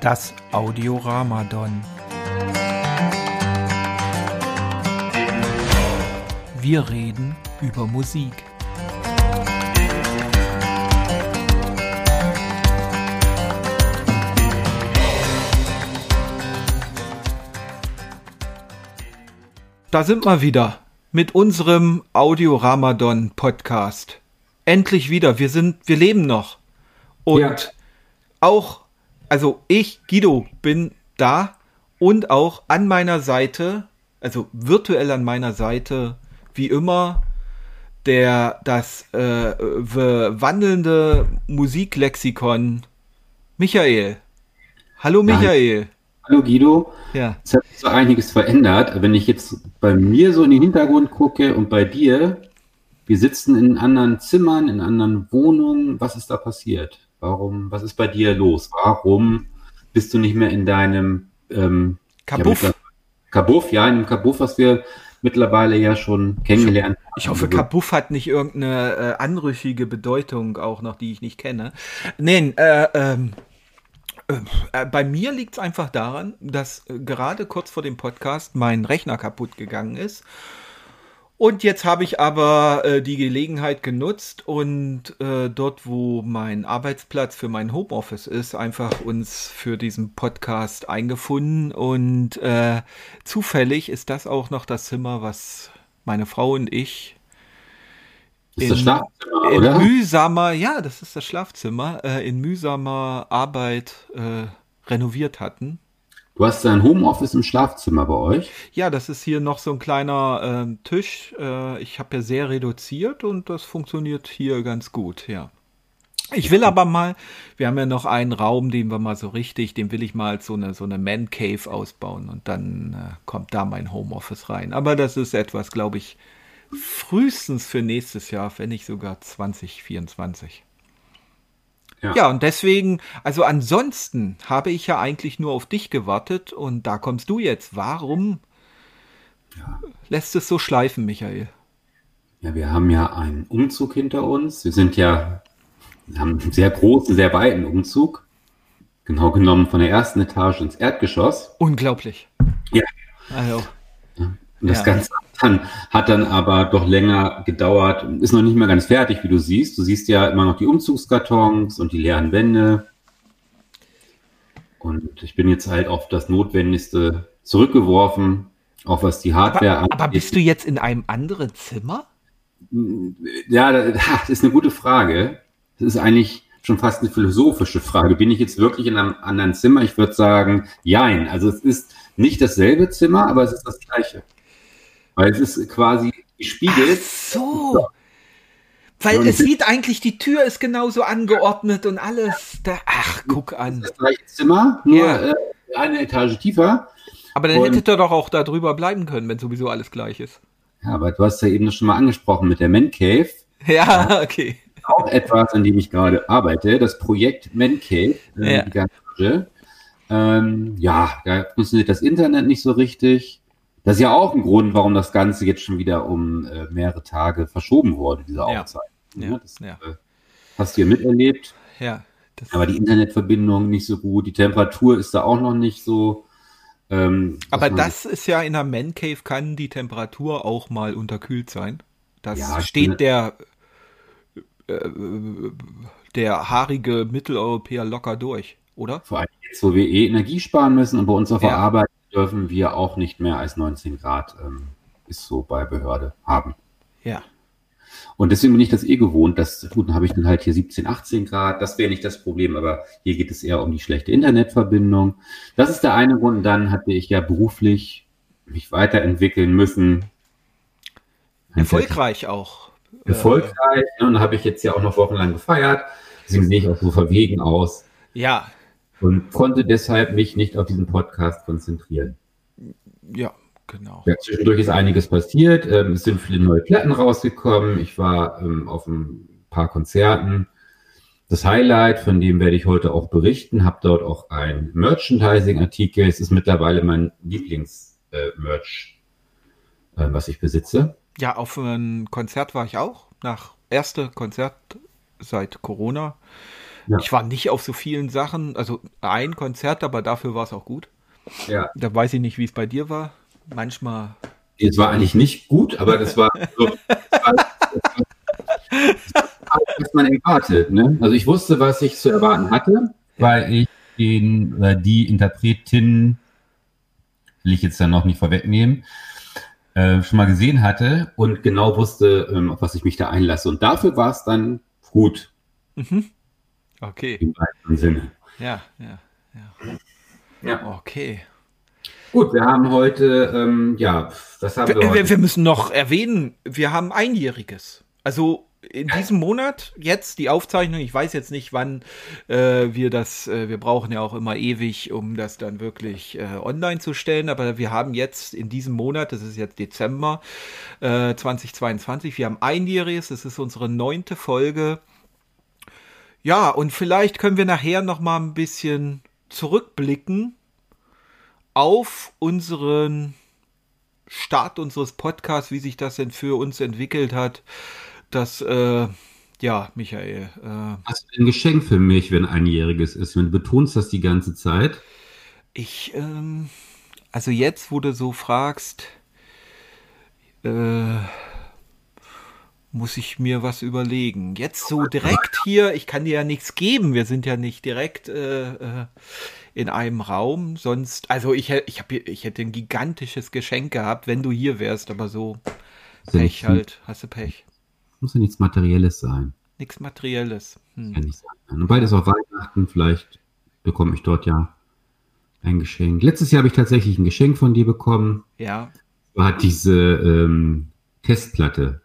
Das Audioramadon. Wir reden über Musik. Da sind wir wieder mit unserem Audio-Ramadon Podcast. Endlich wieder. Wir sind, wir leben noch. Und Ja. auch, also ich, Guido, bin da und auch an meiner Seite, also virtuell an meiner Seite, wie immer, der, das äh, wandelnde Musiklexikon Michael. Hallo. Michael. Hallo Guido, Ja. es hat sich so einiges verändert. Wenn ich jetzt bei mir so in den Hintergrund gucke und bei dir, wir sitzen in anderen Zimmern, in anderen Wohnungen. Was ist da passiert? Warum, was ist bei dir los? Warum bist du nicht mehr in deinem ähm, Kabuff. Ja, Kabuff, ja, in dem Kabuff, was wir mittlerweile ja schon kennengelernt haben. Ich hoffe, Also, Kabuff hat nicht irgendeine äh, anrüchige Bedeutung auch noch, die ich nicht kenne. Nein, äh, ähm, äh, bei mir liegt es einfach daran, dass äh, gerade kurz vor dem Podcast mein Rechner kaputt gegangen ist. Und jetzt habe ich aber äh, die Gelegenheit genutzt und äh, dort, wo mein Arbeitsplatz für mein Homeoffice ist, einfach uns für diesen Podcast eingefunden. Und äh, zufällig ist das auch noch das Zimmer, was meine Frau und ich in- in mühsamer, ja, das ist das Schlafzimmer, äh, in mühsamer Arbeit äh, renoviert hatten. Du hast dein Homeoffice im Schlafzimmer bei euch. Ja, das ist hier noch so ein kleiner ähm, Tisch. Äh, ich habe ja sehr reduziert und das funktioniert hier ganz gut, ja. Ich will aber mal, wir haben ja noch einen Raum, den wir mal so richtig, den will ich mal als so eine, so eine Man Cave ausbauen und dann äh, kommt da mein Homeoffice rein. Aber das ist etwas, glaube ich, frühestens für nächstes Jahr, wenn nicht sogar 2024. Ja. Ja, und deswegen, also ansonsten habe ich ja eigentlich nur auf dich gewartet und da kommst du jetzt. Warum lässt es so schleifen, Michael? Ja, wir haben ja einen Umzug hinter uns. Wir sind ja, wir haben einen sehr großen, sehr weiten Umzug. Genau genommen von der ersten Etage ins Erdgeschoss. Unglaublich. Ja. Also, Und das Ja. Ganze hat dann, hat dann aber doch länger gedauert. Ist noch nicht mal ganz fertig, wie du siehst. Du siehst ja immer noch die Umzugskartons und die leeren Wände. Und ich bin jetzt halt auf das Notwendigste zurückgeworfen, auch was die Hardware aber, aber bist du jetzt in einem anderen Zimmer? Ja, da- das ist eine gute Frage. Das ist eigentlich schon fast eine philosophische Frage. Bin ich jetzt wirklich in einem anderen Zimmer? Ich würde sagen, jein. Also es ist nicht dasselbe Zimmer, aber es ist das gleiche. Weil es ist quasi gespiegelt. So. Weil und es sieht eigentlich, die Tür ist genauso angeordnet und alles. Da, ach, guck an. Das gleiche Zimmer, nur Ja. äh, eine Etage tiefer. Aber dann Und- hättet ihr doch auch da drüber bleiben können, wenn sowieso alles gleich ist. Ja, aber du hast ja eben schon mal angesprochen mit der Man Cave. Ja, okay. Auch etwas, an dem ich gerade arbeite. Das Projekt Man Cave. äh, Ja. Ähm, ja, da funktioniert das Internet nicht so richtig. Das ist ja auch ein Grund, warum das Ganze jetzt schon wieder um äh, mehrere Tage verschoben wurde, diese Ja. Aufzeichnung. Ja, Das ja. äh, hast du ja miterlebt. Ja. Das, Aber die Internetverbindung nicht so gut. Die Temperatur ist da auch noch nicht so. Ähm, Aber das ist ja in einer Man Cave kann die Temperatur auch mal unterkühlt sein. Das Ja, steht der äh, der haarige Mitteleuropäer locker durch, oder? Vor allem jetzt, wo wir eh Energie sparen müssen und bei uns auf der Ja. Arbeit dürfen wir auch nicht mehr als 19 Grad, ähm, ist so bei Behörde, haben. Ja. Und deswegen bin ich das eh gewohnt, dass, gut, dann habe ich dann halt hier 17, 18 Grad, das wäre nicht das Problem, aber hier geht es eher um die schlechte Internetverbindung. Das ist der eine Grund. Und dann hatte ich ja beruflich mich weiterentwickeln müssen. Erfolgreich auch. Erfolgreich. ne? Und habe ich jetzt ja auch noch wochenlang gefeiert. Deswegen sehe ich auch so verwegen aus Ja, und konnte deshalb mich nicht auf diesen Podcast konzentrieren. ja, genau. Ja, zwischendurch ist einiges passiert. Ähm, es sind viele neue Platten rausgekommen. Ich war ähm, auf ein paar Konzerten. Das Highlight, von dem werde ich heute auch berichten, habe dort auch ein Merchandising-Artikel. Es ist mittlerweile mein Lieblings-Merch, äh, was ich besitze. Ja, auf ein Konzert war ich auch. Nach erste Konzert seit Corona. Ja. Ich war nicht auf so vielen Sachen, also ein Konzert, aber dafür war es auch gut. Ja. Da weiß ich nicht, wie es bei dir war. Manchmal. Es war eigentlich nicht gut, aber das war so, was man erwartet. Ne? Also ich wusste, was ich zu erwarten hatte, weil ich den, äh, die Interpretin, will ich jetzt dann noch nicht vorwegnehmen, äh, schon mal gesehen hatte und genau wusste, ähm, auf was ich mich da einlasse. Und dafür war es dann gut. Mhm. Okay. Im weiteren Sinne. Ja, ja, ja. Ja. Okay. Gut, wir haben heute, ähm, ja, was haben wir, wir heute? Wir müssen noch erwähnen, wir haben einjähriges. Also in diesem Monat jetzt die Aufzeichnung. Ich weiß jetzt nicht, wann äh, wir das. Äh, wir brauchen ja auch immer ewig, um das dann wirklich äh, online zu stellen. Aber wir haben jetzt in diesem Monat, das ist jetzt Dezember 2022, äh, wir haben einjähriges. Das ist unsere neunte Folge. Ja, und vielleicht können wir nachher noch mal ein bisschen zurückblicken auf unseren Start unseres Podcasts, wie sich das denn für uns entwickelt hat das, äh, ja, Michael. Äh, Hast du ein Geschenk für mich, wenn einjähriges ist? Wenn du betonst das die ganze Zeit? Ich, ähm, also jetzt, wo du so fragst, äh, muss ich mir was überlegen. Jetzt so direkt hier, ich kann dir ja nichts geben, wir sind ja nicht direkt äh, äh in einem Raum, sonst, also ich, ich, hab, ich hätte ein gigantisches Geschenk gehabt, wenn du hier wärst, aber so Pech halt, hast du Pech. Muss ja nichts Materielles sein. Nichts Materielles. Hm. Ja nicht sein. Und beides auf Weihnachten, vielleicht bekomme ich dort ja ein Geschenk. Letztes Jahr habe ich tatsächlich ein Geschenk von dir bekommen. Ja. War diese ähm, Testplatte.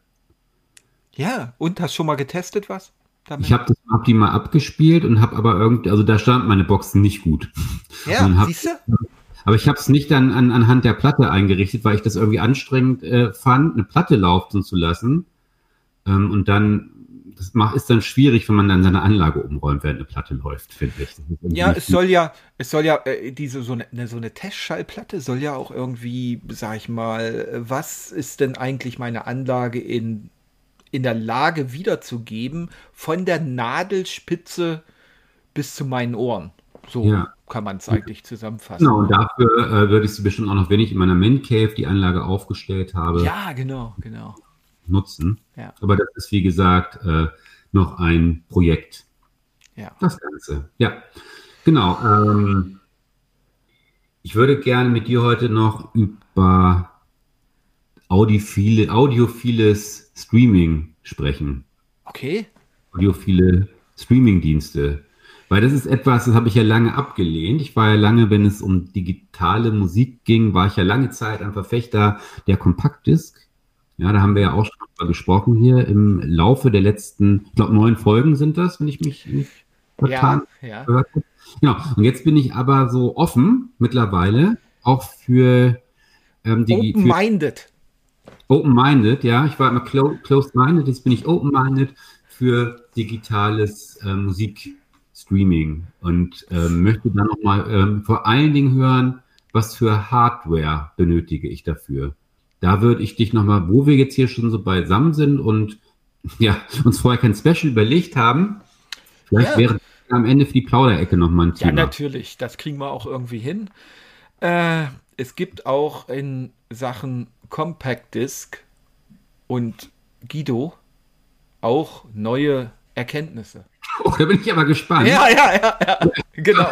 Ja, und hast schon mal getestet was? Damit? Ich habe hab die mal abgespielt und habe aber irgendwie, also da stand meine Box nicht gut. Ja, siehst du? Aber ich habe es nicht dann an, anhand der Platte eingerichtet, weil ich das irgendwie anstrengend äh, fand, eine Platte laufen zu lassen. Ähm, und dann, das macht, ist dann schwierig, wenn man dann seine Anlage umräumt, während eine Platte läuft, finde ich. Ja, es soll ja, es soll ja, äh, diese, so eine, so eine Testschallplatte soll ja auch irgendwie, sag ich mal, was ist denn eigentlich meine Anlage in, in der Lage wiederzugeben, von der Nadelspitze bis zu meinen Ohren. So ja. kann man es eigentlich zusammenfassen. Genau, und dafür äh, würde ich sie bestimmt auch noch, wenn ich in meiner Man Cave die Anlage aufgestellt habe. Ja, genau, genau nutzen. Ja. Aber das ist, wie gesagt, äh, noch ein Projekt. Ja. Das Ganze. Ja, genau. Ähm, ich würde gerne mit dir heute noch über audiophile, audiophiles Streaming sprechen. Okay. Audiophile Streaming-Dienste. Weil das ist etwas, das habe ich ja lange abgelehnt. Ich war ja lange, wenn es um digitale Musik ging, war ich ja lange Zeit ein Verfechter der Kompaktdisk. Ja, da haben wir ja auch schon drüber gesprochen hier im Laufe der letzten, ich glaube, neun Folgen sind das, wenn ich mich nicht vertan ja, ja. habe. Genau. Und jetzt bin ich aber so offen mittlerweile auch für ähm, die Open-minded. Open-minded, ja. Ich war immer clo closed-minded, jetzt bin ich open-minded für digitales äh, Musikstreaming und äh, möchte dann nochmal ähm, vor allen Dingen hören, was für Hardware benötige ich dafür da würde ich dich nochmal, wo wir jetzt hier schon so beisammen sind und ja, uns vorher kein Special überlegt haben, vielleicht ja. wäre am Ende für die Plauderecke nochmal ein Thema. Ja, natürlich, das kriegen wir auch irgendwie hin. Äh, es gibt auch in Sachen Compact Disc und Guido auch neue Erkenntnisse. Oh, da bin ich aber gespannt. Ja, ja, ja, ja. genau.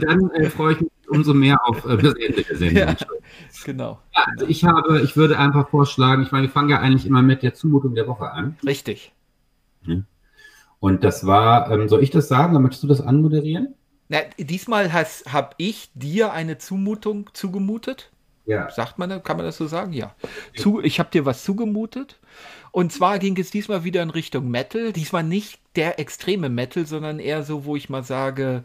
Dann äh, freue ich mich umso mehr auf äh, das Ende der Sendung. Ja, genau. Ja, also ich habe, ich würde einfach vorschlagen, ich meine, wir fangen ja eigentlich immer mit der Zumutung der Woche an. Richtig. Mhm. Und das war, ähm, soll ich das sagen, oder möchtest du das anmoderieren? Na, diesmal habe ich dir eine Zumutung zugemutet. Ja. Sagt man, kann man das so sagen? Ja. Zu, ich habe dir was zugemutet. Und zwar ging es diesmal wieder in Richtung Metal. Diesmal nicht der extreme Metal, sondern eher so, wo ich mal sage,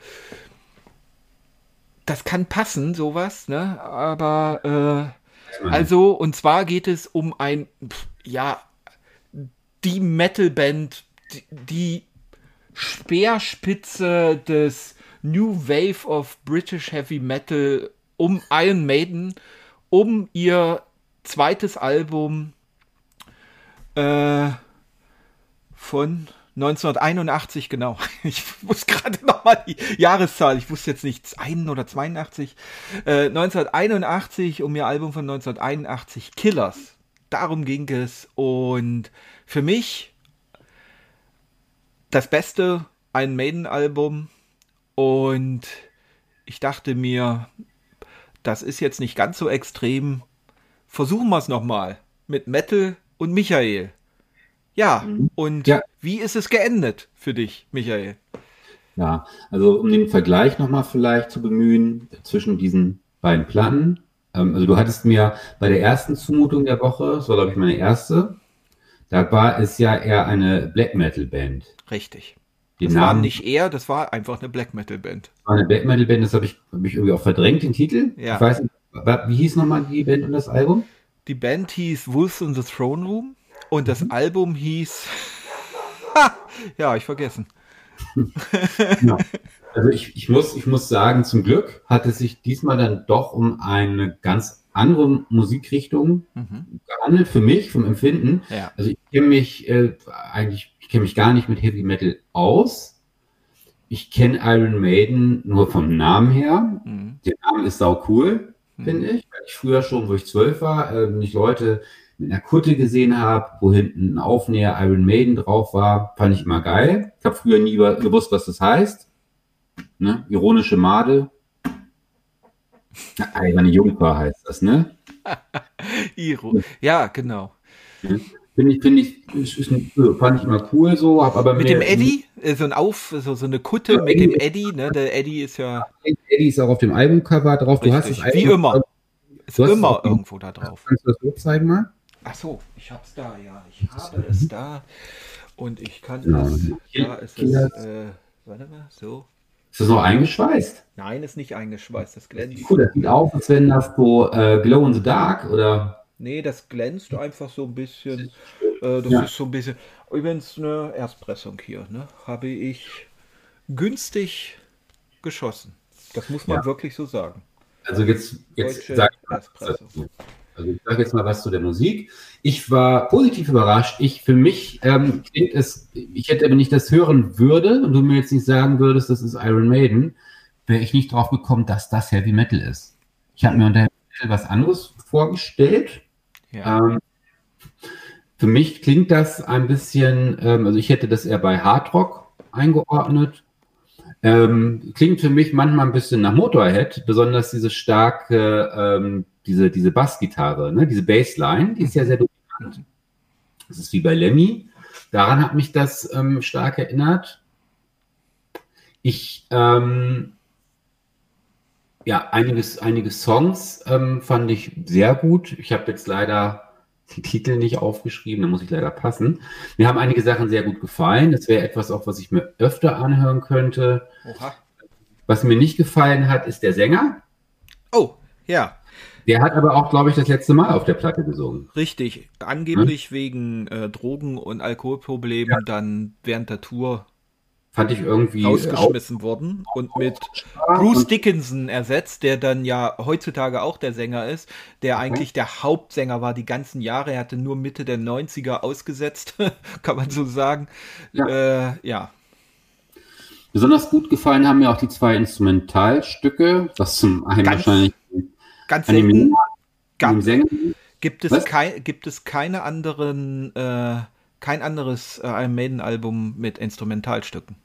das kann passen, sowas, ne? Aber äh, also, und zwar geht es um ein, ja, die Metalband, die, die Speerspitze des New Wave of British Heavy Metal um Iron Maiden, um ihr zweites Album äh, von 1981, genau. Ich muss gerade nochmal die Jahreszahl, ich wusste jetzt nicht, 1 oder 82. Äh, 1981, um ihr Album von 1981, Killers. Darum ging es. Und für mich das beste Iron Maiden-Album. Und ich dachte mir, das ist jetzt nicht ganz so extrem. Versuchen wir es nochmal mit Metal und Michael. Ja, mhm. und ja. wie ist es geendet für dich, Michael? Ja, also um den Vergleich nochmal vielleicht zu bemühen zwischen diesen beiden Platten. Ähm, also du hattest mir bei der ersten Zumutung der Woche, so glaube ich meine erste, da war es ja eher eine Black Metal Band. Richtig. Den das Namen, war nicht eher, das war einfach eine Black Metal Band. War eine Black Metal Band, das habe ich, hab ich irgendwie auch verdrängt, den Titel. Ja. Ich weiß nicht, wie hieß nochmal die Band und das Album? Die Band hieß Wolves in the Throne Room. Und das mhm. Album hieß. ja, ich vergessen. ja. Also ich, ich, muss, ich muss sagen, zum Glück hat es sich diesmal dann doch um eine ganz andere Musikrichtung mhm. gehandelt, für mich, vom Empfinden. Ja. Also ich kenne mich äh, eigentlich, ich kenne mich gar nicht mit Heavy Metal aus. Ich kenne Iron Maiden nur vom Namen her. Mhm. Der Name ist sau cool, mhm. finde ich. Weil ich früher schon, wo ich zwölf war, äh, nicht Leute mit einer Kutte gesehen habe, wo hinten ein Aufnäher Iron Maiden drauf war, fand ich immer geil. Ich habe früher nie gewusst, was das heißt. Ne? Ironische Made. Eine Jungfer heißt das, ne? Iro. Ja, genau. Finde ich, finde ich, ist, ist ein, fand ich immer cool so, hab aber mit dem Eddie, äh, so ein Auf, so, so eine Kutte mit Eddie, dem Eddie, ne? Der Eddie ist ja. Eddie ist auch auf dem Albumcover drauf. Richtig. Du hast es wie immer. Ist immer irgendwo da drauf. Kannst du das so zeigen mal? Ach so, ich hab's da, ja. Ich habe es da. Und ich kann genau. es. Da ist es. Äh, warte mal, so. Ist das noch eingeschweißt? Nein, ist nicht eingeschweißt. Das glänzt. Cool, das sieht aus, als wenn das so äh, Glow in the Dark oder. Nee, das glänzt einfach so ein bisschen. Äh, das ja. ist so ein bisschen. Übrigens eine Erstpressung hier, ne? Habe ich günstig geschossen. Das muss man ja. wirklich so sagen. Also jetzt, jetzt sag ich mal, also ich sage jetzt mal was zu der Musik. Ich war positiv überrascht. Ich für mich ähm, klingt es, ich hätte, wenn ich das hören würde und du mir jetzt nicht sagen würdest, das ist Iron Maiden, wäre ich nicht drauf gekommen, dass das Heavy Metal ist. Ich habe mir unter Heavy Metal was anderes vorgestellt. Ja. Ähm, für mich klingt das ein bisschen, ähm, also ich hätte das eher bei Hard Rock eingeordnet. Ähm, klingt für mich manchmal ein bisschen nach Motorhead, besonders diese starke ähm, diese, diese Bassgitarre, ne, diese Bassline, die ist ja sehr dominant. Das ist wie bei Lemmy. Daran hat mich das ähm, stark erinnert. Ich, ähm, ja, einiges, einige Songs ähm, fand ich sehr gut. Ich habe jetzt leider die Titel nicht aufgeschrieben, da muss ich leider passen. Mir haben einige Sachen sehr gut gefallen. Das wäre etwas auch, was ich mir öfter anhören könnte. Oha. Was mir nicht gefallen hat, ist der Sänger. Oh, ja. Der hat aber auch, glaube ich, das letzte Mal auf der Platte gesungen. Richtig. Angeblich hm? wegen äh, Drogen- und Alkoholproblemen ja. dann während der Tour fand ich irgendwie rausgeschmissen worden und mit Bruce Dickinson ersetzt, der dann ja heutzutage auch der Sänger ist, der eigentlich der Hauptsänger war die ganzen Jahre. Er hatte nur Mitte der 90er ausgesetzt, kann man so sagen. Ja. Äh, ja. Besonders gut gefallen haben mir auch die zwei Instrumentalstücke, was zum einen Ganz wahrscheinlich Ganz selten. Ganz, gibt, es kein, gibt es keine anderen, äh, kein anderes äh, Iron Maiden-Album mit Instrumentalstücken.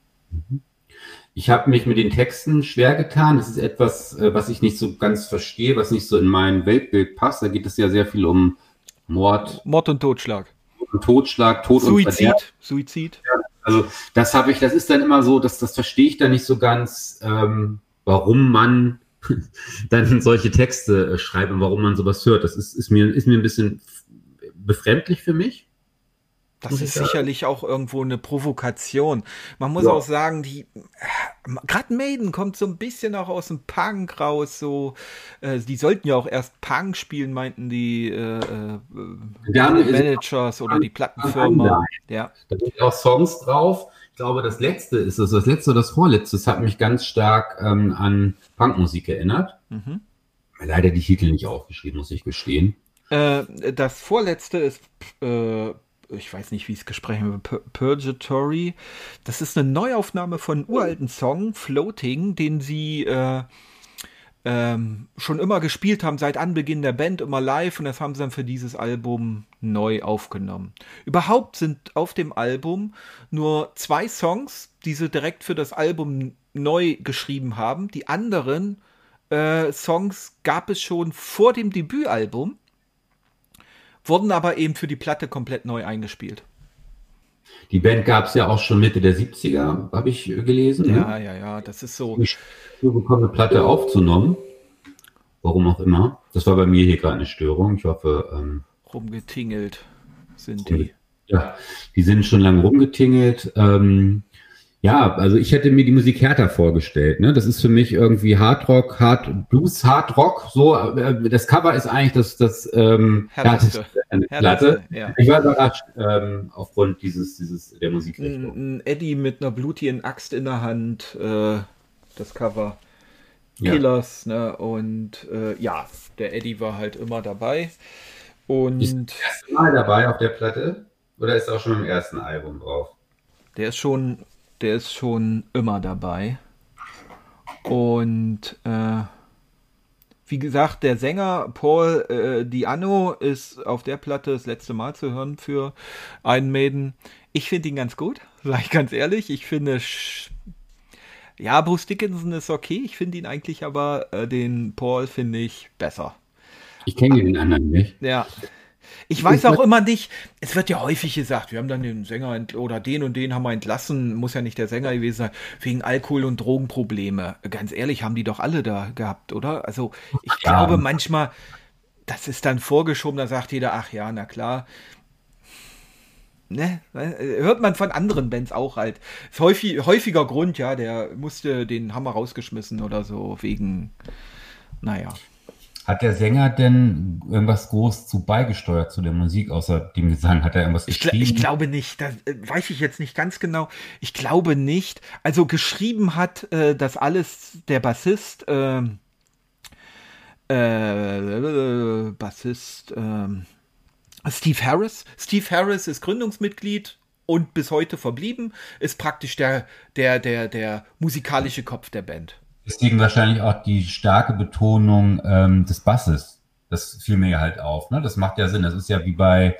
Ich habe mich mit den Texten schwer getan. Das ist etwas, äh, was ich nicht so ganz verstehe, was nicht so in mein Weltbild passt. Da geht es ja sehr viel um Mord. Mord und Totschlag. Mord und Totschlag, Tod Suizid. und Verderb. Suizid. Ja, also das habe ich, das ist dann immer so, dass das verstehe ich dann nicht so ganz, ähm, warum man dann solche Texte äh, schreiben, warum man sowas hört. Das ist, ist, mir, ist mir ein bisschen befremdlich für mich. Das ist sicherlich auch irgendwo eine Provokation. Man muss ja. auch sagen, die gerade Maiden kommt so ein bisschen auch aus dem Punk raus. So, äh, die sollten ja auch erst Punk spielen, meinten die, äh, äh, Managers oder die Plattenfirma. Ja. Da sind auch Songs drauf, glaube, das letzte ist es, das letzte oder das vorletzte, das hat mich ganz stark ähm, an Punkmusik erinnert. Mhm. Leider die Titel nicht aufgeschrieben, muss ich gestehen. Äh, das vorletzte ist äh, ich weiß nicht, wie es gesprochen wird, Purgatory. Das ist eine Neuaufnahme von einem uralten Song, Floating, den sie äh, ähm, schon immer gespielt haben, seit Anbeginn der Band, immer live und das haben sie dann für dieses Album neu aufgenommen. Überhaupt sind auf dem Album nur zwei Songs, die sie direkt für das Album neu geschrieben haben. Die anderen äh, Songs gab es schon vor dem Debütalbum, wurden aber eben für die Platte komplett neu eingespielt. Die Band gab es ja auch schon Mitte der 70er, habe ich gelesen. Ja, ne? ja, ja, das ist so. Ich bekomme eine Platte aufzunommen. Warum auch immer. Das war bei mir hier gerade eine Störung. Ich hoffe. Ähm, rumgetingelt sind die. Ja, die sind schon lange rumgetingelt. Ähm, ja, also ich hätte mir die Musik härter vorgestellt. Ne? Das ist für mich irgendwie Hard Rock, Hard Blues, Hard Rock. So, äh, das Cover ist eigentlich das das ähm, härteste, Platte. Ja. Ich war überrascht ähm, aufgrund dieses dieses der Musikrichtung. Ein, Eddie mit einer blutigen Axt in der Hand. Äh, das Cover. Killers, ja. ne? Und äh, ja, der Eddie war halt immer dabei. Und ist das erste Mal dabei auf der Platte? Oder ist er auch schon im ersten Album drauf? Der ist schon der ist schon immer dabei. Und äh, wie gesagt, der Sänger Paul äh, Diano ist auf der Platte das letzte Mal zu hören für Iron Maiden. Ich finde ihn ganz gut, sage ich ganz ehrlich. Ich finde, ja, Bruce Dickinson ist okay. Ich finde ihn eigentlich aber, äh, den Paul finde ich besser. Ich kenne den anderen nicht. Ja, ich weiß auch immer nicht, es wird ja häufig gesagt, wir haben dann den Sänger oder den und den haben wir entlassen, muss ja nicht der Sänger gewesen sein, wegen Alkohol- und Drogenprobleme. Ganz ehrlich, haben die doch alle da gehabt, oder? Also ich ja. glaube manchmal, das ist dann vorgeschoben, da sagt jeder, ach ja, na klar. Ne? Hört man von anderen Bands auch halt. Ist häufig, häufiger Grund, ja, der musste den Hammer rausgeschmissen oder so, wegen, naja. Hat der Sänger denn irgendwas groß zu beigesteuert zu der Musik, außer dem Gesang? Hat er irgendwas geschrieben? Ich, ich glaube nicht. Das äh, weiß ich jetzt nicht ganz genau. Ich glaube nicht. Also geschrieben hat äh, das alles der Bassist. Äh, äh, Bassist äh, Steve Harris. Steve Harris ist Gründungsmitglied und bis heute verblieben. Ist praktisch der, der, der, der musikalische Kopf der Band. Deswegen wahrscheinlich auch die starke Betonung ähm, des Basses. Das fiel mir halt auf. Ne? Das macht ja Sinn. Das ist ja wie bei.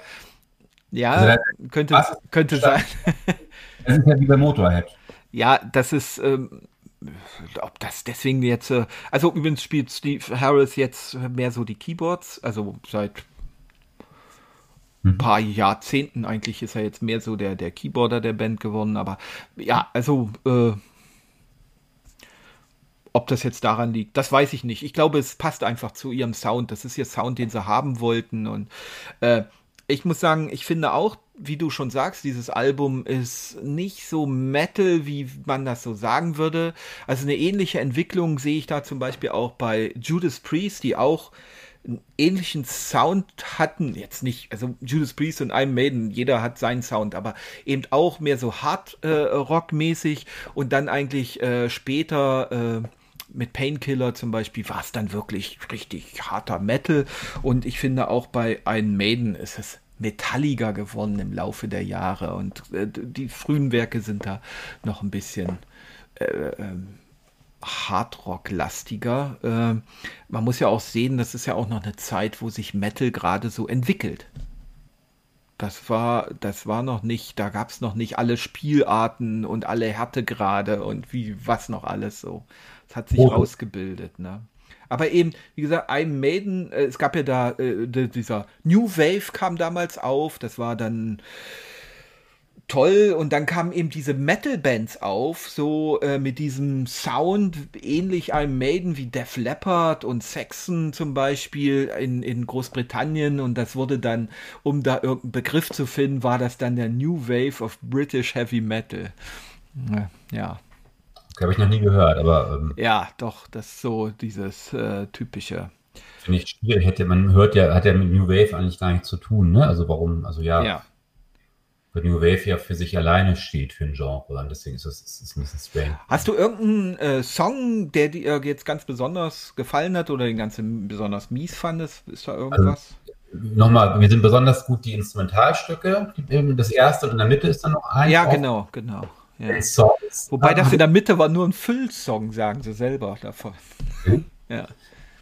Ja, also könnte, Bass könnte sein. das ist ja wie bei Motorhead. Ja, das ist. Ähm, ob das deswegen jetzt. Äh, also übrigens spielt Steve Harris jetzt mehr so die Keyboards. Also seit ein mhm. paar Jahrzehnten eigentlich ist er jetzt mehr so der, der Keyboarder der Band geworden. Aber ja, also. Äh, ob das jetzt daran liegt, das weiß ich nicht. Ich glaube, es passt einfach zu ihrem Sound. Das ist ihr Sound, den sie haben wollten. Und äh, ich muss sagen, ich finde auch, wie du schon sagst, dieses Album ist nicht so Metal, wie man das so sagen würde. Also eine ähnliche Entwicklung sehe ich da zum Beispiel auch bei Judas Priest, die auch einen ähnlichen Sound hatten, jetzt nicht, also Judas Priest und I'm Maiden, jeder hat seinen Sound, aber eben auch mehr so Hard äh, und dann eigentlich äh, später äh, mit Painkiller zum Beispiel war es dann wirklich richtig harter Metal. Und ich finde auch bei Iron Maiden ist es metalliger geworden im Laufe der Jahre. Und äh, die frühen Werke sind da noch ein bisschen äh, ähm, Hardrock-lastiger. Äh, man muss ja auch sehen, das ist ja auch noch eine Zeit, wo sich Metal gerade so entwickelt. Das war, das war noch nicht, da gab es noch nicht alle Spielarten und alle Härtegrade und wie was noch alles so. Es hat sich oh. ausgebildet, ne? Aber eben, wie gesagt, I'm Maiden, äh, es gab ja da, äh, dieser New Wave kam damals auf, das war dann toll und dann kamen eben diese Metal-Bands auf, so äh, mit diesem Sound, ähnlich einem Maiden wie Def Leppard und Saxon zum Beispiel in, in Großbritannien und das wurde dann, um da irgendeinen Begriff zu finden, war das dann der New Wave of British Heavy Metal. Ja. Habe ich noch nie gehört, aber. Ähm, ja, doch, das ist so dieses äh, typische. Finde ich schwierig. Hätte, man hört ja, hat ja mit New Wave eigentlich gar nichts zu tun, ne? Also warum, also ja. Ja. Weil New Wave ja für sich alleine steht für ein Genre. Und deswegen ist es ist, ist ein bisschen strange. Hast du irgendeinen äh, Song, der dir jetzt ganz besonders gefallen hat oder den ganzen besonders mies fandest? Ist da irgendwas? Also, nochmal, mir sind besonders gut die Instrumentalstücke. Das erste und in der Mitte ist dann noch ein. Ja, genau, genau. Ja. Songs. Wobei das in der Mitte war nur ein Füllsong, sagen sie selber davon. Okay. ja.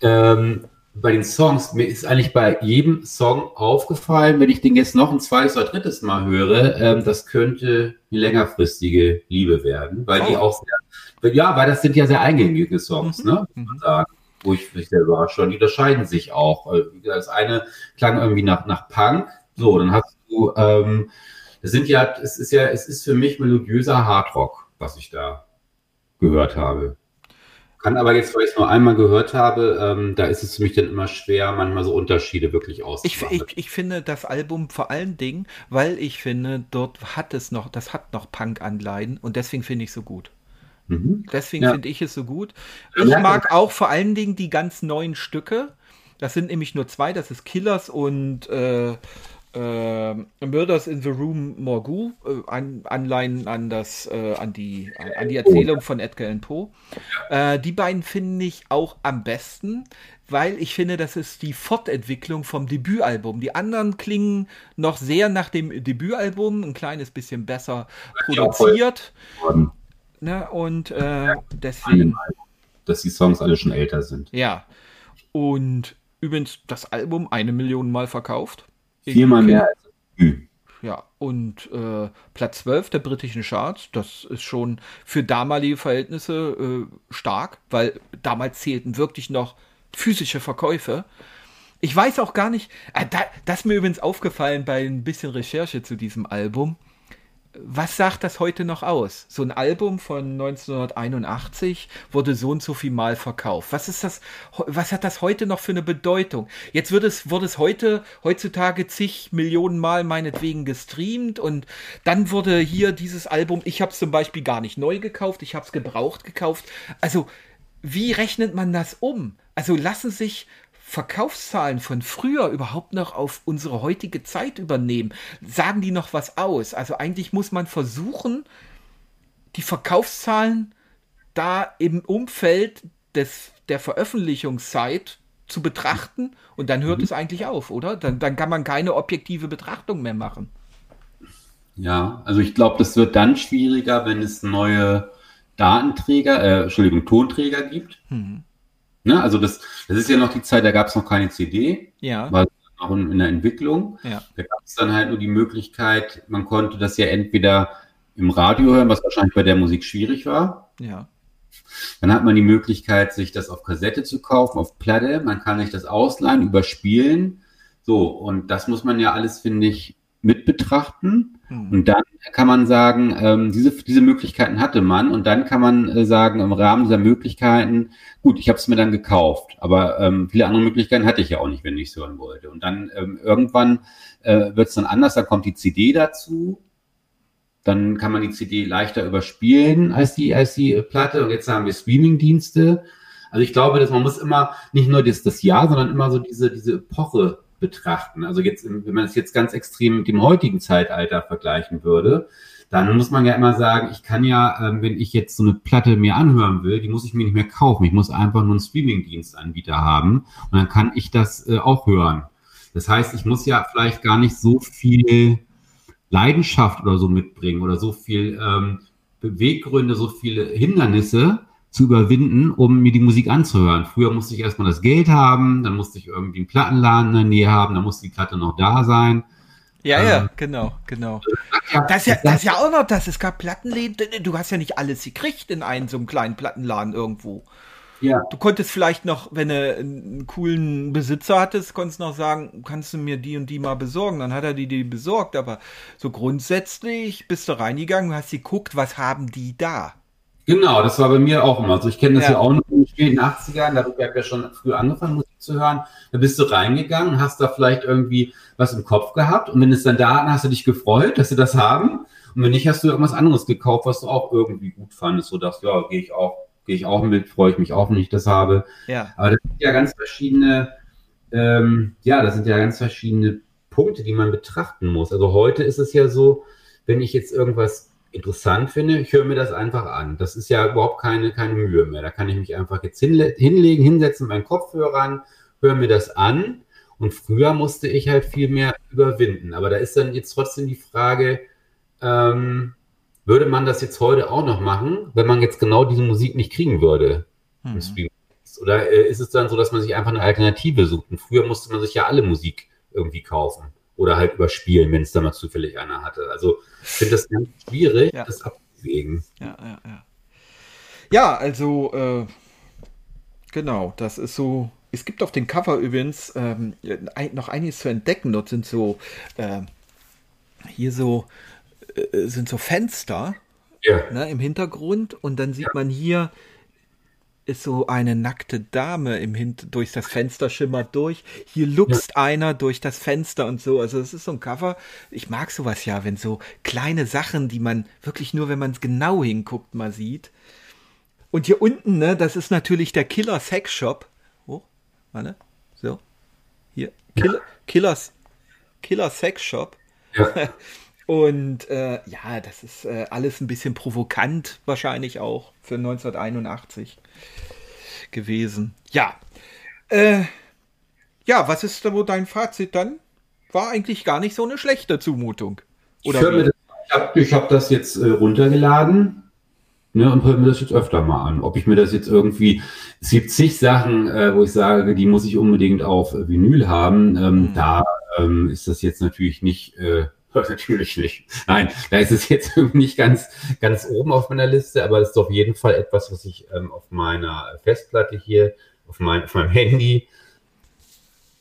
Ähm, bei den Songs, mir ist eigentlich bei jedem Song aufgefallen, wenn ich den jetzt noch ein zweites oder drittes Mal höre, ähm, das könnte eine längerfristige Liebe werden, weil oh. die auch sehr, ja, weil das sind ja sehr eingängige Songs, mhm. ne? Mhm. Sagen, wo ich mich sehr überrascht war. Die unterscheiden sich auch. Äh, das eine klang irgendwie nach, nach Punk, so, dann hast du, ähm, das sind ja, es ist ja, es ist für mich melodiöser Hardrock, was ich da gehört habe. Kann aber jetzt, weil ich es nur einmal gehört habe, ähm, da ist es für mich dann immer schwer, manchmal so Unterschiede wirklich auszumachen. Ich, ich, ich, finde das Album vor allen Dingen, weil ich finde, dort hat es noch, das hat noch Punk-Anleihen und deswegen finde ich es so gut. Mhm. Deswegen ja. finde ich es so gut. Ich ja, mag auch vor allen Dingen die ganz neuen Stücke. Das sind nämlich nur zwei, das ist Killers und äh, äh, Murders in the Room Morgu, äh, an, Anleihen an das, äh, an die, an, an, die Erzählung von Edgar Allan Poe. Äh, die beiden finde ich auch am besten, weil ich finde, das ist die Fortentwicklung vom Debütalbum. Die anderen klingen noch sehr nach dem Debütalbum, ein kleines bisschen besser produziert. Ne, und äh, deswegen. Dass die Songs alle schon älter sind. Ja. Und übrigens das Album eine Million Mal verkauft. Viermal mehr als Ü. Ja, und äh, Platz 12 der britischen Charts, das ist schon für damalige Verhältnisse äh, stark, weil damals zählten wirklich noch physische Verkäufe. Ich weiß auch gar nicht, äh, da, das ist mir übrigens aufgefallen bei ein bisschen Recherche zu diesem Album was sagt das heute noch aus? So ein Album von 1981 wurde so und so viel Mal verkauft. Was ist das? Was hat das heute noch für eine Bedeutung? Jetzt wird es, wurde es heute, heutzutage zig Millionen Mal meinetwegen gestreamt und dann wurde hier dieses Album, ich habe es zum Beispiel gar nicht neu gekauft, ich habe es gebraucht gekauft. Also, wie rechnet man das um? Also lassen sich Verkaufszahlen von früher überhaupt noch auf unsere heutige Zeit übernehmen? Sagen die noch was aus? Also eigentlich muss man versuchen, die Verkaufszahlen da im Umfeld des, der Veröffentlichungszeit zu betrachten und dann hört mhm. es eigentlich auf, oder? Dann, dann kann man keine objektive Betrachtung mehr machen. Ja, also ich glaube, das wird dann schwieriger, wenn es neue Datenträger, äh, Entschuldigung, Tonträger gibt. Mhm. Ne? Also das, das ist ja noch die Zeit, da gab es noch keine CD. Ja. War noch in, in der Entwicklung. Ja. Da gab es dann halt nur die Möglichkeit, man konnte das ja entweder im Radio hören, was wahrscheinlich bei der Musik schwierig war. Ja. Dann hat man die Möglichkeit, sich das auf Kassette zu kaufen, auf Platte. Man kann sich das ausleihen, überspielen. So, und das muss man ja alles, finde ich, mit betrachten. Hm. Und dann kann man sagen, ähm, diese, diese Möglichkeiten hatte man. Und dann kann man äh, sagen, im Rahmen dieser Möglichkeiten, gut, ich habe es mir dann gekauft. Aber ähm, viele andere Möglichkeiten hatte ich ja auch nicht, wenn ich es hören wollte. Und dann ähm, irgendwann äh, wird es dann anders, da kommt die CD dazu. Dann kann man die CD leichter überspielen als die, als die Platte. Und jetzt haben wir Streaming-Dienste. Also ich glaube, dass man muss immer nicht nur das, das Jahr, sondern immer so diese, diese Epoche betrachten. Also jetzt, wenn man es jetzt ganz extrem mit dem heutigen Zeitalter vergleichen würde, dann muss man ja immer sagen, ich kann ja, ähm, wenn ich jetzt so eine Platte mir anhören will, die muss ich mir nicht mehr kaufen. Ich muss einfach nur einen Streaming-Dienstanbieter haben und dann kann ich das äh, auch hören. Das heißt, ich muss ja vielleicht gar nicht so viel Leidenschaft oder so mitbringen oder so viel ähm, Beweggründe, so viele Hindernisse, zu überwinden, um mir die Musik anzuhören. Früher musste ich erstmal das Geld haben, dann musste ich irgendwie einen Plattenladen in der Nähe haben, dann musste die Platte noch da sein. Ja, ähm, ja, genau, genau. Das ist ja, das ist ja auch noch das. Es gab Plattenläden, du hast ja nicht alles gekriegt in einem so einem kleinen Plattenladen irgendwo. Ja. Du konntest vielleicht noch, wenn du einen coolen Besitzer hattest, konntest noch sagen, kannst du mir die und die mal besorgen. Dann hat er die, die besorgt. Aber so grundsätzlich bist du reingegangen, hast geguckt, was haben die da? Genau, das war bei mir auch immer so. Ich kenne das ja. ja auch noch in den späten 80ern, da habe ich ja schon früh angefangen, Musik zu hören. Da bist du reingegangen, hast da vielleicht irgendwie was im Kopf gehabt und wenn es dann da, dann hast du dich gefreut, dass sie das haben. Und wenn nicht, hast du irgendwas anderes gekauft, was du auch irgendwie gut fandest, so dass, ja, gehe ich auch, gehe ich auch mit, freue ich mich auch, wenn ich das habe. Ja. Aber das sind ja ganz verschiedene, ähm, ja, das sind ja ganz verschiedene Punkte, die man betrachten muss. Also heute ist es ja so, wenn ich jetzt irgendwas interessant finde, ich höre mir das einfach an. Das ist ja überhaupt keine, keine Mühe mehr. Da kann ich mich einfach jetzt hinle hinlegen, hinsetzen, meinen Kopfhörer an, höre mir das an Und früher musste ich halt viel mehr überwinden. Aber da ist dann jetzt trotzdem die Frage, ähm, würde man das jetzt heute auch noch machen, wenn man jetzt genau diese Musik nicht kriegen würde mhm. Oder äh, ist es dann so, dass man sich einfach eine Alternative sucht? Und früher musste man sich ja alle Musik irgendwie kaufen oder halt überspielen, wenn es da mal zufällig einer hatte. Also ich finde das ganz schwierig, ja. das abzuwägen. Ja, ja, ja. Ja, also äh, genau, das ist so. Es gibt auf den Cover übrigens ähm, noch einiges zu entdecken. Dort sind so äh, hier so äh, sind so Fenster ja. ne, im Hintergrund und dann sieht ja. man hier ist so eine nackte Dame im Hint durch das Fenster schimmert durch. Hier luchst ja. einer durch das Fenster und so. Also es ist so ein Cover. Ich mag sowas ja, wenn so kleine Sachen, die man wirklich nur, wenn man es genau hinguckt, mal sieht. Und hier unten, ne, das ist natürlich der Killer Sex Shop. Oh, warte. So. Hier. Killer. Killers, Killer Sex Shop. Ja. Und äh, ja, das ist äh, alles ein bisschen provokant, wahrscheinlich auch für 1981 gewesen. Ja. Äh, ja, was ist da wohl dein Fazit dann? War eigentlich gar nicht so eine schlechte Zumutung. Oder ich, ich habe hab das jetzt äh, runtergeladen ne, und höre mir das jetzt öfter mal an. Ob ich mir das jetzt irgendwie, es gibt zig Sachen, äh, wo ich sage, die muss ich unbedingt auf Vinyl haben. Ähm, mhm. Da ähm, ist das jetzt natürlich nicht äh, Natürlich nicht. Nein, da ist es jetzt nicht ganz, ganz oben auf meiner Liste, aber es ist auf jeden Fall etwas, was ich ähm, auf meiner Festplatte hier, auf, mein, auf meinem Handy,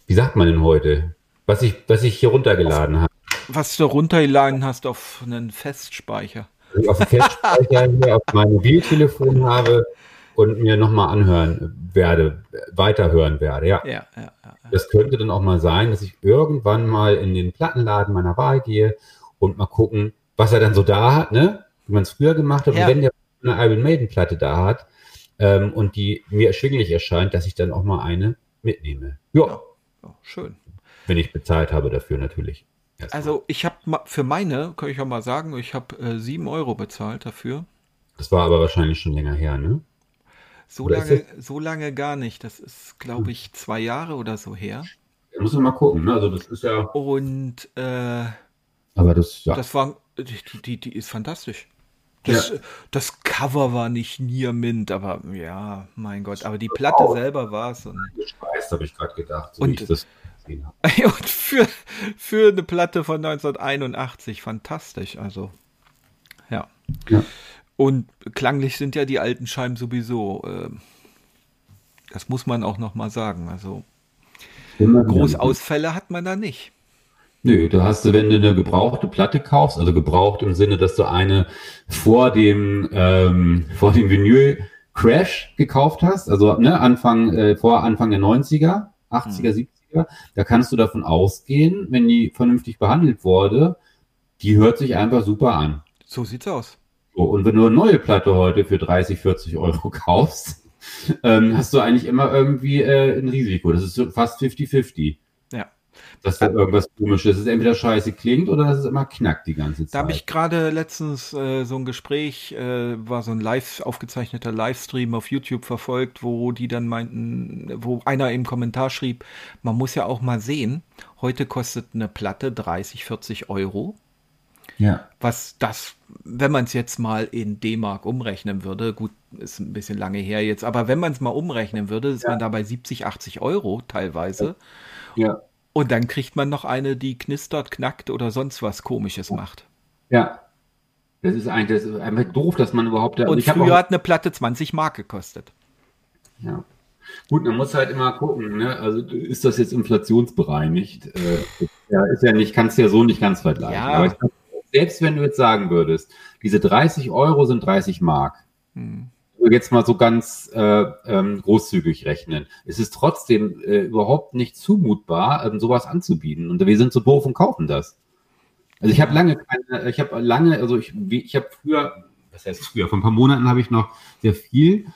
wie sagt man denn heute, was ich, was ich hier runtergeladen habe. Was du runtergeladen hast auf einen Festspeicher. Ich auf dem Festspeicher hier auf meinem Mobiltelefon habe und mir nochmal anhören werde, weiterhören werde, ja. Ja, ja, ja. Das könnte dann auch mal sein, dass ich irgendwann mal in den Plattenladen meiner Wahl gehe und mal gucken, was er dann so da hat, ne? Wie man es früher gemacht hat. Ja. Und wenn der eine Iron Maiden Platte da hat ähm, und die mir erschwinglich erscheint, dass ich dann auch mal eine mitnehme. Ja. ja schön. Wenn ich bezahlt habe dafür natürlich. Erstmal. Also ich habe für meine, kann ich auch mal sagen, ich habe äh, 7 Euro bezahlt dafür. Das war aber wahrscheinlich schon länger her, ne? So lange, so lange gar nicht. Das ist, glaube ich, zwei Jahre oder so her. Da muss man mal gucken. Ne? Also das ist ja. Und äh, aber das, ja. das war, die, die, die ist fantastisch. Das, ja. das Cover war nicht Near Mint, aber ja, mein Gott, aber die Platte oh. selber war es. Gespeist, habe ich gerade gedacht, so und, das und für, für eine Platte von 1981 fantastisch, also ja. ja. Und klanglich sind ja die alten Scheiben sowieso. Äh, das muss man auch noch mal sagen. Also Großausfälle hat man da nicht. Nö, da hast du, wenn du eine gebrauchte Platte kaufst, also gebraucht im Sinne, dass du eine vor dem ähm, vor dem Vinyl Crash gekauft hast, also ne, Anfang äh, vor Anfang der 90er, 80er, mhm. 70er, da kannst du davon ausgehen, wenn die vernünftig behandelt wurde, die hört sich einfach super an. So sieht's aus. So, und wenn du eine neue Platte heute für 30, 40 Euro kaufst, ähm, hast du eigentlich immer irgendwie äh, ein Risiko. Das ist fast 50-50. Ja. Dass da irgendwas komisches ist, entweder scheiße klingt oder dass es immer knackt die ganze Zeit. Da habe ich gerade letztens äh, so ein Gespräch, äh, war so ein live aufgezeichneter Livestream auf YouTube verfolgt, wo die dann meinten, wo einer im Kommentar schrieb, man muss ja auch mal sehen, heute kostet eine Platte 30, 40 Euro ja. Was das, wenn man es jetzt mal in D-Mark umrechnen würde, gut, ist ein bisschen lange her jetzt, aber wenn man es mal umrechnen würde, ist ja. man da bei 70, 80 Euro teilweise. Ja. Und dann kriegt man noch eine, die knistert, knackt oder sonst was Komisches macht. Ja. Das ist, ein, das ist einfach doof, dass man überhaupt. Und früher hat eine Platte 20 Mark gekostet. Ja. Gut, man muss halt immer gucken, ne? Also ist das jetzt inflationsbereinigt? Äh, ja, ist ja nicht, kannst du ja so nicht ganz vergleichen. Ja. Aber ich selbst wenn du jetzt sagen würdest, diese 30 Euro sind 30 Mark, hm. jetzt mal so ganz äh, ähm, großzügig rechnen, es ist trotzdem äh, überhaupt nicht zumutbar, ähm, sowas anzubieten. Und wir sind so doof und kaufen das. Also ich habe lange keine, ich habe lange, also ich, ich habe früher, was heißt früher, vor ein paar Monaten habe ich noch sehr viel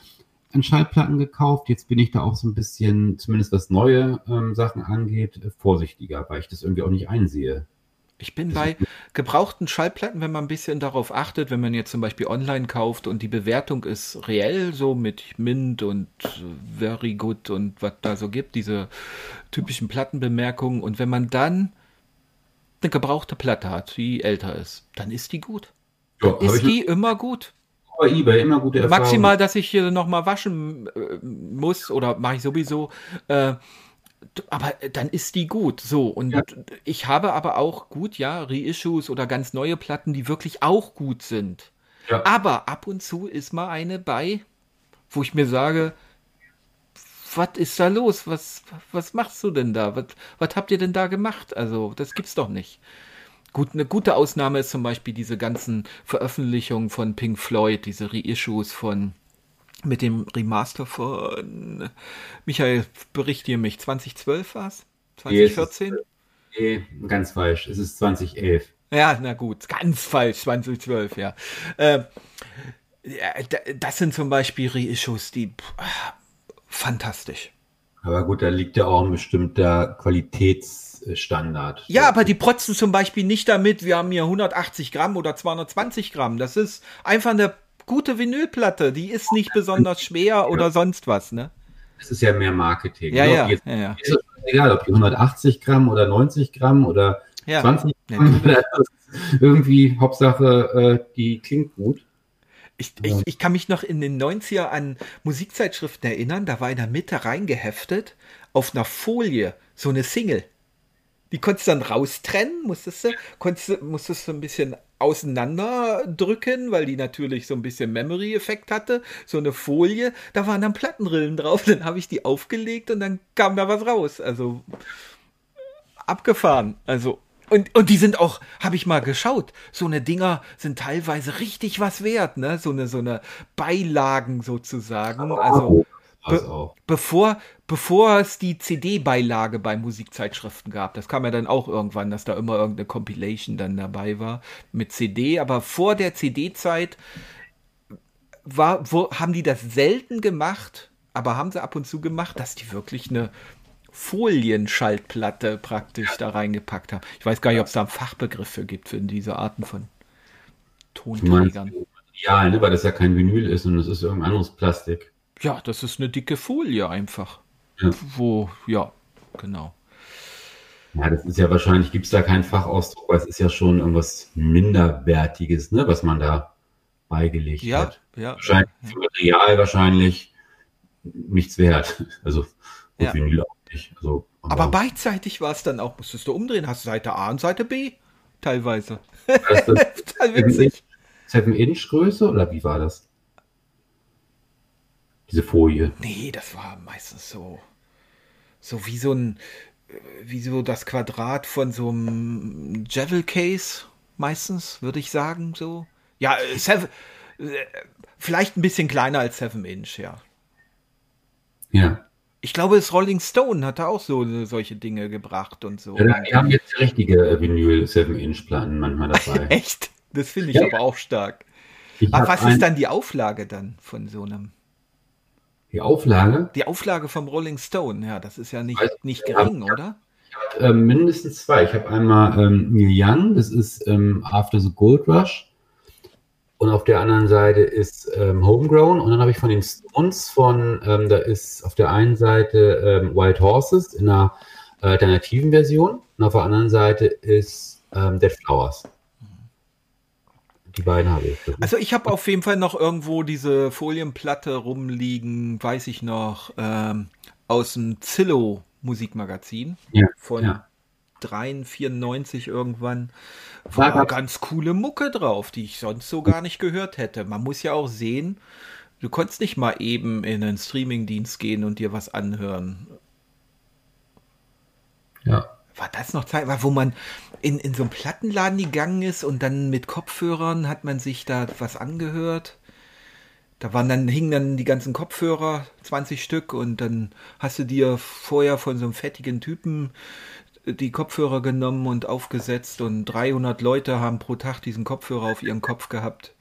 an Schallplatten gekauft. Jetzt bin ich da auch so ein bisschen, zumindest was neue ähm, Sachen angeht, vorsichtiger, weil ich das irgendwie auch nicht einsehe. Ich bin bei gebrauchten Schallplatten, wenn man ein bisschen darauf achtet, wenn man jetzt zum Beispiel online kauft und die Bewertung ist reell, so mit Mint und Very Good und was da so gibt, diese typischen Plattenbemerkungen. Und wenn man dann eine gebrauchte Platte hat, die älter ist, dann ist die gut. Ja, ist die immer gut. bei eBay immer gute Erfahrungen. Maximal, dass ich hier nochmal waschen äh, muss oder mache ich sowieso. Äh, aber dann ist die gut. So, und Ja. ich habe aber auch gut, ja, Reissues oder ganz neue Platten, die wirklich auch gut sind. Ja. Aber ab und zu ist mal eine bei, wo ich mir sage, was ist da los? Was, was machst du denn da? Was, was habt ihr denn da gemacht? Also, das gibt's doch nicht. Gut, eine gute Ausnahme ist zum Beispiel diese ganzen Veröffentlichungen von Pink Floyd, diese Reissues von mit dem Remaster von Michael, berichte mich, 2012 war's? 2014? Nee, ganz falsch. Es ist 2011. Ja, na gut, ganz falsch, 2012, ja. Äh, das sind zum Beispiel Reissues, die pff, fantastisch. Aber gut, da liegt ja auch ein bestimmter Qualitätsstandard. Ja, aber die protzen zum Beispiel nicht damit, wir haben hier 180 Gramm oder 220 Gramm. Das ist einfach eine gute Vinylplatte. Die ist nicht besonders schwer oder sonst was, ne? Es ist ja mehr Marketing. Ja, ne? ja, Jetzt, ja, ja. Ist egal, ob die 180 Gramm oder 90 Gramm oder Ja. 20 Ja. Gramm. Irgendwie, Hauptsache, äh, die klingt gut. Ich, ich, ich kann mich noch in den 90er an Musikzeitschriften erinnern, da war in der Mitte reingeheftet auf einer Folie so eine Single. Die konntest du dann raustrennen, musstest du, konntest, musstest du ein bisschen auseinander drücken, weil die natürlich so ein bisschen Memory-Effekt hatte. So eine Folie, da waren dann Plattenrillen drauf, dann habe ich die aufgelegt und dann kam da was raus. Also abgefahren. Also und, und die sind auch, habe ich mal geschaut, so eine Dinger sind teilweise richtig was wert, ne? So eine, so eine Beilagen sozusagen. Also be bevor, bevor es die CD-Beilage bei Musikzeitschriften gab, das kam ja dann auch irgendwann, dass da immer irgendeine Compilation dann dabei war mit CD, aber vor der CD-Zeit war, wo, haben die das selten gemacht, aber haben sie ab und zu gemacht, dass die wirklich eine Folienschaltplatte praktisch da reingepackt haben. Ich weiß gar nicht, ob es da einen Fachbegriff für gibt, für diese Arten von Tonträgern. Material, ne? weil das ja kein Vinyl ist und es ist irgendein anderes Plastik. Ja, das ist eine dicke Folie einfach. Ja. Wo, ja, genau. Ja, das ist ja wahrscheinlich, gibt es da keinen Fachausdruck, weil es ist ja schon irgendwas Minderwertiges, ne, was man da beigelegt Ja, hat. ja. Wahrscheinlich für Material wahrscheinlich nichts wert. Also gut, Ja. Vinyl auch nicht. Also, Aber beidseitig war es dann auch, musstest du umdrehen, hast Seite A und Seite B teilweise. ist das Total witzig. 7 Inch Größe oder wie war das? Diese Folie. Nee, das war meistens so, so wie so ein, wie so das Quadrat von so einem Javel Case, meistens, würde ich sagen, so. Ja, äh, seven, äh, vielleicht ein bisschen kleiner als 7 Inch, ja. Ja. Ich glaube, das Rolling Stone hatte auch so solche Dinge gebracht und so. ja die haben jetzt richtige äh, Vinyl 7 Inch Platten manchmal dabei. Echt? Das finde ich Ja. aber auch stark. Aber was ist dann die Auflage dann von so einem? Die Auflage? Die Auflage vom Rolling Stone, ja, das ist ja nicht, Weiß- nicht ja, gering, oder? Ähm, mindestens zwei. Ich habe einmal ähm, Neil Young, das ist ähm, After the Gold Rush. Und auf der anderen Seite ist ähm, Homegrown. Und dann habe ich von den Stones von, ähm, da ist auf der einen Seite ähm, Wild Horses in einer äh, alternativen Version. Und auf der anderen Seite ist ähm, Dead Flowers. Die beiden habe ich. Also ich habe auf jeden Fall noch irgendwo diese Folienplatte rumliegen, weiß ich noch, ähm, aus dem Zillow Musikmagazin Ja, von ja. 93, 94 irgendwann. War- War ganz coole Mucke drauf, die ich sonst so gar nicht gehört hätte. Man muss ja auch sehen, du konntest nicht mal eben in einen Streamingdienst gehen und dir was anhören. ja. War das noch Zeit, wo man in, in so einen Plattenladen gegangen ist und dann mit Kopfhörern hat man sich da was angehört? Da waren dann, hingen dann die ganzen Kopfhörer, 20 Stück, und dann hast du dir vorher von so einem fettigen Typen die Kopfhörer genommen und aufgesetzt und 300 Leute haben pro Tag diesen Kopfhörer auf ihren Kopf gehabt.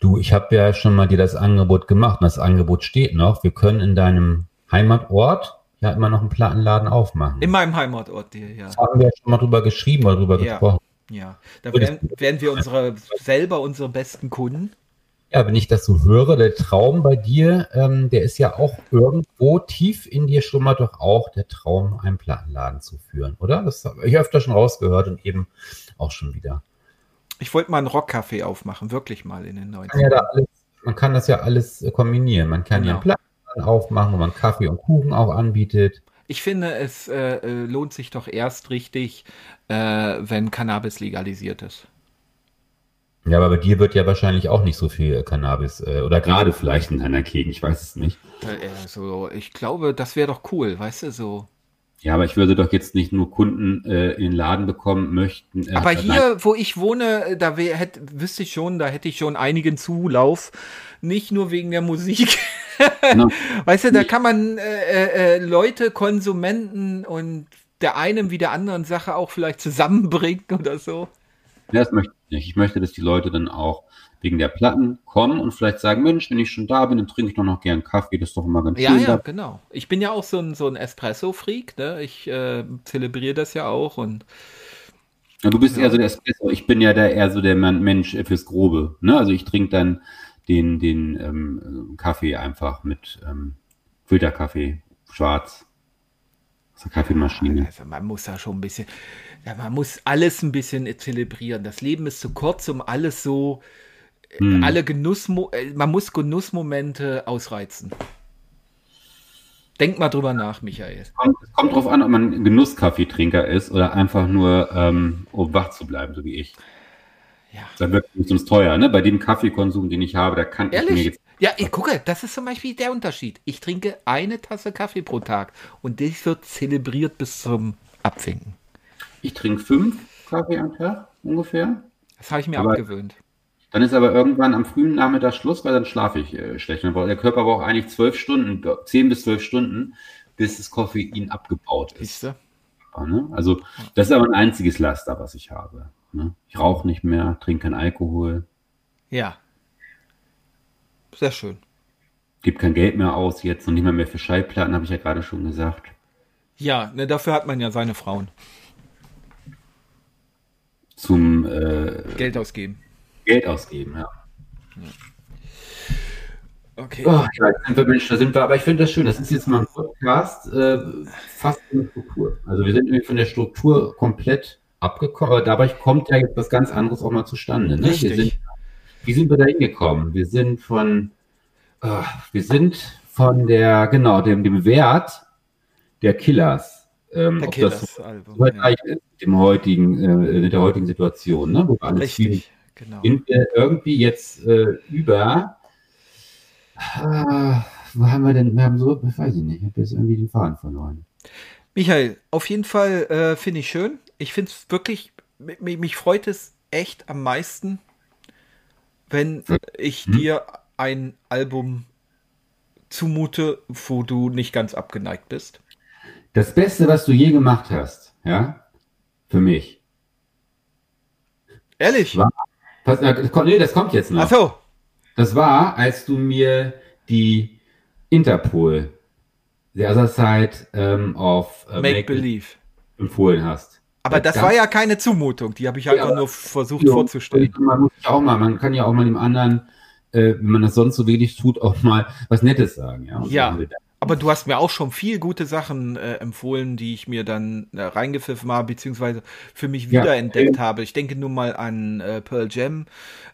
Du, ich habe ja schon mal dir das Angebot gemacht das Angebot steht noch. Wir können in deinem Heimatort ja immer noch einen Plattenladen aufmachen. In meinem Heimatort, dir, ja. Da haben wir ja schon mal drüber geschrieben oder drüber Ja. gesprochen. Ja, da wären, wären wir unsere, selber unsere besten Kunden. Ja, wenn ich das so höre, der Traum bei dir, ähm, der ist ja auch irgendwo tief in dir schlummert doch auch der Traum, einen Plattenladen zu führen, oder? Das habe ich öfter schon rausgehört und eben auch schon wieder. Ich wollte mal einen Rockcafé aufmachen, wirklich mal in den 90ern. Ja, alles, man kann das ja alles kombinieren. Man kann genau. ja einen Plattenladen aufmachen, wo man Kaffee und Kuchen auch anbietet. Ich finde, es äh, äh, lohnt sich doch erst richtig, äh, wenn Cannabis legalisiert ist. Ja, aber bei dir wird ja wahrscheinlich auch nicht so viel Cannabis äh, oder gerade vielleicht in einer Gegend, ich weiß es nicht. Also, ich glaube, das wäre doch cool, weißt du, so. Ja, aber ich würde doch jetzt nicht nur Kunden äh, in den Laden bekommen möchten. Äh, aber hier, wo ich wohne, da wär, hätte, wüsste ich schon, da hätte ich schon einigen Zulauf. Nicht nur wegen der Musik. no. Weißt du, da kann man äh, äh, Leute, Konsumenten und der einen wie der anderen Sache auch vielleicht zusammenbringen oder so. Ja, das möchte ich nicht. Ich möchte, dass die Leute dann auch wegen der Platten kommen und vielleicht sagen, Mensch, wenn ich schon da bin, dann trinke ich doch noch gern Kaffee, das ist doch immer ganz ja, schön. Ja, ja, genau. Ich bin ja auch so ein, so ein Espresso-Freak, ne? Ich äh, zelebriere das ja auch und ja, du bist ja. eher so der Espresso, ich bin ja der, eher so der Mensch fürs Grobe, ne? Also ich trinke dann den, den ähm, Kaffee einfach mit ähm, Filterkaffee, schwarz. Aus der Kaffeemaschine. Also man muss ja schon ein bisschen, ja, man muss alles ein bisschen zelebrieren. Das Leben ist zu kurz, um alles so, hm. alle Genuss, äh, man muss Genussmomente ausreizen. Denk mal drüber nach, Michael. Es kommt, es kommt drauf an, ob man Genusskaffeetrinker ist oder einfach nur, ähm, um wach zu bleiben, so wie ich. Ja. Das wird sonst teuer, ne? Bei dem Kaffeekonsum, den ich habe, da kann Ehrlich? ich mir jetzt. Ja, ich gucke, das ist zum Beispiel der Unterschied. Ich trinke eine Tasse Kaffee pro Tag und das wird zelebriert bis zum Abwinken. Ich trinke fünf Kaffee am Tag ungefähr. Das habe ich mir aber abgewöhnt. Dann ist aber irgendwann am frühen Nachmittag Schluss, weil dann schlafe ich äh, schlecht. Der Körper braucht eigentlich zwölf Stunden, zehn bis zwölf Stunden, bis das Koffein abgebaut ist. Siehste? Ne? Also das ist aber ein einziges Laster, was ich habe. Ne? Ich rauche nicht mehr, trinke keinen Alkohol. Ja. Sehr schön. Gibt kein Geld mehr aus jetzt und nicht mehr, mehr für Schallplatten, habe ich ja gerade schon gesagt. Ja, ne, dafür hat man ja seine Frauen. Zum äh, Geld ausgeben. Geld ausgeben, ja. Okay. Oh, ja, sind wir Mensch, da sind wir, aber ich finde das schön. Das ist jetzt mal ein Podcast, äh, fast eine Struktur. Also wir sind nämlich von der Struktur komplett abgekommen, aber dabei kommt ja jetzt was ganz anderes auch mal zustande. Ne? Wir sind, wie sind wir da hingekommen? Wir sind von, uh, wir sind von der, genau, dem, dem Wert der Killers. Ähm, der Killers Album, so ja. ist mit dem heutigen, äh, mit der heutigen Situation, ne? wo wir alles Richtig, genau. sind wir irgendwie jetzt äh, über, ah, wo haben wir denn, wir haben so, weiß ich nicht, ich habe jetzt irgendwie den Faden verloren. Michael, auf jeden Fall äh, finde ich schön. Ich finde es wirklich, mich, mich, freut es echt am meisten, wenn ich hm. dir ein Album zumute, wo du nicht ganz abgeneigt bist. Das Beste, was du je gemacht hast, ja, für mich. Ehrlich? War, pass, nee, das kommt jetzt noch. Ach so. Das war, als du mir die Interpol The Other Side ähm, of uh, Make, Make Believe empfohlen hast. Aber das, das war ja keine Zumutung, die habe ich einfach ja, nur versucht ja, vorzustellen. Man muss auch mal, man kann ja auch mal dem anderen, äh, wenn man das sonst so wenig tut, auch mal was Nettes sagen. Ja, ja aber du hast mir auch schon viel gute Sachen äh, empfohlen, die ich mir dann äh, reingepfiffen habe, beziehungsweise für mich wiederentdeckt ja, habe. Ich denke nur mal an äh, Pearl Jam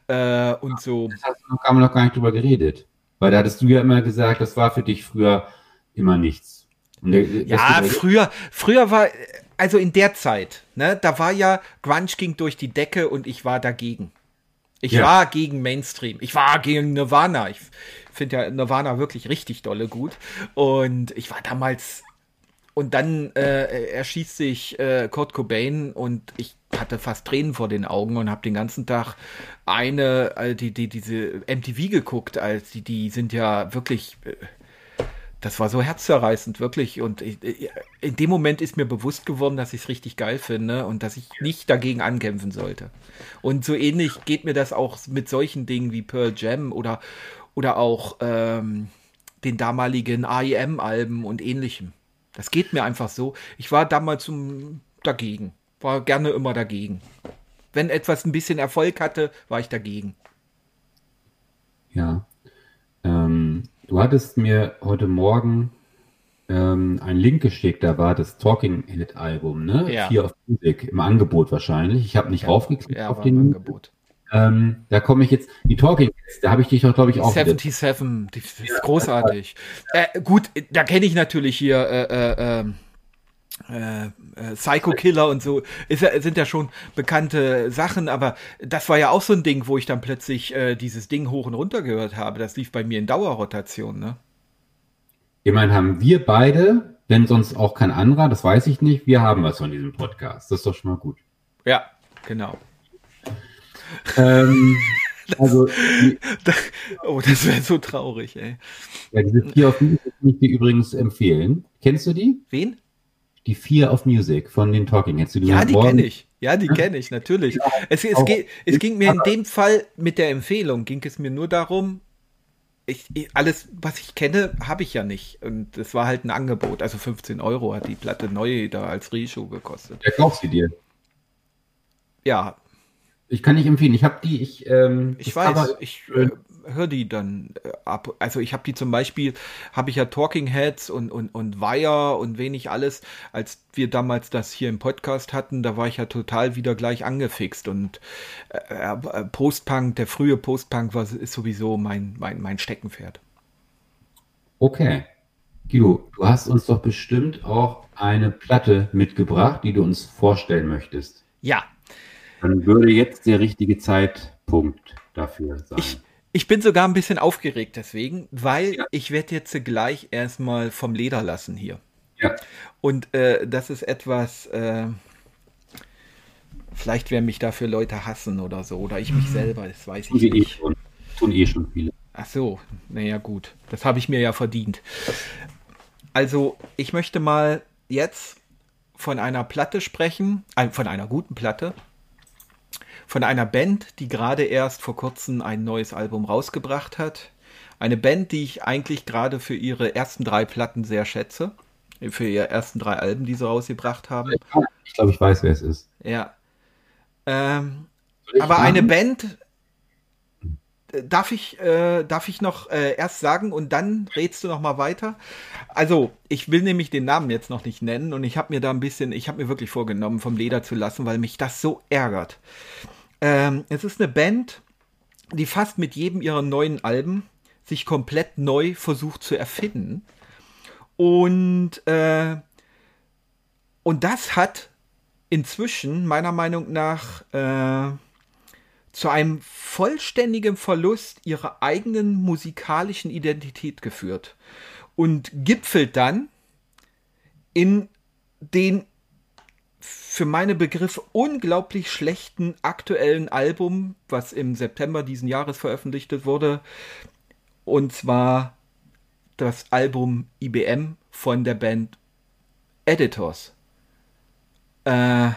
äh, und so. Das hast du noch, haben wir noch gar nicht drüber geredet. Weil da hattest du ja immer gesagt, das war für dich früher immer nichts. Der, ja, früher, früher war, also in der Zeit, ne, da war ja, Grunge ging durch die Decke und ich war dagegen. Ich ja. war gegen Mainstream. Ich war gegen Nirvana. Ich finde ja Nirvana wirklich richtig dolle gut. Und ich war damals. Und dann äh, erschießt sich äh, Kurt Cobain und ich hatte fast Tränen vor den Augen und habe den ganzen Tag eine, äh, die, die, diese MTV geguckt, als die, die sind ja wirklich. Äh, das war so herzzerreißend, wirklich. Und in dem Moment ist mir bewusst geworden, dass ich es richtig geil finde und dass ich nicht dagegen ankämpfen sollte. Und so ähnlich geht mir das auch mit solchen Dingen wie Pearl Jam oder, oder auch ähm, den damaligen AEM-Alben und ähnlichem. Das geht mir einfach so. Ich war damals um, dagegen. War gerne immer dagegen. Wenn etwas ein bisschen Erfolg hatte, war ich dagegen. Ja. Ähm, du hattest mir heute Morgen ähm, einen Link geschickt, da war das Talking Head Album, ne? Ja. Fear of Music, im Angebot wahrscheinlich. Ich habe nicht raufgeklickt Ja, auf war im den. Angebot. Ähm, da komme ich jetzt, die Talking Heads, da habe ich dich doch, glaube ich, auch. wieder- 77, die ist großartig. Äh, gut, da kenne ich natürlich hier äh, äh, ähm, äh, äh, Psycho Killer und so. Ist, ja- sind ja schon bekannte Sachen, aber das war ja auch so ein Ding, wo ich dann plötzlich äh, dieses Ding hoch und runter gehört habe. Das lief bei mir in Dauerrotation, ne? Immerhin haben wir beide, wenn sonst auch kein anderer, das weiß ich nicht, wir haben was von diesem Podcast. Das ist doch schon mal gut. Ja, genau. Ähm, also, die, Oh, das wäre so traurig, ey. ja, diese Fear of Music kann ich dir übrigens empfehlen. Kennst du die? Wen? Die Fear of Music von den Talking Heads. du Ja, die kenne ich. Ja, die kenne ich, natürlich. Es, es, auch. geht, es ging mir in dem Fall mit der Empfehlung, ging es mir nur darum, ich, ich, alles, was ich kenne, habe ich ja nicht. Und es war halt ein Angebot. Also 15 Euro hat die Platte neu da als Rishow gekostet. Ja, kauf sie dir. Ja, Ich kann nicht empfehlen. Ich habe die, ich, ähm, ich weiß. Cover- ich äh, höre die dann äh, ab. Also ich habe die zum Beispiel, habe ich ja Talking Heads und, und, und Wire und wenig alles. Als wir damals das hier im Podcast hatten, da war ich ja total wieder gleich angefixt. Und äh, äh, Postpunk, der frühe Postpunk war, ist sowieso mein, mein, mein Steckenpferd. Okay. Guido, du hast uns doch bestimmt auch eine Platte mitgebracht, die du uns vorstellen möchtest. Ja, Dann würde jetzt der richtige Zeitpunkt dafür sein. Ich, ich bin sogar ein bisschen aufgeregt deswegen, weil ich werde jetzt gleich erstmal vom Leder lassen hier. ja. Und äh, das ist etwas, äh, vielleicht werden mich dafür Leute hassen oder so, oder ich mich selber, das weiß Tun ich eh nicht. schon. Tun eh schon viele. Ach so, naja gut, das habe ich mir ja verdient. Also, ich möchte mal jetzt von einer Platte sprechen, äh, von einer guten Platte, von einer Band, die gerade erst vor kurzem ein neues Album rausgebracht hat. Eine Band, die ich eigentlich gerade für ihre ersten drei Platten sehr schätze. Für ihre ersten drei Alben, die sie rausgebracht haben. Ich glaube, ich weiß, wer es ist. Ja. Ähm, aber raten? eine Band äh, darf ich äh, darf ich noch äh, erst sagen und dann redst du noch mal weiter. Also ich will nämlich den Namen jetzt noch nicht nennen und ich habe mir da ein bisschen, ich habe mir wirklich vorgenommen, vom Leder zu lassen, weil mich das so ärgert. Ähm, es ist eine Band, die fast mit jedem ihrer neuen Alben sich komplett neu versucht zu erfinden. Und äh, und das hat inzwischen meiner Meinung nach äh, zu einem vollständigen Verlust ihrer eigenen musikalischen Identität geführt und gipfelt dann in den für meine Begriffe unglaublich schlechten aktuellen Album, was im September diesen Jahres veröffentlicht wurde, und zwar das Album IBM von der Band Editors. Äh,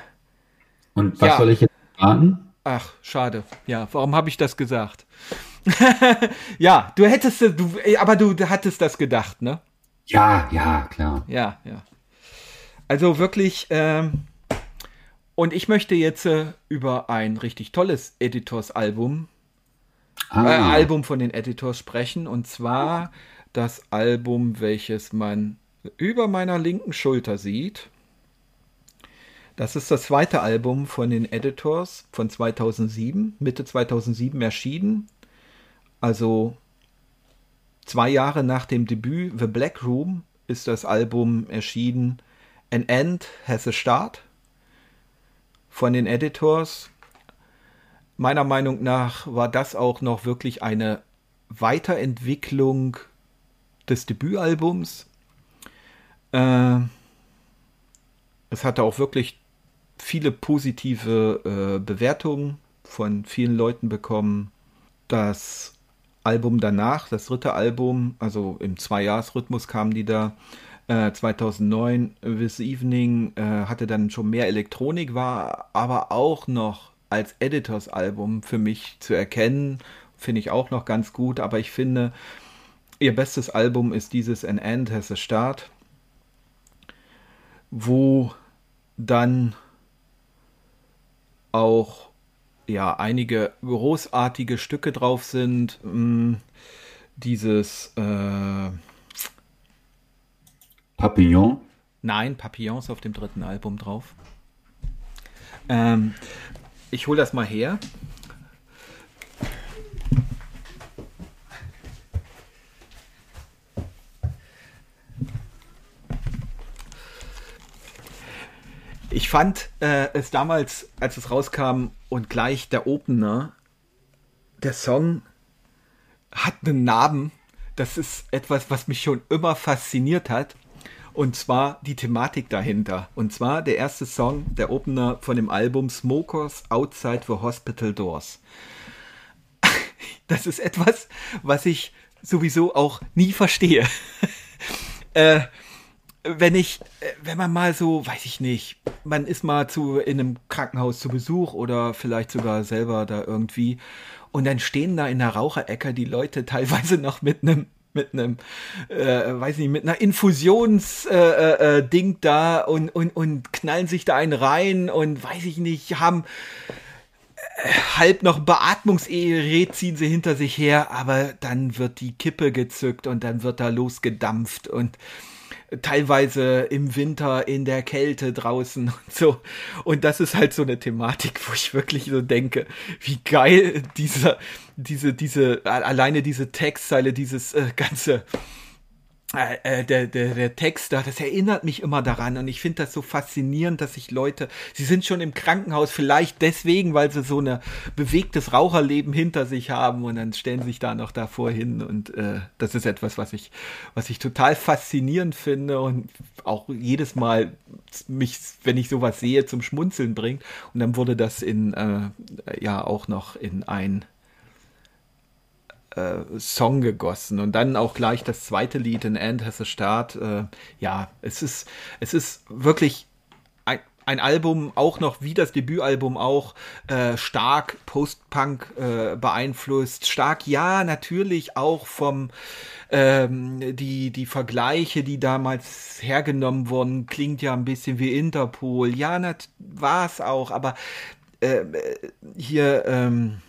Und was Ja. soll ich jetzt raten? Ach, schade. Ja, warum habe ich das gesagt? ja, du hättest, du, aber du hattest das gedacht, ne? Ja, ja, klar. Ja, ja. Also wirklich, ähm, und ich möchte jetzt äh, über ein richtig tolles Editors-Album, äh, Ah, Album von den Editors sprechen, und zwar das Album, welches man über meiner linken Schulter sieht. Das ist das zweite Album von den Editors von 2007, Mitte 2007 erschienen. Also zwei Jahre nach dem Debüt The Black Room ist das Album erschienen. An End Has a Start von den Editors. Meiner Meinung nach war das auch noch wirklich eine Weiterentwicklung des Debütalbums. Äh, es hatte auch wirklich viele positive äh, Bewertungen von vielen Leuten bekommen. Das Album danach, das dritte Album, also im Zweijahresrhythmus kamen die da, äh, 2009, This Evening, äh, hatte dann schon mehr Elektronik, war aber auch noch als Editors-Album für mich zu erkennen, finde ich auch noch ganz gut, aber ich finde, ihr bestes Album ist dieses An End Has a Start, wo dann auch ja einige großartige Stücke drauf sind. Hm, dieses äh, Papillon? Nein, Papillon ist auf dem dritten Album drauf. Ähm, ich hole das mal her. Ich fand äh, es damals, als es rauskam und gleich der Opener, der Song hat einen Namen. Das ist etwas, was mich schon immer fasziniert hat. Und zwar die Thematik dahinter. Und zwar der erste Song, der Opener von dem Album Smokers Outside the Hospital Doors. Das ist etwas, was ich sowieso auch nie verstehe. äh, wenn ich, äh, wenn man mal so, weiß ich nicht, man ist mal zu in einem Krankenhaus zu Besuch oder vielleicht sogar selber da irgendwie und dann stehen da in der Raucherecke die Leute teilweise noch mit einem mit einem, äh, weiß nicht, mit einer Infusionsding äh, äh, äh da und, und, und knallen sich da einen rein und weiß ich nicht, haben äh, halb noch Beatmungsgerät ziehen sie hinter sich her, aber dann wird die Kippe gezückt und dann wird da losgedampft und teilweise im Winter in der Kälte draußen und so. Und das ist halt so eine Thematik, wo ich wirklich so denke, wie geil dieser, diese, diese, alleine diese Textzeile, dieses äh, ganze, äh, äh, der, der, der Text da, das erinnert mich immer daran und ich finde das so faszinierend, dass sich Leute, sie sind schon im Krankenhaus, vielleicht deswegen, weil sie so ein bewegtes Raucherleben hinter sich haben und dann stellen sich da noch davor hin und äh, das ist etwas, was ich, was ich total faszinierend finde und auch jedes Mal mich, wenn ich sowas sehe, zum Schmunzeln bringt. Und dann wurde das in, äh, ja auch noch in ein Song gegossen und dann auch gleich das zweite Lied in End Has a Start. Äh, ja, es ist, es ist wirklich ein, ein Album, auch noch wie das Debütalbum auch, äh, stark Post-Punk äh, beeinflusst. Stark, ja, natürlich auch vom ähm, die, die Vergleiche, die damals hergenommen wurden, klingt ja ein bisschen wie Interpol. Ja, war es auch, aber äh, hier, ähm,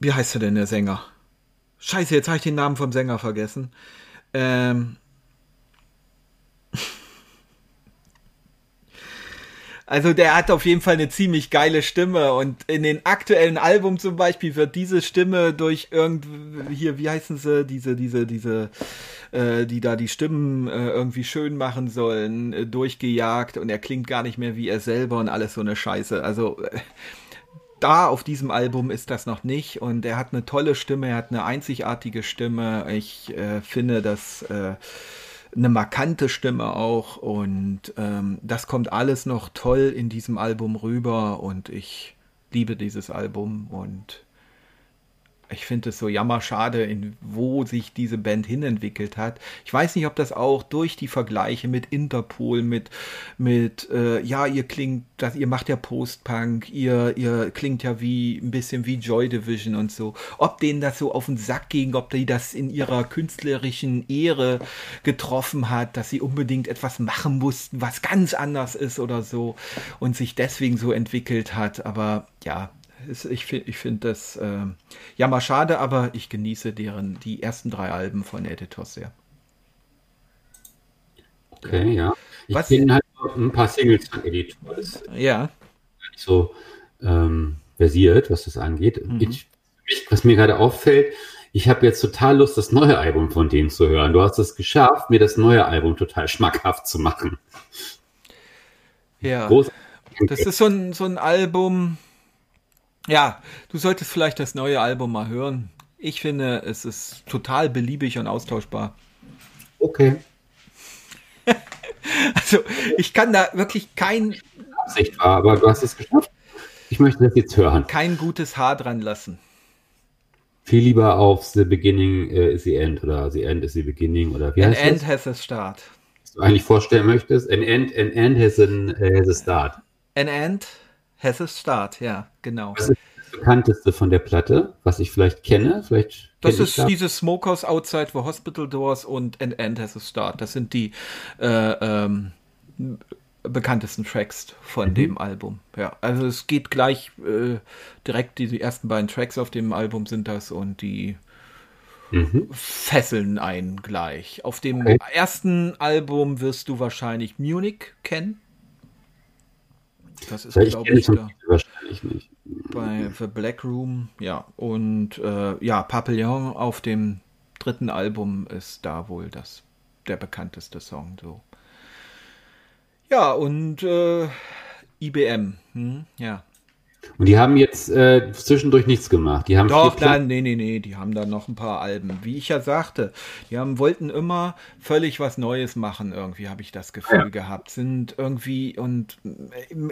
wie heißt er denn, der Sänger? Scheiße, jetzt habe ich den Namen vom Sänger vergessen. Ähm. Also der hat auf jeden Fall eine ziemlich geile Stimme und in den aktuellen Album zum Beispiel wird diese Stimme durch irgendwie hier, wie heißen sie, diese, diese, diese, äh, die da die Stimmen äh, irgendwie schön machen sollen, äh, durchgejagt und er klingt gar nicht mehr wie er selber und alles so eine Scheiße. Also äh, da auf diesem Album ist das noch nicht. Und er hat eine tolle Stimme, er hat eine einzigartige Stimme. Ich äh, finde das äh, eine markante Stimme auch. Und ähm, das kommt alles noch toll in diesem Album rüber. Und ich liebe dieses Album. Und ich finde es so jammerschade, in wo sich diese Band hinentwickelt hat. Ich weiß nicht, ob das auch durch die Vergleiche mit Interpol, mit, mit, äh, ja, ihr klingt, das, ihr macht ja Post-Punk, ihr, ihr klingt ja wie, ein bisschen wie Joy Division und so. Ob denen das so auf den Sack ging, ob die das in ihrer künstlerischen Ehre getroffen hat, dass sie unbedingt etwas machen mussten, was ganz anders ist oder so und sich deswegen so entwickelt hat. Aber ja, ich, ich finde das äh, ja mal schade, aber ich genieße deren die ersten drei Alben von Editors sehr. Okay, ja. Ich was, kenne halt ein paar Singles von Editors. Ja. So ähm, versiert, was das angeht. Mhm. Ich, was mir gerade auffällt, ich habe jetzt total Lust, das neue Album von denen zu hören. Du hast es geschafft, mir das neue Album total schmackhaft zu machen. Ja. Großartig. Das ist so ein, so ein Album, ja, du solltest vielleicht das neue Album mal hören. Ich finde, es ist total beliebig und austauschbar. Okay. also, ich kann da wirklich kein. Absicht war, aber du hast es geschafft. Ich möchte das jetzt hören. Kein gutes Haar dran lassen. Viel lieber auf The Beginning uh, is the End oder The End is the Beginning oder wie an heißt End das? has a Start. Was du eigentlich vorstellen möchtest? An End, an end has, an, uh, has a Start. An End Has a Start, ja, genau. Was ist das bekannteste von der Platte, was ich vielleicht kenne? Vielleicht das kenn ist dieses Smokers Outside the Hospital Doors und End Has a Start. Das sind die äh, ähm, bekanntesten Tracks von mhm. dem Album. Ja, also es geht gleich äh, direkt, die, die, ersten beiden Tracks auf dem Album sind das und die mhm. fesseln einen gleich. Auf dem okay. ersten Album wirst du wahrscheinlich Munich kennen. Das ist, glaube ich, da. Wahrscheinlich nicht. Bei The Black Room, ja. Und äh, ja, Papillon auf dem dritten Album ist da wohl das der bekannteste Song. So. Ja, und äh, IBM, hm, ja. Und die haben jetzt äh, zwischendurch nichts gemacht. Die haben Doch, nein, nee, nee, nee, die haben da noch ein paar Alben. Wie ich ja sagte, die haben, wollten immer völlig was Neues machen, irgendwie habe ich das Gefühl ja. gehabt. Sind irgendwie, und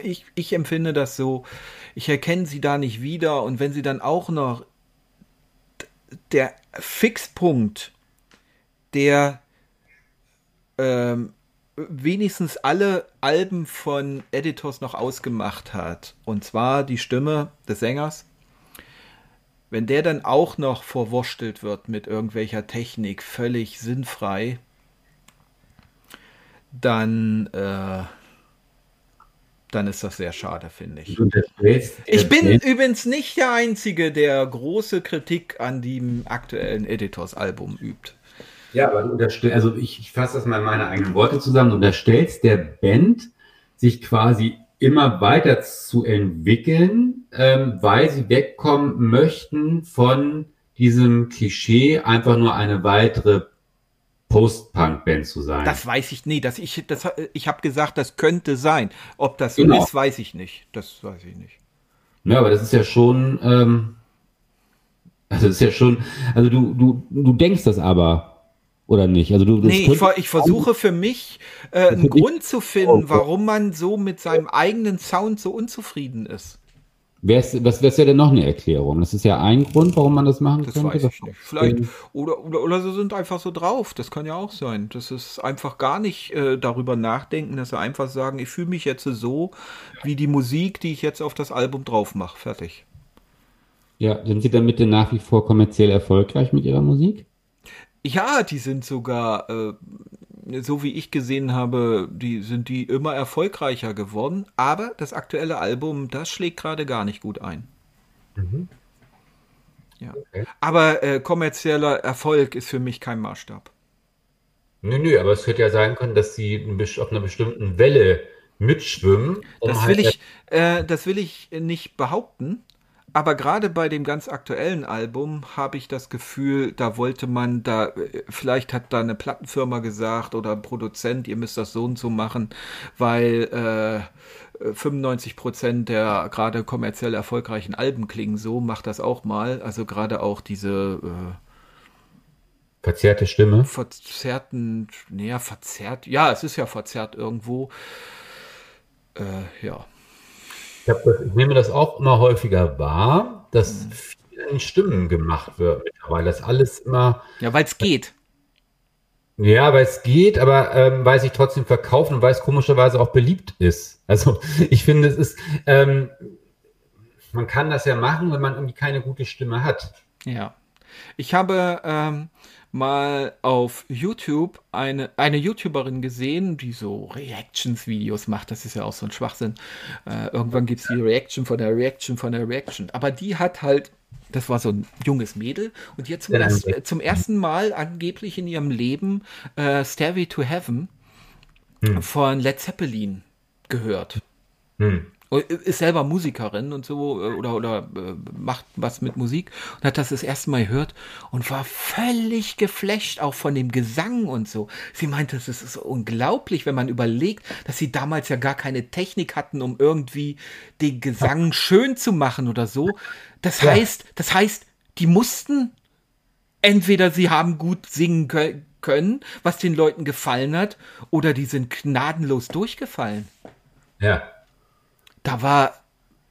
ich, ich empfinde das so, ich erkenne sie da nicht wieder und wenn sie dann auch noch der Fixpunkt der ähm, wenigstens alle Alben von Editors noch ausgemacht hat. Und zwar die Stimme des Sängers. Wenn der dann auch noch verwurstelt wird mit irgendwelcher Technik, völlig sinnfrei, dann, äh, dann ist das sehr schade, finde ich. Ich bin übrigens nicht der Einzige, der große Kritik an dem aktuellen Editors-Album übt. Ja, aber du unterstellst, also ich, ich fasse das mal in meine eigenen Worte zusammen, du unterstellst der Band, sich quasi immer weiter zu entwickeln, ähm, weil sie wegkommen möchten von diesem Klischee, einfach nur eine weitere Post-Punk-Band zu sein. Das weiß ich nie. Das, ich das, ich habe gesagt, das könnte sein. Ob das so genau. ist, weiß ich nicht. Das weiß ich nicht. Ja, aber das ist ja schon, ähm, also das ist ja schon, also du, du, du denkst das aber oder nicht? Also du, nee, ich, ich, versuche für mich äh, einen Grund zu finden, warum man so mit seinem eigenen Sound so unzufrieden ist. Wär's, was wäre denn noch eine Erklärung? Das ist ja ein Grund, warum man das machen das könnte. Weiß ich nicht. Vielleicht, oder, oder, oder sie sind einfach so drauf. Das kann ja auch sein. Das ist einfach gar nicht äh, darüber nachdenken, dass sie einfach sagen, ich fühle mich jetzt so wie die Musik, die ich jetzt auf das Album drauf mache. Fertig. Ja, sind sie damit denn nach wie vor kommerziell erfolgreich mit ihrer Musik? Ja, die sind sogar, äh, so wie ich gesehen habe, die sind die immer erfolgreicher geworden. Aber das aktuelle Album, das schlägt gerade gar nicht gut ein. Mhm. Ja. Okay. Aber äh, kommerzieller Erfolg ist für mich kein Maßstab. Nö, nö, aber es hätte ja sein können, dass sie auf einer bestimmten Welle mitschwimmen. Um das, will halt ich, äh, das will ich nicht behaupten. Aber gerade bei dem ganz aktuellen Album habe ich das Gefühl, da wollte man da, vielleicht hat da eine Plattenfirma gesagt oder ein Produzent, ihr müsst das so und so machen, weil äh, 95 Prozent der gerade kommerziell erfolgreichen Alben klingen so, macht das auch mal. Also gerade auch diese äh, verzerrte Stimme. Verzerrten, naja, verzerrt, ja, es ist ja verzerrt irgendwo. Äh, ja. Ich, das, ich, nehme das auch immer häufiger wahr, dass mhm. viel in Stimmen gemacht wird mittlerweile. Das alles immer. Ja, weil es geht. Ja, weil es geht, aber ähm, weil sich trotzdem verkauft und weil es komischerweise auch beliebt ist. Also ich finde, es ist, ähm, man kann das ja machen, wenn man irgendwie keine gute Stimme hat. Ja. Ich habe ähm, mal auf YouTube eine, eine YouTuberin gesehen, die so Reactions-Videos macht. Das ist ja auch so ein Schwachsinn. Äh, irgendwann gibt es die Reaction von der Reaction von der Reaction. Aber die hat halt, das war so ein junges Mädel und die hat zum, ja, erst, zum ersten Mal angeblich in ihrem Leben äh, Stairway to Heaven hm. von Led Zeppelin gehört. Hm. Äh, ist selber Musikerin und so äh, oder, oder äh, macht was mit Musik und hat das das erste Mal gehört und war völlig geflasht auch von dem Gesang und so. Sie meinte, es ist unglaublich, wenn man überlegt, dass sie damals ja gar keine Technik hatten, um irgendwie den Gesang schön zu machen oder so. Das ja. heißt, das heißt, die mussten entweder sie haben gut singen können, was den Leuten gefallen hat, oder die sind gnadenlos durchgefallen. Ja da war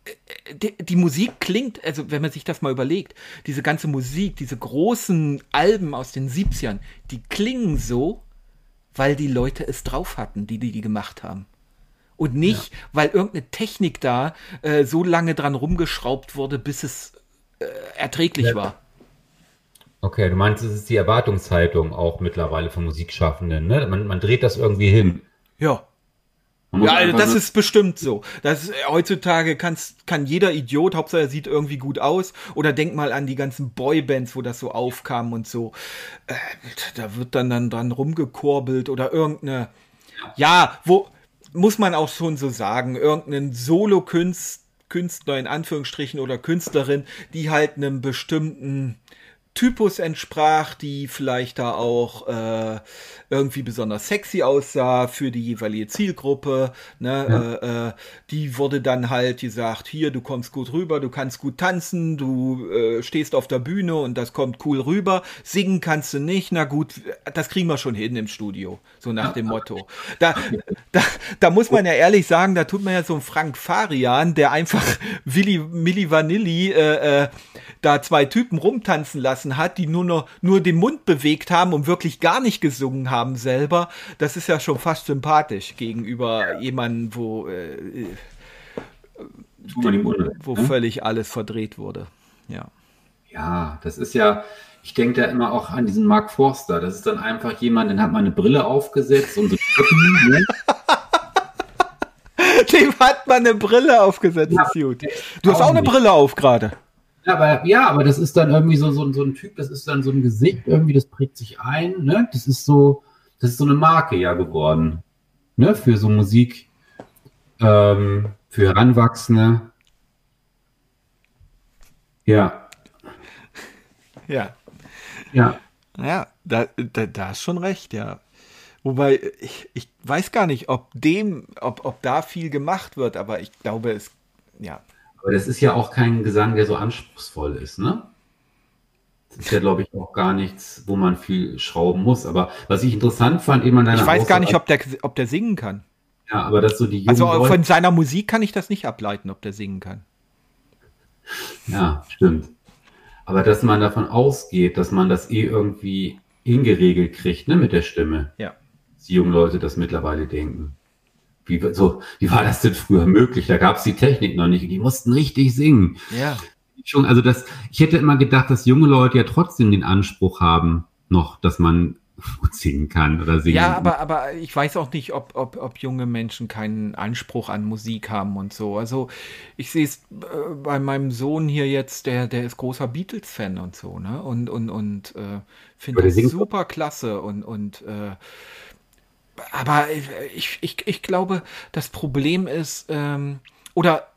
äh, die, die, Musik klingt, also wenn man sich das mal überlegt, diese ganze Musik, diese großen Alben aus den 70ern, die klingen so, weil die Leute es drauf hatten, die die, die gemacht haben. Und nicht, ja. weil irgendeine Technik da äh, so lange dran rumgeschraubt wurde, bis es äh, erträglich ja. war. Okay, du meinst, es ist die Erwartungshaltung auch mittlerweile von Musikschaffenden, ne? Man, man dreht das irgendwie hin. Ja. Ja, also das ist bestimmt so. Das ist, heutzutage kannst, kann jeder Idiot, Hauptsache er sieht irgendwie gut aus. Oder denk mal an die ganzen Boybands, wo das so aufkam und so. Äh, da wird dann, dann dran rumgekurbelt oder irgendeine, ja, wo, muss man auch schon so sagen, irgendeinen Solo-Künstler in Anführungsstrichen oder Künstlerin, die halt einem bestimmten Typus entsprach, die vielleicht da auch äh, irgendwie besonders sexy aussah für die jeweilige Zielgruppe. Ne? Ja. Äh, äh, die wurde dann halt gesagt, hier, du kommst gut rüber, du kannst gut tanzen, du äh, stehst auf der Bühne und das kommt cool rüber. Singen kannst du nicht, na gut, das kriegen wir schon hin im Studio, so nach dem Motto. Da, da, da muss man ja ehrlich sagen, da tut man ja so einen Frank Farian, der einfach Willi, Milli Vanilli äh, äh, da zwei Typen rumtanzen lassen hat, die nur noch nur den Mund bewegt haben und wirklich gar nicht gesungen haben selber, das ist ja schon fast sympathisch gegenüber ja. jemandem, wo äh, dem, wo ne? völlig alles verdreht wurde. Ja. Ja, das ist ja, ich denke da immer auch an diesen Mark Forster. Das ist dann einfach jemand, den hat man eine Brille aufgesetzt und so. ne? Dem hat man eine Brille aufgesetzt, ja, Du hast auch eine Brille auf gerade. Ja, aber, ja, aber das ist dann irgendwie so, so, so ein Typ, das ist dann so ein Gesicht, irgendwie, das prägt sich ein, ne? Das ist so, das ist so eine Marke ja geworden, ne? Für so Musik, ähm, für Heranwachsende. Ja. Ja. Ja. Ja, da, da, da ist schon recht, ja. Wobei, ich, ich weiß gar nicht, ob dem, ob, ob da viel gemacht wird, aber ich glaube, es, ja, aber das ist ja auch kein Gesang, der so anspruchsvoll ist, ne? Das ist ja, glaube ich, auch gar nichts, wo man viel schrauben muss. Aber was ich interessant fand, eben an deiner Ich weiß Aussage, gar nicht, ob der, ob der singen kann. Ja, aber das so die Also von seiner Musik kann ich das nicht ableiten, ob der singen kann. Ja, stimmt. Aber dass man davon ausgeht, dass man das eh irgendwie hingeregelt kriegt, ne, mit der Stimme. Ja. Dass die jungen Leute das mittlerweile denken. Wie, so, wie war das denn früher möglich? Da gab es die Technik noch nicht. Die mussten richtig singen. Ja. Schon, also das, ich hätte immer gedacht, dass junge Leute ja trotzdem den Anspruch haben, noch, dass man gut singen kann oder singen. Ja, aber, aber ich weiß auch nicht, ob, ob, ob junge Menschen keinen Anspruch an Musik haben und so. Also ich sehe es äh, bei meinem Sohn hier jetzt, der, der ist großer Beatles-Fan und so, ne? Und, und, und äh, finde das super klasse und, und äh, aber ich, ich, ich glaube, das Problem ist, ähm, oder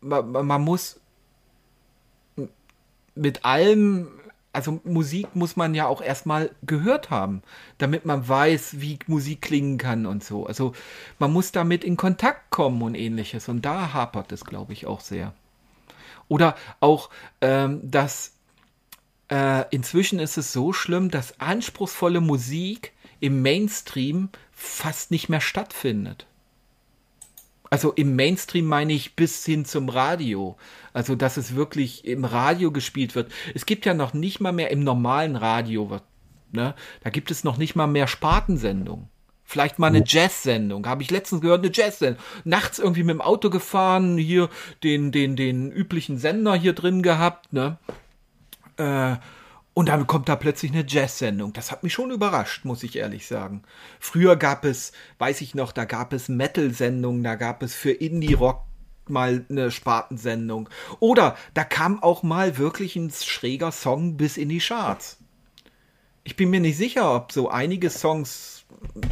man muss mit allem, also Musik muss man ja auch erstmal gehört haben, damit man weiß, wie Musik klingen kann und so. Also man muss damit in Kontakt kommen und ähnliches. Und da hapert es, glaube ich, auch sehr. Oder auch, ähm, dass äh, inzwischen ist es so schlimm, dass anspruchsvolle Musik im Mainstream fast nicht mehr stattfindet. Also im Mainstream meine ich bis hin zum Radio. Also dass es wirklich im Radio gespielt wird. Es gibt ja noch nicht mal mehr im normalen Radio, ne? Da gibt es noch nicht mal mehr Spartensendungen. Vielleicht mal eine Jazz-Sendung. Habe ich letztens gehört, eine Jazz-Sendung. Nachts irgendwie mit dem Auto gefahren, hier den, den, den üblichen Sender hier drin gehabt, ne? Äh, und dann kommt da plötzlich eine Jazz-Sendung. Das hat mich schon überrascht, muss ich ehrlich sagen. Früher gab es, weiß ich noch, da gab es Metal-Sendungen, da gab es für Indie-Rock mal eine Spartensendung. Oder da kam auch mal wirklich ein schräger Song bis in die Charts. Ich bin mir nicht sicher, ob so einige Songs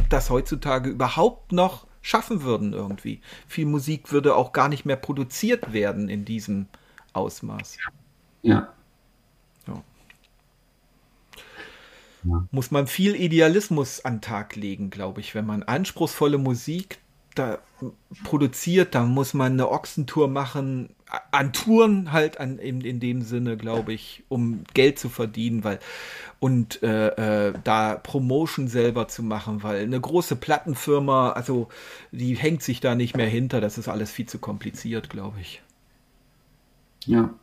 das heutzutage überhaupt noch schaffen würden irgendwie. Viel Musik würde auch gar nicht mehr produziert werden in diesem Ausmaß. Ja. Ja. muss man viel Idealismus an den Tag legen, glaube ich. Wenn man anspruchsvolle Musik da produziert, dann muss man eine Ochsentour machen, an Touren halt an, in, in dem Sinne, glaube ich, um Geld zu verdienen, weil und äh, äh, da Promotion selber zu machen, weil eine große Plattenfirma, also die hängt sich da nicht mehr hinter, das ist alles viel zu kompliziert, glaube ich. Ja.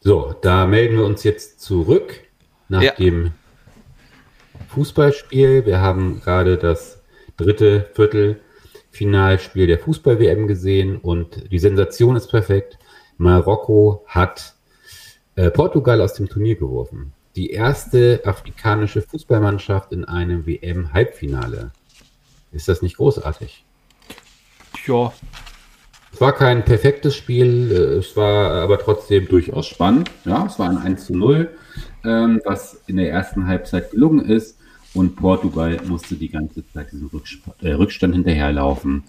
So, da melden wir uns jetzt zurück nach ja. dem Fußballspiel. Wir haben gerade das dritte Viertelfinalspiel der Fußball-WM gesehen und die Sensation ist perfekt. Marokko hat äh, Portugal aus dem Turnier geworfen. Die erste afrikanische Fußballmannschaft in einem WM-Halbfinale. Ist das nicht großartig? Ja. Es war kein perfektes Spiel, äh, es war aber trotzdem durchaus spannend. Ja, es war ein 1 zu 0, ähm, was in der ersten Halbzeit gelungen ist. Und Portugal musste die ganze Zeit diesen äh, Rückstand hinterherlaufen.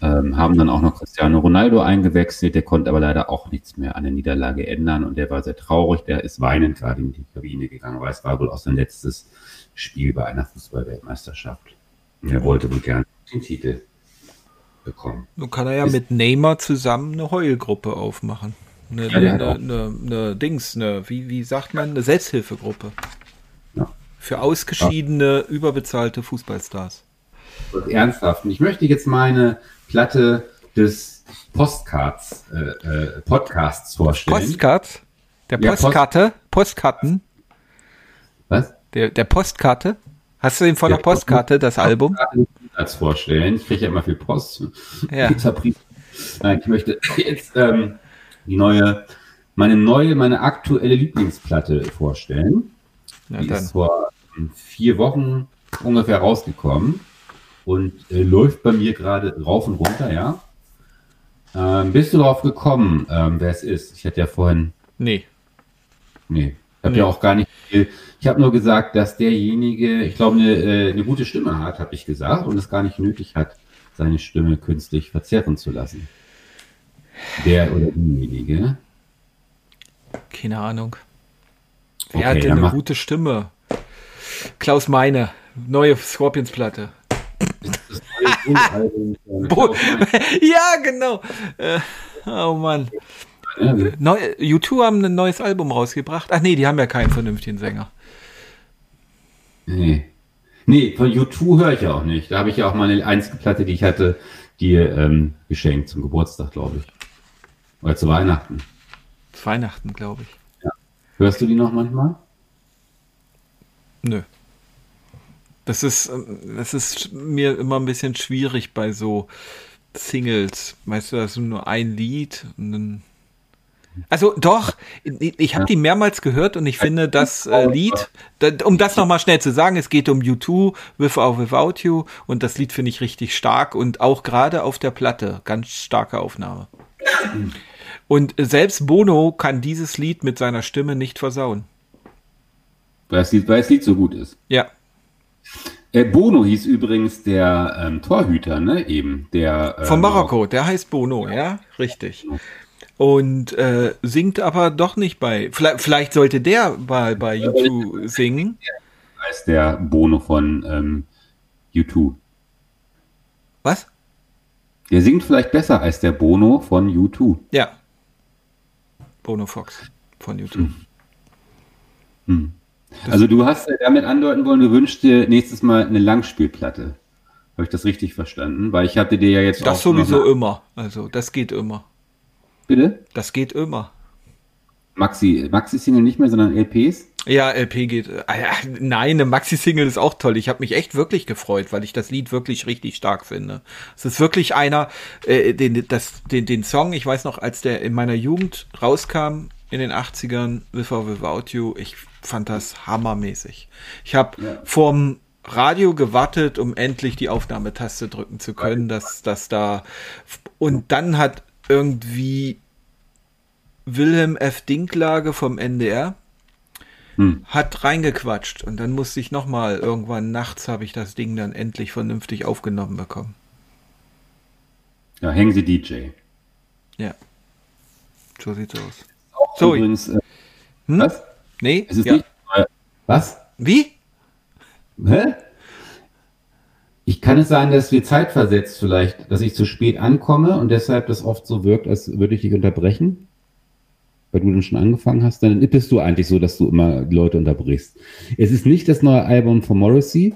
Ähm, haben dann auch noch Cristiano Ronaldo eingewechselt, der konnte aber leider auch nichts mehr an der Niederlage ändern und der war sehr traurig, der ist weinend gerade in die Kabine gegangen, weil es war wohl auch sein letztes Spiel bei einer Fußballweltmeisterschaft. Und er wollte wohl gerne den Titel bekommen. Nun kann er ja ist mit Neymar zusammen eine Heulgruppe aufmachen. Eine, ja, eine, eine, eine, Dings, eine, wie, wie sagt man, eine Selbsthilfegruppe. Ja. Für ausgeschiedene, ja. überbezahlte Fußballstars. Ernsthaft. Und ich möchte jetzt meine Platte des Postcards, äh, äh, Podcasts vorstellen. Postcards? Der Postkarte? Postkarten? Was? Der, der Postkarte? Hast du den von der, der Postkarte, das Album? Als vorstellen. Ich kriege ja immer viel Post. Ja. Nein, ich möchte jetzt ähm, die neue, meine neue, meine aktuelle Lieblingsplatte vorstellen. Ja, die dann. ist vor vier Wochen ungefähr rausgekommen und äh, läuft bei mir gerade rauf und runter, ja. Ähm, bist du darauf gekommen, ähm, wer es ist? Ich hatte ja vorhin. Nee. Nee. Ich habe nee. ja auch gar nicht viel. Ich habe nur gesagt, dass derjenige, ich glaube, eine, äh, eine gute Stimme hat, habe ich gesagt, und es gar nicht nötig hat, seine Stimme künstlich verzerren zu lassen. Der oder diejenige. Keine Ahnung. Wer okay, hat denn eine gute Stimme? Klaus Meine, neue Scorpions-Platte. ja, genau. Äh, oh Mann. Neu, U2 haben ein neues Album rausgebracht. Ach nee, die haben ja keinen vernünftigen Sänger. Nee. Nee, von U2 höre ich ja auch nicht. Da habe ich ja auch mal eine einzige Platte, die ich hatte, dir ähm, geschenkt zum Geburtstag, glaube ich. Oder zu Weihnachten. Zu Weihnachten, glaube ich. Ja. Hörst du die noch manchmal? Nö. Das ist, das ist mir immer ein bisschen schwierig bei so Singles. Weißt du, das ist nur ein Lied und dann. Also doch, ich habe die mehrmals gehört und ich finde das äh, Lied, um das nochmal schnell zu sagen, es geht um U2, With or Without You und das Lied finde ich richtig stark und auch gerade auf der Platte, ganz starke Aufnahme. Und selbst Bono kann dieses Lied mit seiner Stimme nicht versauen. Weil das Lied, weil das Lied so gut ist. Ja, äh, Bono hieß übrigens der ähm, Torhüter, ne? Eben. Der, äh, Von Marokko, der heißt Bono, ja, ja? richtig. Und äh, singt aber doch nicht bei. Vielleicht, vielleicht sollte der bei, bei YouTube singen. Heißt der Bono von ähm, U2. Was? Der singt vielleicht besser als der Bono von U2. Ja. Bono Fox von U2. Hm. Hm. Also du hast damit andeuten wollen, du wünschst dir nächstes Mal eine Langspielplatte. Habe ich das richtig verstanden? Weil ich hatte dir ja jetzt Das sowieso immer. Also das geht immer. Bitte? Das geht immer. Maxi, Maxi-Single nicht mehr, sondern LPs? Ja, LP geht. Äh, nein, eine Maxi-Single ist auch toll. Ich habe mich echt wirklich gefreut, weil ich das Lied wirklich richtig stark finde. Es ist wirklich einer, äh, den, das, den, den Song, ich weiß noch, als der in meiner Jugend rauskam, in den 80ern, With or Without You, ich fand das hammermäßig. Ich habe ja. vorm Radio gewartet, um endlich die Aufnahmetaste drücken zu können, dass das da und dann hat irgendwie Wilhelm F. Dinklage vom NDR hm. hat reingequatscht und dann musste ich noch mal irgendwann nachts habe ich das Ding dann endlich vernünftig aufgenommen bekommen. Ja, hängen Sie DJ. Ja. So sieht's aus. So, übrigens, äh, hm? was? Nee? Es ist ja. nicht, was? Wie? Hä? Ich kann es sein, dass wir zeitversetzt vielleicht, dass ich zu spät ankomme und deshalb das oft so wirkt, als würde ich dich unterbrechen? Weil du dann schon angefangen hast, dann bist du eigentlich so, dass du immer die Leute unterbrichst. Es ist nicht das neue Album von Morrissey.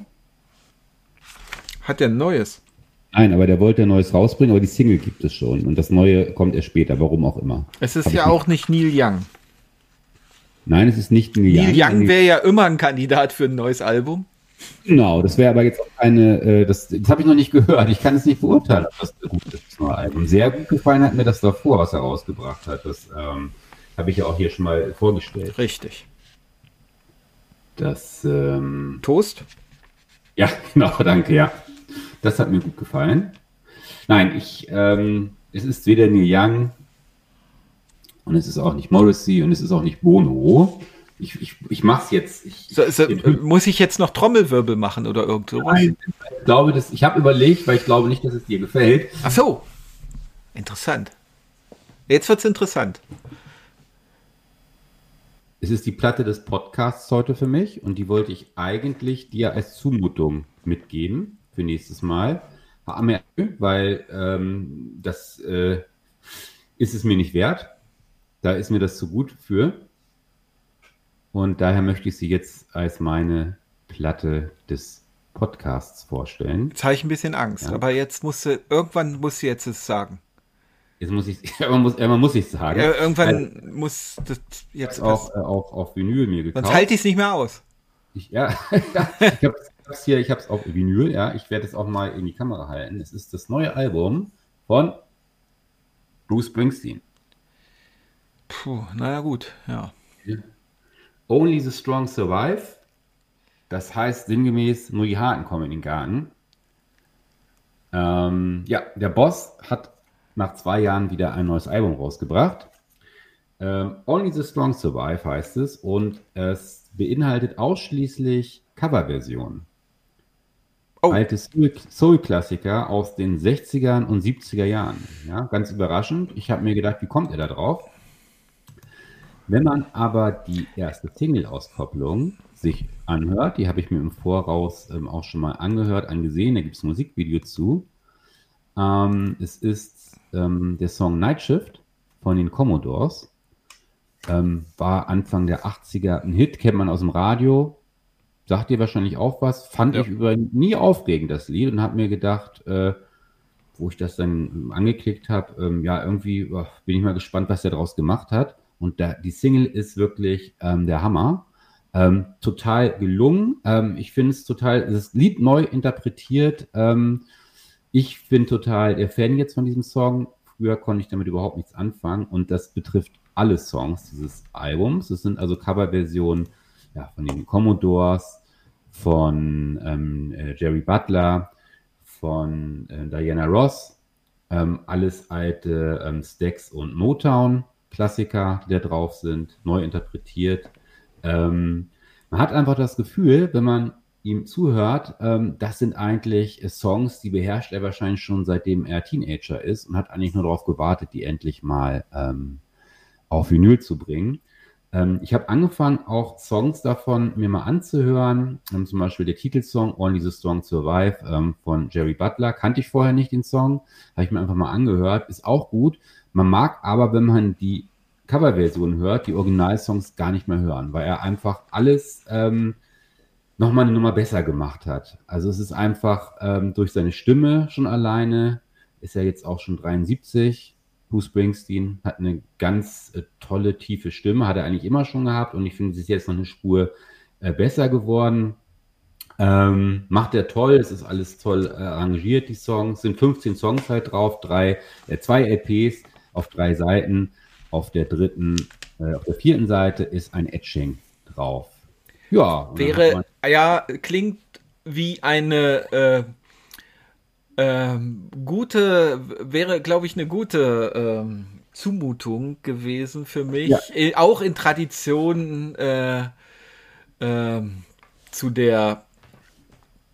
Hat er ein neues? Nein, aber der wollte ein neues rausbringen, aber die Single gibt es schon. Und das neue kommt erst später, warum auch immer. Es ist Hab ja auch nicht Neil Young. Nein, es ist nicht Neil, Neil Young. Neil Young wäre ja immer ein Kandidat für ein neues Album. Genau, das wäre aber jetzt auch eine, äh, das, das habe ich noch nicht gehört. Ich kann es nicht beurteilen, ob das gut ist, das neue Album. Sehr gut gefallen hat mir das davor, was er rausgebracht hat. Das ähm, habe ich ja auch hier schon mal vorgestellt. Richtig. Das ähm, Toast? Ja, genau, danke, ja. Das hat mir gut gefallen. Nein, ich, ähm, es ist weder Neil Young und es ist auch nicht Morrissey und es ist auch nicht Bono. Ich, ich, ich mach's jetzt. Ich, so, so, muss ich jetzt noch Trommelwirbel machen oder irgend sowas? Nein, ich glaube, dass, ich habe überlegt, weil ich glaube nicht, dass es dir gefällt. Ach so. Interessant. Jetzt wird's interessant. Es ist die Platte des Podcasts heute für mich und die wollte ich eigentlich dir als Zumutung mitgeben für nächstes Mal. Weil ähm, das äh, ist es mir nicht wert. Da ist mir das zu gut für. Und daher möchte ich sie jetzt als meine Platte des Podcasts vorstellen. Jetzt habe ich ein bisschen Angst, ja. aber jetzt musst du, irgendwann musst du jetzt es sagen. Jetzt muss ich, irgendwann muss, irgendwann muss ich sagen. Ja, irgendwann also, muss das jetzt auch, äh, auch auf Vinyl mir gekauft. Sonst halte ich es nicht mehr aus. Ich, ja, ich habe es hier, ich habe es auf Vinyl, ja. Ich werde es auch mal in die Kamera halten. Es ist das neue Album von Bruce Springsteen. Puh, naja, gut, ja. Only the Strong Survive. Das heißt sinngemäß, nur die Harten kommen in den Garten. Ähm, ja, der Boss hat nach zwei Jahren wieder ein neues Album rausgebracht. Ähm, Only the Strong Survive heißt es und es beinhaltet ausschließlich Coverversionen. Oh. Alte Soul-Klassiker aus den 60ern und 70er Jahren. Ja, ganz überraschend. Ich habe mir gedacht, wie kommt er da drauf? Wenn man aber die erste Single-Auskopplung sich anhört, die habe ich mir im Voraus ähm, auch schon mal angehört, angesehen, da gibt es ein Musikvideo zu. Ähm, es ist ähm, der Song Night Shift von den Commodores. Ähm, war Anfang der 80er ein Hit, kennt man aus dem Radio. Sagt ihr wahrscheinlich auch was. Fand ja. ich über nie aufregend, das Lied, und habe mir gedacht, äh, wo ich das dann angeklickt habe, ähm, ja, irgendwie oh, bin ich mal gespannt, was er daraus gemacht hat. Und da, die Single ist wirklich ähm, der Hammer. Ähm, total gelungen. Ähm, ich finde es total, das Lied neu interpretiert. Ich bin total der Fan jetzt von diesem Song. Früher konnte ich damit überhaupt nichts anfangen und das betrifft alle Songs dieses Albums. Es sind also Coverversionen ja, von den Commodores, von ähm, äh, Jerry Butler, von äh, Diana Ross, ähm, alles alte ähm, Stax und Motown. Klassiker, die da drauf sind, neu interpretiert. Ähm, man hat einfach das Gefühl, wenn man ihm zuhört, ähm, das sind eigentlich Songs, die beherrscht er wahrscheinlich schon seitdem er Teenager ist und hat eigentlich nur darauf gewartet, die endlich mal ähm, auf Vinyl zu bringen. Ähm, ich habe angefangen, auch Songs davon mir mal anzuhören. Ähm, zum Beispiel der Titelsong Only the Strong Survive ähm, von Jerry Butler. Kannte ich vorher nicht den Song, habe ich mir einfach mal angehört. Ist auch gut. Man mag aber, wenn man die Coverversion hört, die Originalsongs gar nicht mehr hören, weil er einfach alles ähm, nochmal eine Nummer besser gemacht hat. Also es ist einfach ähm, durch seine Stimme schon alleine, ist er jetzt auch schon 73. Bruce Springsteen hat eine ganz äh, tolle, tiefe Stimme, hat er eigentlich immer schon gehabt und ich finde, sie ist jetzt noch eine Spur äh, besser geworden. Ähm, macht er toll, es ist alles toll äh, arrangiert, die Songs. Sind 15 Songs halt drauf, drei, äh, zwei LPs auf drei Seiten. Auf der dritten, äh, auf der vierten Seite ist ein Etching drauf. Ja. Wäre, ja, klingt wie eine äh, äh, gute, wäre, glaube ich, eine gute äh, Zumutung gewesen für mich. Ja. Äh, auch in Tradition äh, ähm, zu der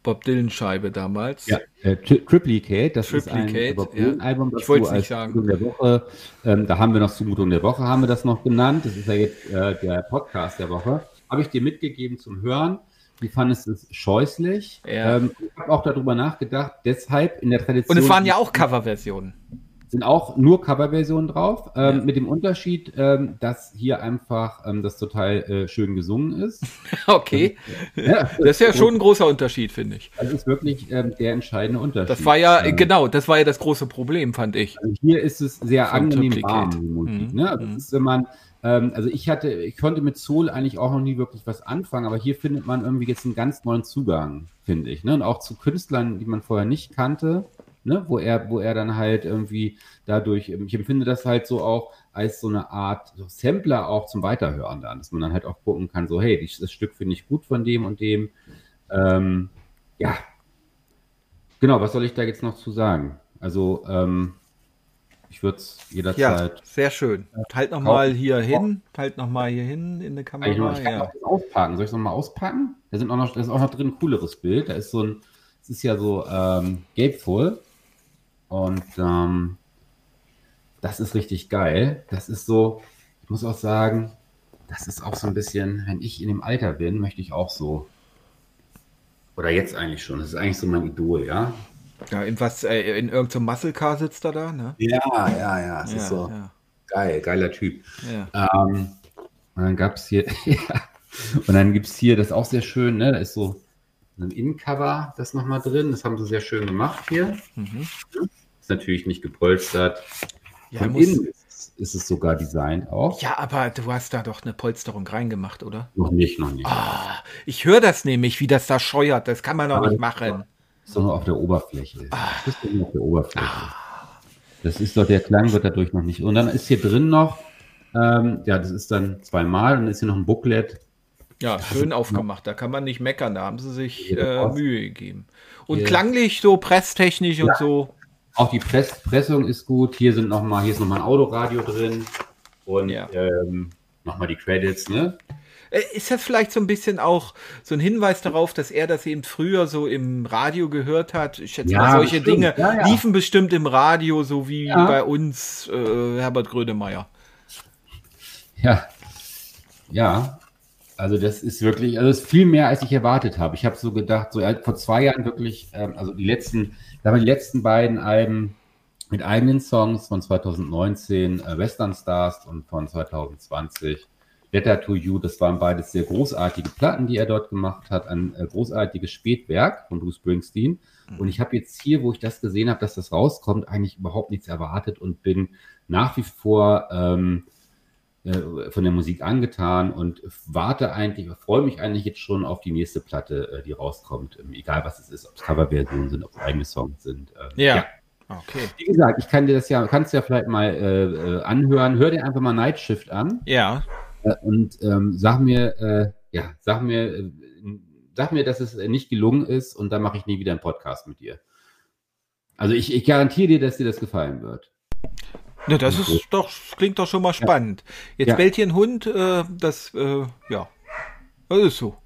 Bob Dylan Scheibe damals. Ja, äh, Triplicate, das Triplicate, ist ein Dylan Album. Ich wollte es nicht sagen. Der Woche, ähm, da haben wir noch Zumutung der Woche, haben wir das noch genannt. Das ist ja jetzt äh, der Podcast der Woche. Habe ich dir mitgegeben zum Hören. Du fandest es scheußlich. Ja. Ähm, ich habe auch darüber nachgedacht, deshalb in der Tradition. Und es waren ja auch Coverversionen sind auch nur Coverversionen drauf, ähm, ja. mit dem Unterschied, ähm, dass hier einfach ähm, das total äh, schön gesungen ist. okay. Ja, das ist ja schon ein großer Unterschied, finde ich. Das ist wirklich ähm, der entscheidende Unterschied. Das war ja, ähm, genau, das war ja das große Problem, fand ich. Also hier ist es sehr Von angenehm warm, die Musik. Mhm. Ne? Also, mhm. ist, wenn man, ähm, also ich hatte, ich konnte mit Soul eigentlich auch noch nie wirklich was anfangen, aber hier findet man irgendwie jetzt einen ganz neuen Zugang, finde ich. Ne? Und auch zu Künstlern, die man vorher nicht kannte ne, wo er, wo er dann halt irgendwie dadurch, ich empfinde das halt so auch als so eine Art Sampler auch zum Weiterhören dann, dass man dann halt auch gucken kann, so, hey, das Stück finde ich gut von dem und dem. Ähm, ja. Genau, was soll ich da jetzt noch zu sagen? Also, ähm, ich würde es jederzeit. Ja, sehr schön. Halt nochmal hier hin. Halt nochmal hier hin in der Kamera. Ich, ich kann ja. das auspacken. Soll ich es nochmal auspacken? Da, sind auch noch, da ist auch noch drin ein cooleres Bild. Da ist so ein, es ist ja so ähm, gapefull. Und ähm, das ist richtig geil. Das ist so, ich muss auch sagen, das ist auch so ein bisschen, wenn ich in dem Alter bin, möchte ich auch so. Oder jetzt eigentlich schon. Das ist eigentlich so mein Idol, ja. Ja, in was, äh, in irgendeinem Muscle Car sitzt er da, ne? Ja, ja, ja. Es ja, ist so ja. geil, geiler Typ. Ja. Ähm, und dann gab es hier, ja. Und dann gibt es hier, das ist auch sehr schön, ne? Da ist so ein Innencover, das nochmal drin. Das haben sie sehr schön gemacht hier. Mhm. Ist natürlich nicht gepolstert. Ja, Von innen ist, es sogar designt auch. Ja, aber du hast da doch eine Polsterung reingemacht, oder? Noch nicht, noch nicht. Ah, ich höre das nämlich, wie das da scheuert. Das kann man doch nicht machen. Das ist doch nur auf der Oberfläche. Ah. Das ist doch nur auf der Oberfläche. Ah. Das ist doch, der Klang wird dadurch noch nicht. Und dann ist hier drin noch, ähm, ja, das ist dann zweimal und dann ist hier noch ein Booklet. Ja, schön aufgemacht. Da kann man nicht meckern. Da haben sie sich äh, Mühe gegeben. Und hier. klanglich so, presstechnisch ja. und so. Auch die Press Pressung ist gut. Hier sind noch mal, hier ist nochmal ein Autoradio drin. Und ja. ähm, nochmal die Credits, ne? Äh, ist das vielleicht so ein bisschen auch so ein Hinweis darauf, dass er das eben früher so im Radio gehört hat? Ich schätze ja, mal, solche bestimmt. Dinge ja, ja. liefen bestimmt im Radio, so wie bei uns äh, Herbert Grönemeyer. Ja, ja. Also das ist wirklich, also das ist viel mehr, als ich erwartet habe. Ich habe so gedacht, so vor zwei Jahren wirklich, ähm, also die letzten, da waren die letzten beiden Alben mit eigenen Songs von 2019, äh, Western Stars und von 2020 Letter to You, das waren beides sehr großartige Platten, die er dort gemacht hat, ein äh, großartiges Spätwerk von Bruce Springsteen. Mhm. Und ich habe jetzt hier, wo ich das gesehen habe, dass das rauskommt, eigentlich überhaupt nichts erwartet und bin nach wie vor ähm, äh, von der Musik angetan und warte eigentlich, freue mich eigentlich jetzt schon auf die nächste Platte, äh, die rauskommt, ähm, egal was es ist, ob es Coverversionen sind, ob es eigene Songs sind. Ähm, ja. ja. Okay. Wie gesagt, ich kann dir das ja, kannst ja vielleicht mal äh, äh, anhören. Hör dir einfach mal Night Shift an. Ja. Äh, und ähm, sag mir, äh, ja, sag mir, äh, sag mir, dass es nicht gelungen ist und dann mache ich nie wieder einen Podcast mit dir. Also ich, ich garantiere dir, dass dir das gefallen wird. Ne, das ist doch, klingt doch schon mal spannend. Jetzt ja. bellt hier ein Hund, äh, das, äh, ja, das ist so.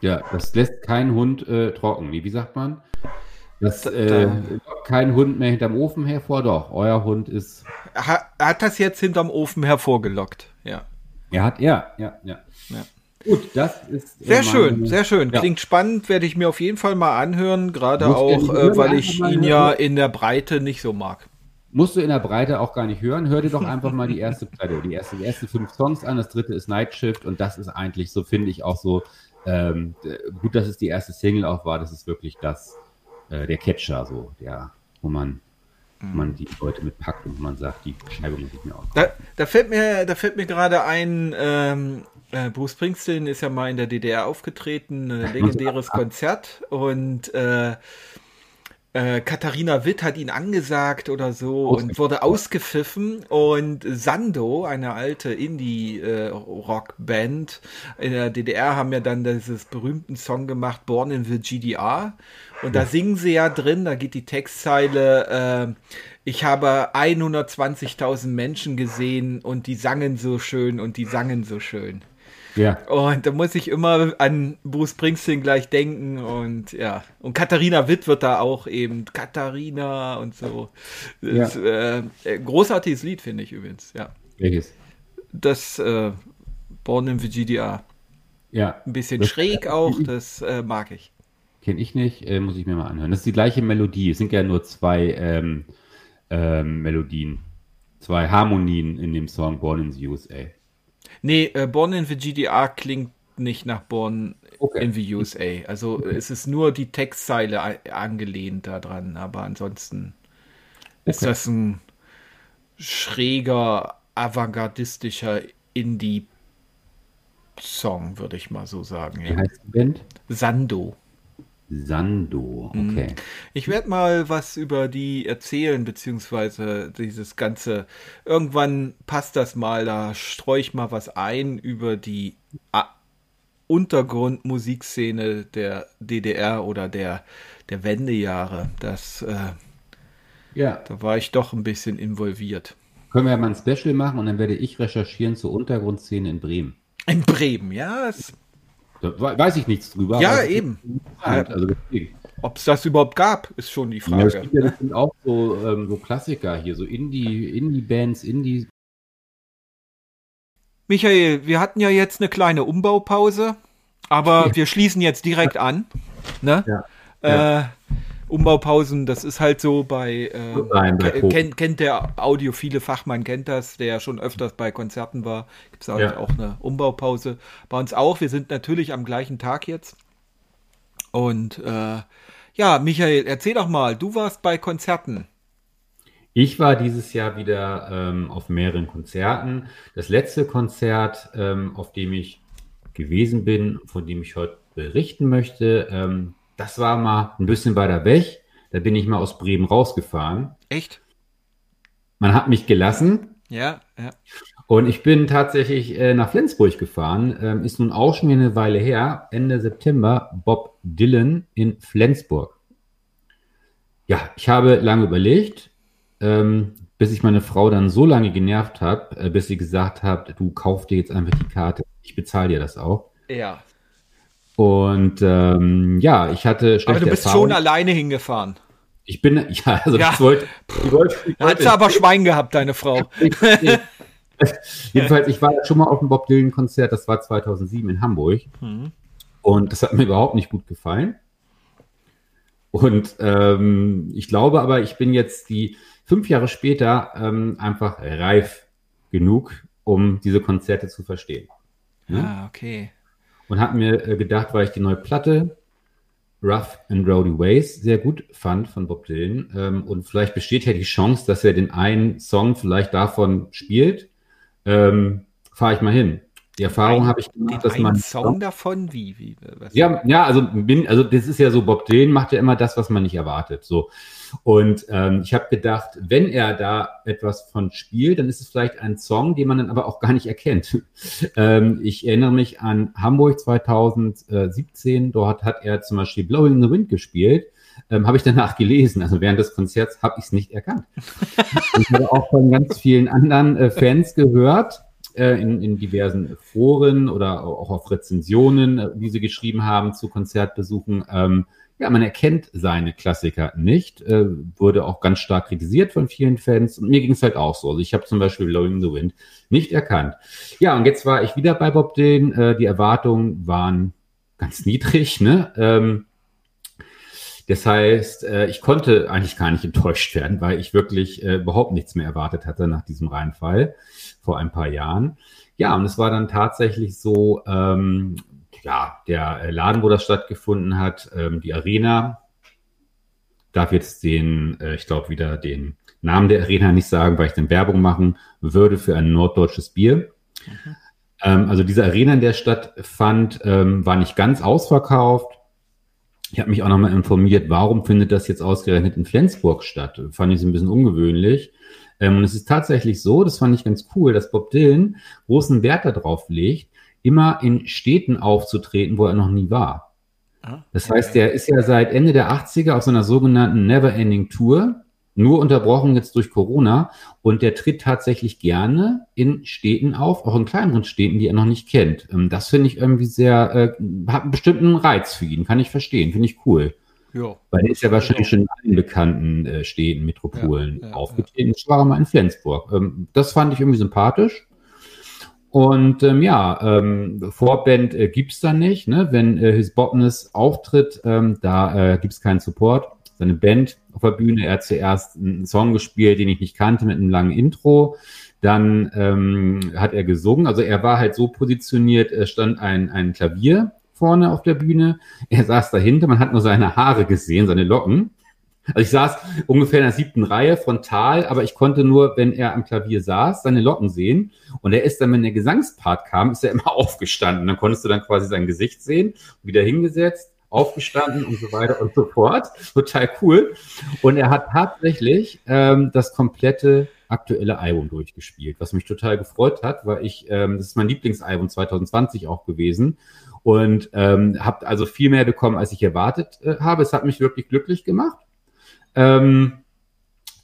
Ja, das lässt kein Hund äh, trocken. Wie, wie sagt man? Das äh, kein Hund mehr hinterm Ofen hervor. Doch, euer Hund ist. Er hat das jetzt hinterm Ofen hervorgelockt, ja. Er hat, ja, ja, ja. ja. Gut, das ist. Sehr schön, sehr schön. Ja. Klingt spannend, werde ich mir auf jeden Fall mal anhören, gerade auch, äh, weil ich ihn ja in der Breite nicht so mag. Musst du in der Breite auch gar nicht hören. Hör dir doch einfach mal die erste Platte, die, erste, die ersten fünf Songs an. Das dritte ist Night Shift und das ist eigentlich, so finde ich auch so, ähm, gut, dass es die erste Single auch war. Das ist wirklich das, äh, der Catcher, so, der, wo man. Man die Leute mitpackt und man sagt, die Scheibe muss ich mir auch. Da, da, fällt mir, da fällt mir gerade ein, ähm, äh, Bruce Springsteen ist ja mal in der DDR aufgetreten, ein legendäres Konzert und äh, äh, Katharina Witt hat ihn angesagt oder so und wurde ausgepfiffen und Sando, eine alte Indie-Rock-Band in der DDR, haben ja dann dieses berühmten Song gemacht, Born in the GDR und da singen sie ja drin, da geht die Textzeile, äh, ich habe 120.000 Menschen gesehen und die sangen so schön und die sangen so schön. Ja. Und da muss ich immer an Bruce Springsteen gleich denken und ja. Und Katharina Witt wird da auch eben Katharina und so. Ja. äh, großartiges Lied, finde ich übrigens, ja. Welches? Das äh, Born in Virginia. Ja. Ein bisschen das, schräg äh, auch, das äh, mag ich. Kenne ich nicht, äh, muss ich mir mal anhören. Das ist die gleiche Melodie. Es sind ja nur zwei ähm, ähm, Melodien, zwei Harmonien in dem Song Born in the USA. Nee, äh, Born in the GDR klingt nicht nach Born okay. in the USA. Also okay. es ist nur die Textzeile angelehnt daran, aber ansonsten okay. ist das ein schräger, avantgardistischer Indie-Song, würde ich mal so sagen. Wie heißt die Band? Sando. Sando, mhm. okay. Ich werde mal was über die erzählen, beziehungsweise dieses ganze. Irgendwann passt das mal, da streue ich mal was ein über die. Ah, Untergrundmusikszene der DDR oder der, der Wendejahre. Das, äh, ja. Da war ich doch ein bisschen involviert. Können wir ja mal ein Special machen und dann werde ich recherchieren zur Untergrundszene in Bremen. In Bremen, ja. Da weiß ich nichts drüber. Ja, eben. Also Ob es das überhaupt gab, ist schon die Frage. Ja, es gibt ja das sind auch so, ähm, so Klassiker hier, so Indie, Indie-Bands, Indie. Michael, wir hatten ja jetzt eine kleine Umbaupause, aber wir schließen jetzt direkt an. Ne? Ja. Äh, Umbaupausen, das ist halt so bei, äh, Nein, bei kennt, kennt der audiophile Fachmann, kennt das, der schon öfters bei Konzerten war, gibt es ja. auch eine Umbaupause. Bei uns auch, wir sind natürlich am gleichen Tag jetzt. Und äh, ja, Michael, erzähl doch mal, du warst bei Konzerten. Ich war dieses Jahr wieder ähm, auf mehreren Konzerten. Das letzte Konzert, ähm, auf dem ich gewesen bin, von dem ich heute berichten möchte, ähm, das war mal ein bisschen weiter weg. Da bin ich mal aus Bremen rausgefahren. Echt? Man hat mich gelassen. Ja, ja. Und ich bin tatsächlich äh, nach Flensburg gefahren. Ähm, ist nun auch schon eine Weile her. Ende September Bob Dylan in Flensburg. Ja, ich habe lange überlegt, ähm, bis ich meine Frau dann so lange genervt habe, äh, bis sie gesagt hat, du kauf dir jetzt einfach die Karte. Ich bezahle dir das auch. Ja. Und ähm, ja, ich hatte schlechte Aber du bist Erfahrung. schon alleine hingefahren. Ich bin, ja, also ja. ich wollte. Ich wollte, ich Hat sie aber Schwein gehabt, deine Frau. Jedenfalls, ich war schon mal auf dem Bob Dylan-Konzert, das war 2007 in Hamburg. Mhm. Und das hat mir überhaupt nicht gut gefallen. Und ähm, ich glaube aber, ich bin jetzt die fünf Jahre später ähm, einfach reif genug, um diese Konzerte zu verstehen. Ja? Ah, okay und habe mir äh, gedacht, weil ich die neue Platte Rough and Rowdy Ways sehr gut fand von Bob Dylan ähm, und vielleicht besteht ja die Chance, dass er den einen Song vielleicht davon spielt, ähm, fahre ich mal hin. Die Erfahrung habe ich gemacht, dass man Song davon wie wie was? ja ja also bin also das ist ja so Bob Dylan macht ja immer das was man nicht erwartet so und ähm, ich habe gedacht wenn er da etwas von spielt dann ist es vielleicht ein Song den man dann aber auch gar nicht erkennt ähm, ich erinnere mich an Hamburg 2017 dort hat er zum Beispiel Blowing the Wind gespielt ähm, habe ich danach gelesen. Also während des Konzerts habe ich es nicht erkannt. ich habe auch von ganz vielen anderen äh, Fans gehört, äh, in, in diversen Foren oder auch auf Rezensionen, äh, die sie geschrieben haben zu Konzertbesuchen. Ähm, ja, man erkennt seine Klassiker nicht, äh, wurde auch ganz stark kritisiert von vielen Fans und mir ging es halt auch so. Also ich habe zum Beispiel Blowing the Wind nicht erkannt. Ja, und jetzt war ich wieder bei Bob Dylan. Äh, die Erwartungen waren ganz niedrig, ne? Ähm, das heißt, äh, ich konnte eigentlich gar nicht enttäuscht werden, weil ich wirklich äh, überhaupt nichts mehr erwartet hatte nach diesem Reinfall vor ein paar Jahren. Ja, und es war dann tatsächlich so, ähm, ja, der Laden, wo das stattgefunden hat, ähm, die Arena, darf jetzt den, äh, ich glaube, wieder den Namen der Arena nicht sagen, weil ich dann Werbung machen würde für ein norddeutsches Bier. Mhm. Ähm, also diese Arena, in der stattfand, ähm, war nicht ganz ausverkauft. Ich habe mich auch nochmal informiert, warum findet das jetzt ausgerechnet in Flensburg statt? Fand ich es ein bisschen ungewöhnlich. Ähm, und es ist tatsächlich so, das fand ich ganz cool, dass Bob Dylan großen Wert darauf legt, immer in Städten aufzutreten, wo er noch nie war. Ah, das heißt, er ist ja seit Ende der 80er auf so einer sogenannten Never Ending Tour nur unterbrochen jetzt durch Corona und der tritt tatsächlich gerne in Städten auf, auch in kleineren Städten, die er noch nicht kennt. Ähm, das finde ich irgendwie sehr, äh, hat einen bestimmten Reiz für ihn, kann ich verstehen, finde ich cool. Ja. Weil er ist ja wahrscheinlich schon in allen bekannten äh, Städten, Metropolen ja, ja, aufgetreten. Ich war mal in Flensburg. Ähm, das fand ich irgendwie sympathisch. Und ähm, ja, ähm, Vorband äh, es da nicht. Ne? Wenn äh, His Botness auftritt, ähm, da äh, es keinen Support. Seine Band auf der Bühne. Er hat zuerst einen Song gespielt, den ich nicht kannte, mit einem langen Intro. Dann ähm, hat er gesungen. Also er war halt so positioniert, es stand ein, ein Klavier vorne auf der Bühne. Er saß dahinter, man hat nur seine Haare gesehen, seine Locken. Also ich saß ungefähr in der siebten Reihe frontal, aber ich konnte nur, wenn er am Klavier saß, seine Locken sehen. Und er ist dann, wenn der Gesangspart kam, ist er immer aufgestanden. Dann konntest du dann quasi sein Gesicht sehen, wieder hingesetzt aufgestanden und so weiter und so fort. Total cool. Und er hat tatsächlich ähm, das komplette aktuelle Album durchgespielt, was mich total gefreut hat, weil ich, ähm, das ist mein Lieblingsalbum 2020 auch gewesen und ähm, habe also viel mehr bekommen, als ich erwartet äh, habe. Es hat mich wirklich glücklich gemacht. Ähm,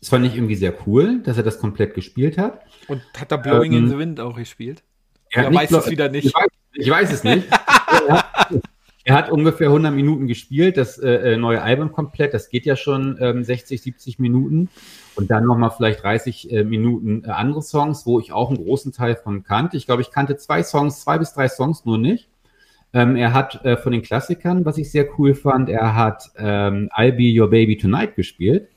das fand ich irgendwie sehr cool, dass er das komplett gespielt hat. Und hat er Blowing ähm, in the Wind auch gespielt? Er weiß es wieder nicht. Ich weiß, ich weiß es nicht. er, hat, ungefähr 100 Minuten gespielt, das äh, äh, neue Album komplett. Das geht ja schon ähm, 60, 70 Minuten. Und dann nochmal vielleicht 30 äh, Minuten äh, andere Songs, wo ich auch einen großen Teil von kannte. Ich glaube, ich kannte zwei Songs, zwei bis drei Songs nur nicht. Ähm, er hat äh, von den Klassikern, was ich sehr cool fand, er hat ähm, I'll Be Your Baby Tonight gespielt.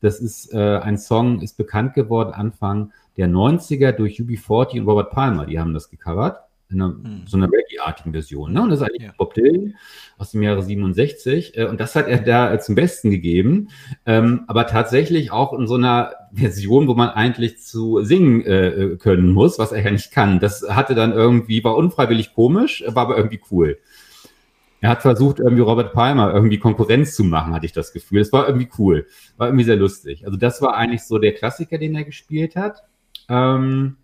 Das ist äh, ein Song, ist bekannt geworden Anfang der 90er durch UB40 und Robert Palmer. Die haben das gecovert in einer, hm. so einer Reggae-artigen Version. Ne? Und das ist eigentlich ja. Bob Dylan aus dem Jahre 67. Äh, und das hat er da äh, zum Besten gegeben. Ähm, aber tatsächlich auch in so einer Version, wo man eigentlich zu singen äh, können muss, was er ja nicht kann. Das hatte dann irgendwie, war unfreiwillig komisch, war aber irgendwie cool. Er hat versucht, irgendwie Robert Palmer irgendwie Konkurrenz zu machen, hatte ich das Gefühl. Es war irgendwie cool. War irgendwie sehr lustig. Also das war eigentlich so der Klassiker, den er gespielt hat. Ähm,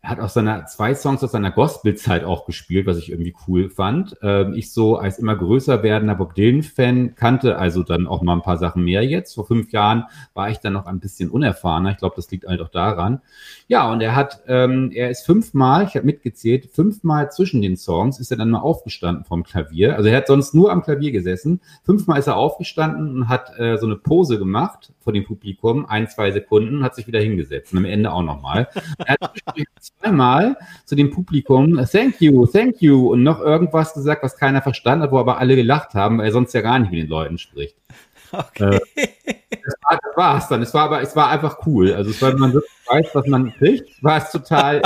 er hat auch seine zwei Songs aus seiner Gospel-Zeit auch gespielt, was ich irgendwie cool fand. Ähm, ich so als immer größer werdender Bob Dylan-Fan kannte also dann auch mal ein paar Sachen mehr jetzt. Vor fünf Jahren war ich dann noch ein bisschen unerfahrener. Ich glaube, das liegt halt auch daran. Ja, und er hat, ähm, er ist fünfmal, ich habe mitgezählt, fünfmal zwischen den Songs ist er dann mal aufgestanden vom Klavier. Also er hat sonst nur am Klavier gesessen. Fünfmal ist er aufgestanden und hat äh, so eine Pose gemacht vor dem Publikum, ein, zwei Sekunden, hat sich wieder hingesetzt. Und am Ende auch nochmal. Zweimal zu dem Publikum Thank you, thank you und noch irgendwas gesagt, was keiner verstanden hat, wo aber alle gelacht haben, weil er sonst ja gar nicht mit den Leuten spricht. Okay. Äh, das, war, das war's dann. Es war aber, es war einfach cool. Also es war, wenn man wirklich weiß, was man kriegt, war es total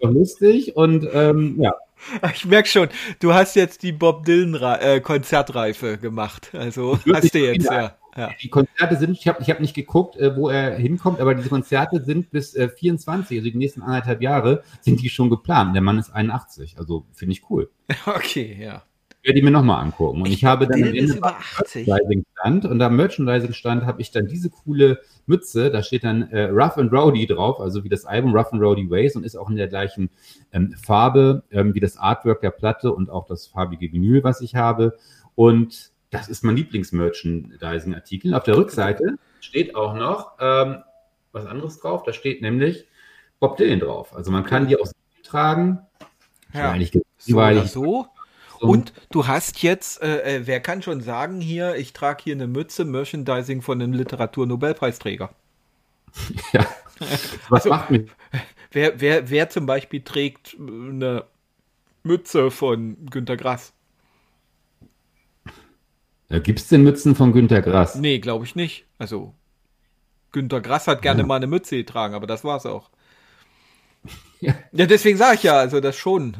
lustig und ähm, ja. Ich merke schon, du hast jetzt die Bob Dylan äh, Konzertreife gemacht. Also hast du jetzt, ja. Ja. Die Konzerte sind, ich habe ich hab nicht geguckt, äh, wo er hinkommt, aber diese Konzerte sind bis äh, 24, also die nächsten anderthalb Jahre, sind die schon geplant. Der Mann ist 81, also finde ich cool. Okay, ja. Ich werde die mir nochmal angucken. Und ich, ich habe dann am Ende Merchandising stand und am Merchandising stand habe ich dann diese coole Mütze, da steht dann äh, Rough and Rowdy drauf, also wie das Album Rough and Rowdy Ways und ist auch in der gleichen ähm, Farbe ähm, wie das Artwork der Platte und auch das farbige Vinyl, was ich habe. Und das ist mein Lieblingsmerchandising-Artikel. Auf der Rückseite steht auch noch ähm, was anderes drauf. Da steht nämlich Bob Dylan drauf. Also man kann die auch tragen. Ja, so so. Und du hast jetzt, äh, äh, wer kann schon sagen hier, ich trage hier eine Mütze, Merchandising von einem Literaturnobelpreisträger. Ja. Was also, macht mich? Wer, wer, wer zum Beispiel trägt eine Mütze von Günter Grass? Äh, Gibt es denn Mützen von Günter Grass? Nee, glaube ich nicht. Also, Günter Grass hat gerne ja. mal eine Mütze getragen, aber das war's auch. Ja, ja deswegen sage ich ja, also das schon.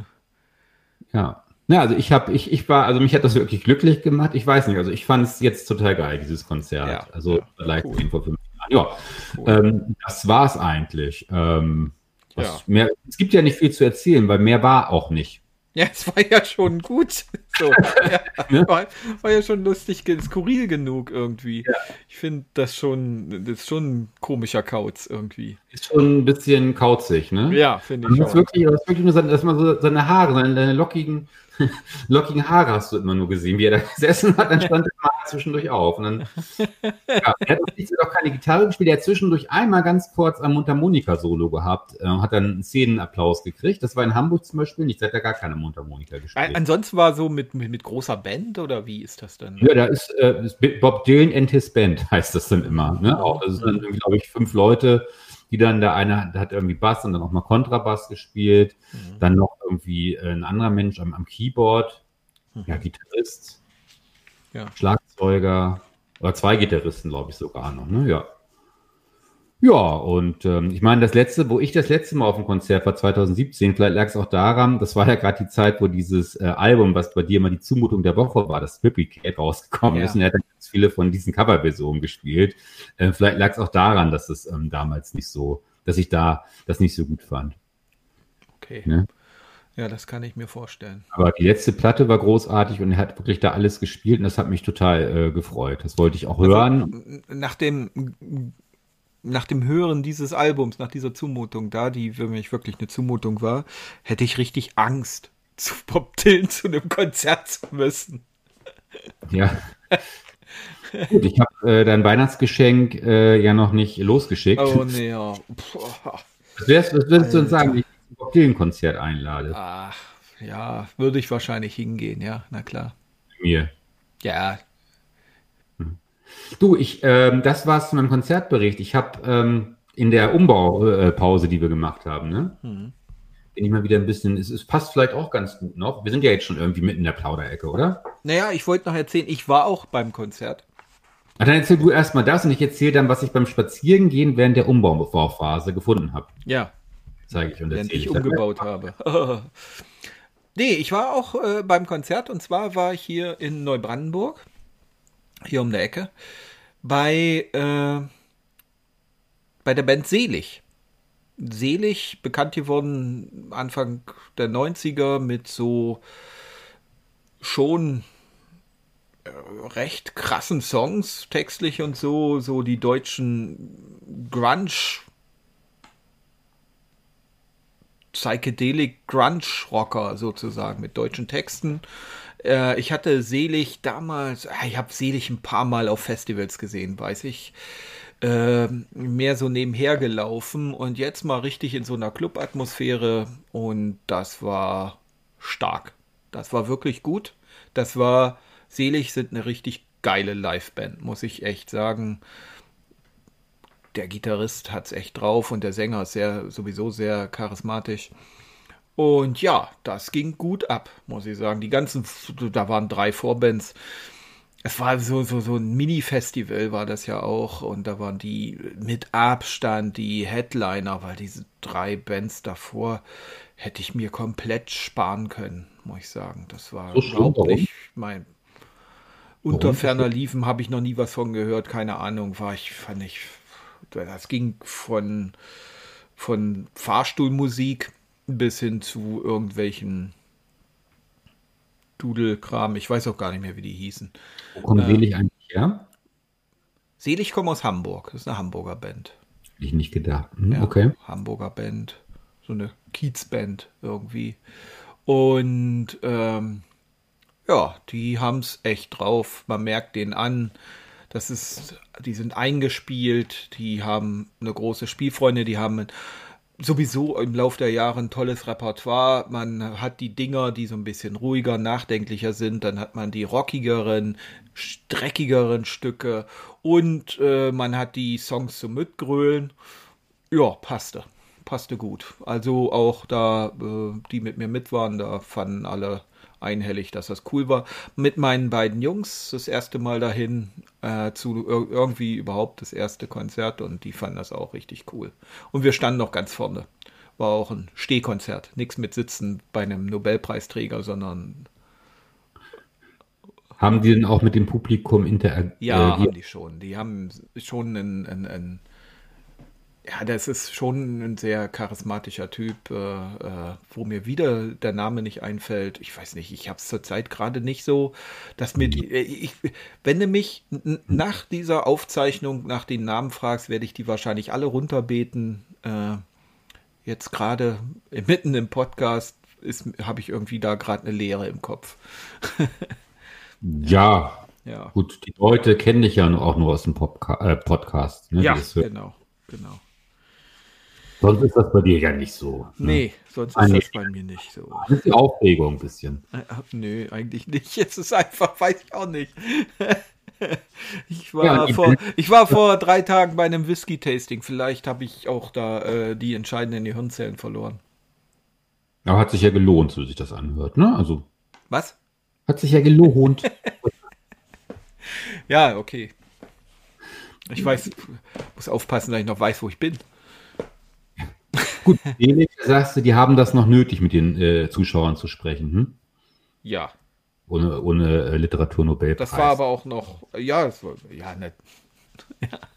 Ja. Ja, also ich habe, ich, ich war, also mich hat das wirklich glücklich gemacht. Ich weiß nicht, also ich fand es jetzt total geil, dieses Konzert. Ja, also ja, live cool. vor fünf Jahren. Ja, cool. ähm, das war's eigentlich. Ähm, ja. Mehr, es gibt ja nicht viel zu erzählen, weil mehr war auch nicht. Ja, es war ja schon gut. So, ja, ne? war, war, ja schon lustig, skurril genug irgendwie. Ja. Ich finde das schon, das ist schon ein komischer Kauz irgendwie. Ist schon ein bisschen kauzig, ne? Ja, finde ich. Das ist wirklich, das wirklich nur, dass man so seine Haare, seine lockigen, lockigen Haare hast du immer nur gesehen, wie er da gesessen hat, dann stand er mal zwischendurch auf. Und dann, ja, er hat auch keine Gitarre gespielt, er hat zwischendurch einmal ganz kurz ein Mundharmonika-Solo gehabt, äh, hat dann einen Szenenapplaus gekriegt. Das war in Hamburg zum Beispiel nicht, da hat er gar keine Mundharmonika gespielt. Ansonsten war so mit, mit, mit großer Band oder wie ist das denn? Ja, da ist, äh, Bob Dylan and his Band heißt das dann immer. Ne? Auch, also sind dann, glaube ich, fünf Leute die dann, der eine hat irgendwie Bass und dann auch mal Kontrabass gespielt, mhm. dann noch irgendwie äh, ein anderer Mensch am, am Keyboard, mhm. ja, Gitarrist, ja. Schlagzeuger, oder zwei Gitarristen, glaube ich sogar noch, ne? Ja. Ja, und ähm, ich meine, das letzte, wo ich das letzte Mal auf dem Konzert war, 2017, vielleicht lag es auch daran, das war ja gerade die Zeit, wo dieses äh, Album, was bei dir immer die Zumutung der Woche war, das Triplicate rausgekommen ja. ist. Und er hat dann viele von diesen Coverversionen gespielt. Äh, vielleicht lag es auch daran, dass es ähm, damals nicht so, dass ich da das nicht so gut fand. Okay. Ne? Ja, das kann ich mir vorstellen. Aber die letzte Platte war großartig und er hat wirklich da alles gespielt und das hat mich total äh, gefreut. Das wollte ich auch also, hören. Nach dem nach dem Hören dieses Albums, nach dieser Zumutung da, die für mich wirklich eine Zumutung war, hätte ich richtig Angst, zu Bob Dylan zu einem Konzert zu müssen. Ja. Gut, ich habe äh, dein Weihnachtsgeschenk äh, ja noch nicht losgeschickt. Oh nee, ja. Was, wärst, was würdest du uns sagen, wenn ich zum Bob Dylan-Konzert einlade? Ach, ja, würde ich wahrscheinlich hingehen, ja, na klar. Mir. Ja, Du, ich, ähm, das war's zu meinem Konzertbericht. Ich habe ähm, in der Umbaupause, die wir gemacht haben, ne? Hm. Bin ich mal wieder ein bisschen, es, es passt vielleicht auch ganz gut noch. Wir sind ja jetzt schon irgendwie mitten in der Plauderecke, oder? Naja, ich wollte noch erzählen, ich war auch beim Konzert. Ah, dann erzähl du erstmal das und ich erzähle dann, was ich beim Spazierengehen während der Umbauphase gefunden habe. Ja, Zeige ich und während erzähle ich umgebaut habe. nee, ich war auch äh, beim Konzert und zwar war ich hier in Neubrandenburg, hier um der Ecke, bei, äh, bei der Band Selig. Selig, bekannt geworden Anfang der 90er mit so schon äh, recht krassen Songs, textlich und so, so die deutschen Grunge Psychedelic Grunge Rocker sozusagen mit deutschen Texten. Äh, ich hatte Selig damals, ah, ich habe Selig ein paar Mal auf Festivals gesehen, weiß ich. Äh, mehr so nebenher gelaufen und jetzt mal richtig in so einer Club-Atmosphäre und das war stark. Das war wirklich gut. Das war, Selig sind eine richtig geile Liveband, muss ich echt sagen der Gitarrist hat es echt drauf und der Sänger ist sehr, sowieso sehr charismatisch. Und ja, das ging gut ab, muss ich sagen. Die ganzen, da waren drei Vorbands. Es war so, so, so ein Mini-Festival war das ja auch. Und da waren die mit Abstand die Headliner, weil diese drei Bands davor hätte ich mir komplett sparen können, muss ich sagen. Das war So überhaupt nicht mein. Unter ferner Liefen habe ich noch nie was von gehört, keine Ahnung, war ich, fand ich, das ging von, von Fahrstuhlmusik bis hin zu irgendwelchen Dudelkram. Ich weiß auch gar nicht mehr, wie die hießen. Wo kommt Selig eigentlich her? Selig kommen aus Hamburg. Das ist eine Hamburger Band. Hätte ich nicht gedacht. Hm, Ja, Okay. Hamburger Band. So eine Kiezband irgendwie. Und ähm, ja, die haben es echt drauf. Man merkt denen an. Das ist, die sind eingespielt, die haben eine große Spielfreunde, die haben sowieso im Laufe der Jahre ein tolles Repertoire. Man hat die Dinger, die so ein bisschen ruhiger, nachdenklicher sind. Dann hat man die rockigeren, streckigeren Stücke. Und äh, man hat die Songs zum Mitgrölen. Ja, passte. Passte gut. Also auch da, äh, die mit mir mit waren, da fanden alle einhellig, dass das cool war. Mit meinen beiden Jungs das erste Mal dahin äh, zu ir irgendwie überhaupt das erste Konzert und die fanden das auch richtig cool. Und wir standen noch ganz vorne. War auch ein Stehkonzert. Nichts mit Sitzen bei einem Nobelpreisträger, sondern Haben die denn auch mit dem Publikum interagiert? ja, haben die schon. Die haben schon einen, einen, einen ja, das ist schon ein sehr charismatischer Typ, äh, äh, wo mir wieder der Name nicht einfällt. Ich weiß nicht, ich habe es zurzeit gerade nicht so, dass mir die, äh, ich, wenn du mich nach dieser Aufzeichnung nach den Namen fragst, werde ich die wahrscheinlich alle runterbeten. Äh, jetzt gerade mitten im Podcast habe ich irgendwie da gerade eine Leere im Kopf. ja, Ja, gut, die Leute kennen dich ja auch nur aus dem Popca äh, Podcast. Ne, ja, genau, genau. Sonst ist das bei dir ja nicht so. Ne? Nee, sonst Ah, ist das bei mir nicht so. Das ist die Aufregung ein bisschen. Äh, Nö, eigentlich nicht. Jetzt ist einfach, weiß ich auch nicht. Ich war, Ja, vor, ich war vor drei Tagen bei einem Whisky-Tasting. Vielleicht habe ich auch da äh, die entscheidenden Gehirnzellen verloren. Aber hat sich ja gelohnt, so sich das anhört. Ne? Also Was? hat sich ja gelohnt. Ja, okay. Ich weiß, muss aufpassen, dass ich noch weiß, wo ich bin. Gut, Felix, sagst du, die haben das noch nötig, mit den äh, Zuschauern zu sprechen. Hm? Ja, Ohne, ohne äh, Literaturnobelpreis. das war aber auch noch, ja, das war, ja, ne, ja.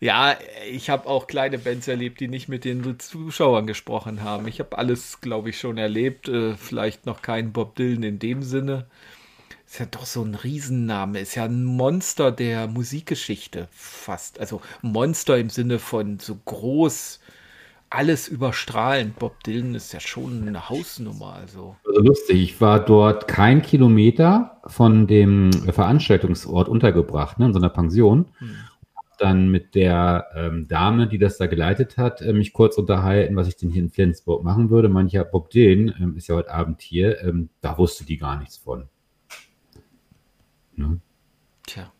Ja, ich habe auch kleine Bands erlebt, die nicht mit den Zuschauern gesprochen haben. Ich habe alles, glaube ich, schon erlebt. Äh, vielleicht noch keinen Bob Dylan in dem Sinne. Ist ja doch so ein Riesenname. Ist ja ein Monster der Musikgeschichte fast. Also Monster im Sinne von so groß, alles überstrahlend. Bob Dylan ist ja schon eine Hausnummer. Also. also lustig. Ich war dort kein Kilometer von dem Veranstaltungsort untergebracht, ne, in so einer Pension. Hm dann mit der ähm, Dame, die das da geleitet hat, äh, mich kurz unterhalten, was ich denn hier in Flensburg machen würde. Mancher Bob Dylan ähm, ist ja heute Abend hier. Ähm, da wusste die gar nichts von. Ne? Tja.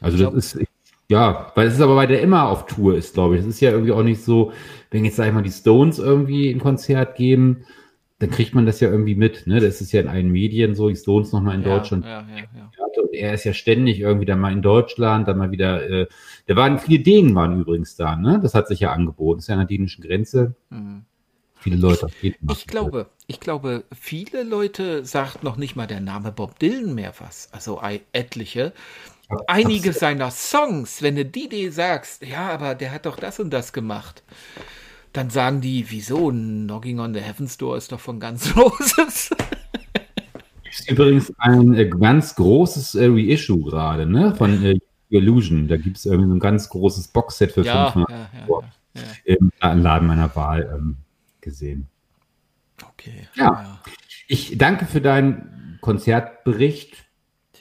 Also glaub, das ist, ja, weil es ist aber, weil der immer auf Tour ist, glaube ich. Das ist ja irgendwie auch nicht so, wenn jetzt, sag ich mal, die Stones irgendwie ein Konzert geben, dann kriegt man das ja irgendwie mit. Ne? Das ist ja in allen Medien so, die Stones nochmal in ja, Deutschland. Ja, ja, ja. Und er ist ja ständig irgendwie dann mal in Deutschland, dann mal wieder, äh, da waren viele Dänen waren übrigens da, ne? Das hat sich ja angeboten. Das ist ja an der dänischen Grenze. Mhm. Viele Leute. Ich, ich glaube, ich glaube, viele Leute sagt noch nicht mal der Name Bob Dylan mehr was. Also etliche. Einige seiner Songs, wenn du die dir sagst, ja, aber der hat doch das und das gemacht dann sagen die, wieso? Knocking on the Heaven's Door ist doch von ganz Roses. ist übrigens ein äh, ganz großes äh, Reissue gerade, ne? Von äh, Illusion. Da gibt es irgendwie so ein ganz großes Boxset für ja, 500 ja, ja, ja, im Laden meiner Wahl ähm, gesehen. Okay. Ja. Ich danke für deinen Konzertbericht.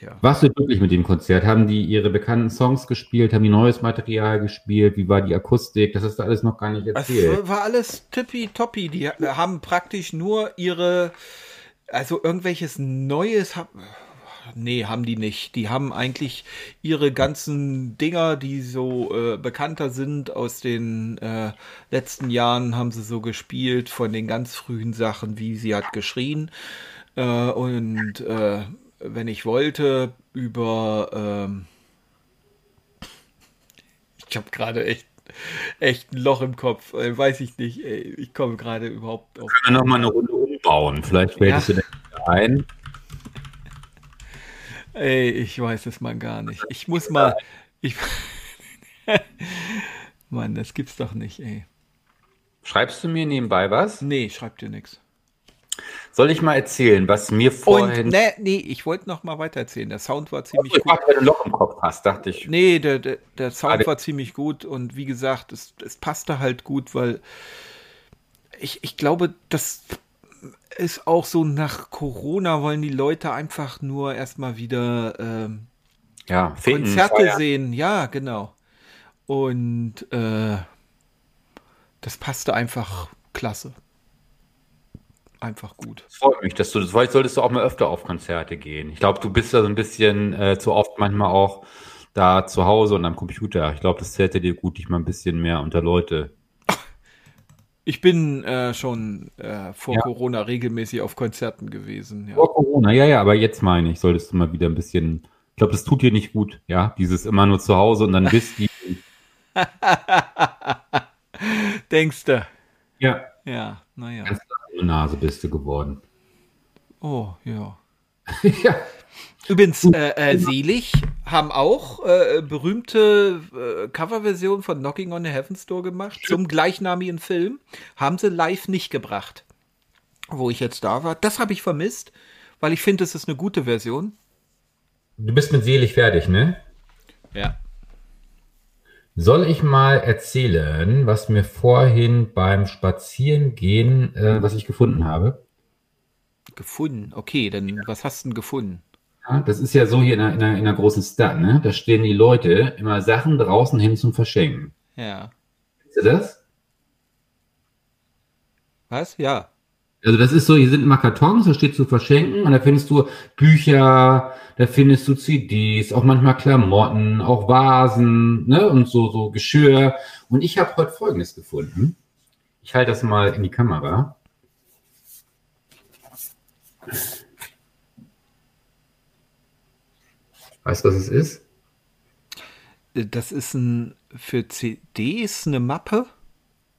Tja. Warst du glücklich mit dem Konzert? Haben die ihre bekannten Songs gespielt? Haben die neues Material gespielt? Wie war die Akustik? Das hast du alles noch gar nicht erzählt. Es war alles tippitoppi. Die haben praktisch nur ihre, also irgendwelches Neues, Nee, haben die nicht. Die haben eigentlich ihre ganzen Dinger, die so äh, bekannter sind aus den äh, letzten Jahren, haben sie so gespielt von den ganz frühen Sachen, wie sie hat geschrien. Äh, und äh, wenn ich wollte, über. Ähm ich habe gerade echt, echt ein Loch im Kopf. Äh, weiß ich nicht. Ich komme gerade überhaupt auf. Können wir nochmal eine Runde umbauen? Vielleicht fällt ja. du ein. Ey, ich weiß es mal gar nicht. Ich muss mal. Ich, Mann, das gibt's doch nicht, ey. Schreibst du mir nebenbei was? Nee, schreib dir nichts. Soll ich mal erzählen, was mir vorhin. Und, nee, nee, ich wollte noch mal weiter erzählen. Der Sound war ziemlich oh, gut. Dachte, wenn du ein Loch im Kopf hast, dachte ich. Nee, der, der, der Sound war ziemlich gut und wie gesagt, es, es passte halt gut, weil ich, ich glaube, das ist auch so nach Corona wollen die Leute einfach nur erstmal wieder ähm, ja, Konzerte feiern. sehen. Ja, genau. Und äh, das passte einfach klasse einfach gut. Freut mich, dass du das weißt, solltest du auch mal öfter auf Konzerte gehen. Ich glaube, du bist da so ein bisschen äh, zu oft manchmal auch da zu Hause und am Computer. Ich glaube, das täte dir gut, dich mal ein bisschen mehr unter Leute. Ich bin äh, schon äh, vor ja. Corona regelmäßig auf Konzerten gewesen. Ja. Vor Corona, ja, ja, aber jetzt meine ich, solltest du mal wieder ein bisschen. Ich glaube, das tut dir nicht gut, ja, dieses immer nur zu Hause und dann Whisky. Denkst du? Ja. Ja, naja. Ganz Nase bist du geworden. Oh, ja. ja. Übrigens, äh, äh, Selig haben auch äh, berühmte äh, Coverversion von Knocking on the Heaven's Door gemacht zum gleichnamigen Film. Haben sie live nicht gebracht, wo ich jetzt da war. Das habe ich vermisst, weil ich finde, es ist eine gute Version. Du bist mit Selig fertig, ne? Ja. Soll ich mal erzählen, was mir vorhin beim Spazierengehen, äh, was ich gefunden habe? Gefunden? Okay, dann was hast du denn gefunden? Ja, das ist ja so hier in einer, in, einer, in einer, großen Stadt, ne? Da stehen die Leute immer Sachen draußen hin zum Verschenken. Ja. Ist das? Was? Ja. Also das ist so, hier sind immer Kartons, da steht zu verschenken und da findest du Bücher, da findest du CDs, auch manchmal Klamotten, auch Vasen, ne, und so, so Geschirr. Und ich habe heute Folgendes gefunden. Ich halte das mal in die Kamera. Weißt du, was es ist? Das ist ein für CDs eine Mappe.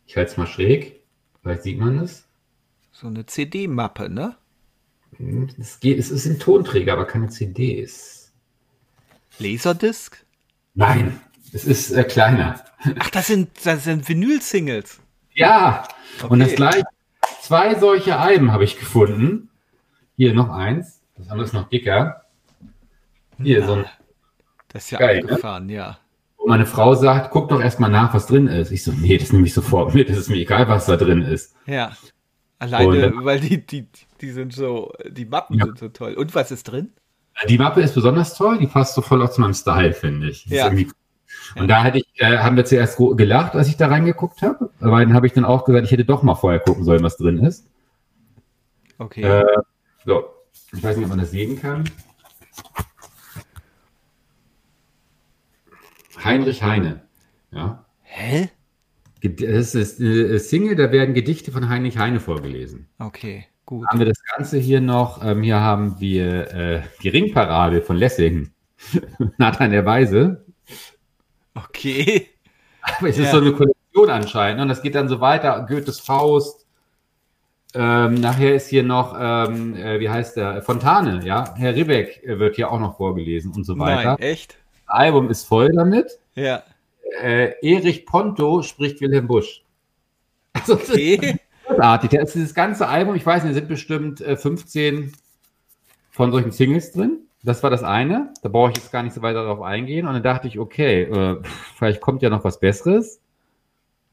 Ich halte es mal schräg. Vielleicht sieht man es. So eine CD-Mappe, ne? Es, geht, es ist ein Tonträger, aber keine CDs. Laserdisc? Nein, es ist äh, kleiner. Ach, das sind, das sind Vinyl-Singles. Ja, okay. und das gleich zwei solche Alben habe ich gefunden. Hier noch eins. Das andere ist noch dicker. Hier, Na, so ein, Das ist ja Geil, ne? abgefahren, ja. wo meine Frau sagt, guck doch erstmal nach, was drin ist. Ich so, nee, das nehme ich sofort mit. Das ist mir egal, was da drin ist. Ja. Alleine, Und- weil die, die, die sind so, die Mappen Ja. sind so toll. Und was ist drin? Die Mappe ist besonders toll, die passt so voll auch zu meinem Style, finde ich. Das Ja. Und da hätte ich, äh, haben wir zuerst gelacht, als ich da reingeguckt habe. Aber dann habe ich dann auch gesagt, ich hätte doch mal vorher gucken sollen, was drin ist. Okay. Äh, so, ich weiß nicht, ob man das sehen kann. Heinrich Heine. Ja. Hä? Das ist eine Single, da werden Gedichte von Heinrich Heine vorgelesen. Okay, gut. Haben wir das Ganze hier noch, ähm, hier haben wir äh, die Ringparade von Lessing. Nathan der Weise. Okay. Aber es Ja. ist so eine Kollektion anscheinend. Und das geht dann so weiter. Goethes Faust. Ähm, nachher ist hier noch, ähm, äh, wie heißt der? Fontane, ja. Herr Ribbeck äh, wird hier auch noch vorgelesen und so weiter. Nein, echt? Das Album ist voll damit. Ja. Äh, Erich Ponto spricht Wilhelm Busch. Also, das ist Okay. großartig. Da ist dieses ganze Album, ich weiß nicht, sind bestimmt äh, 15 von solchen Singles drin. Das war das eine. Da brauche ich jetzt gar nicht so weiter darauf eingehen. Und dann dachte ich, okay, äh, vielleicht kommt ja noch was Besseres.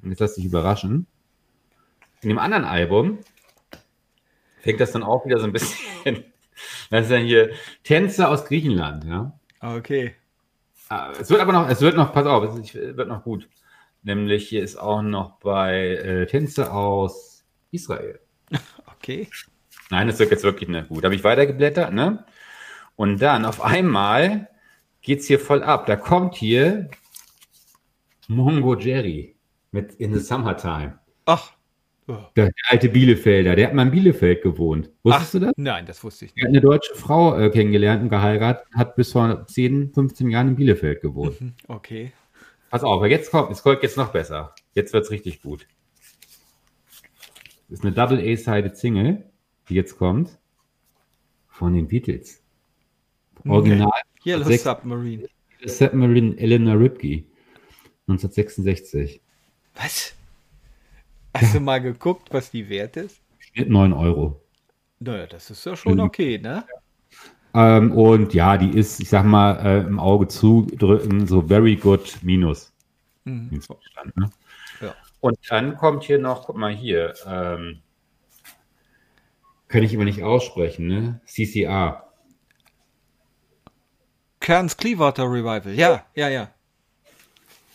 Und jetzt lass dich überraschen. In dem anderen Album fängt das dann auch wieder so ein bisschen. Das ist dann hier Tänze aus Griechenland, ja. Okay. Ah, Es wird aber noch, es wird noch, pass auf, es wird noch gut. Nämlich hier ist auch noch bei äh, Tänze aus Israel. Okay. Nein, das wird jetzt wirklich nicht gut. Da habe ich weitergeblättert, ne? Und dann auf einmal geht's hier voll ab. Da kommt hier Mongo Jerry mit In the Summertime. Ach. Der, alte Bielefelder, der hat mal in Bielefeld gewohnt. Wusstest du das? Nein, das wusste ich Er hat nicht. eine deutsche Frau äh, kennengelernt und geheiratet, hat bis vor 10, 15 Jahren in Bielefeld gewohnt. Hm, Okay. Pass auf, aber jetzt kommt, es kommt jetzt noch besser. Jetzt wird's richtig gut. Das ist eine Double A-Sided Single, die jetzt kommt. Von den Beatles. Original Yellow Sechs- Submarine. Submarine Eleanor Ripke. 1966. Was? Hast du mal geguckt, was die wert ist? Schnitt 9 Euro. Naja, das ist ja schon okay, ne? Ähm, und ja, die ist, ich sag mal, äh, im Auge zudrücken, so very good minus. Mhm. Stand, ne? Ja. Und dann kommt hier noch, guck mal hier, ähm, kann ich immer nicht aussprechen, ne? CCR. Cairns Clearwater Revival. Ja, ja, ja.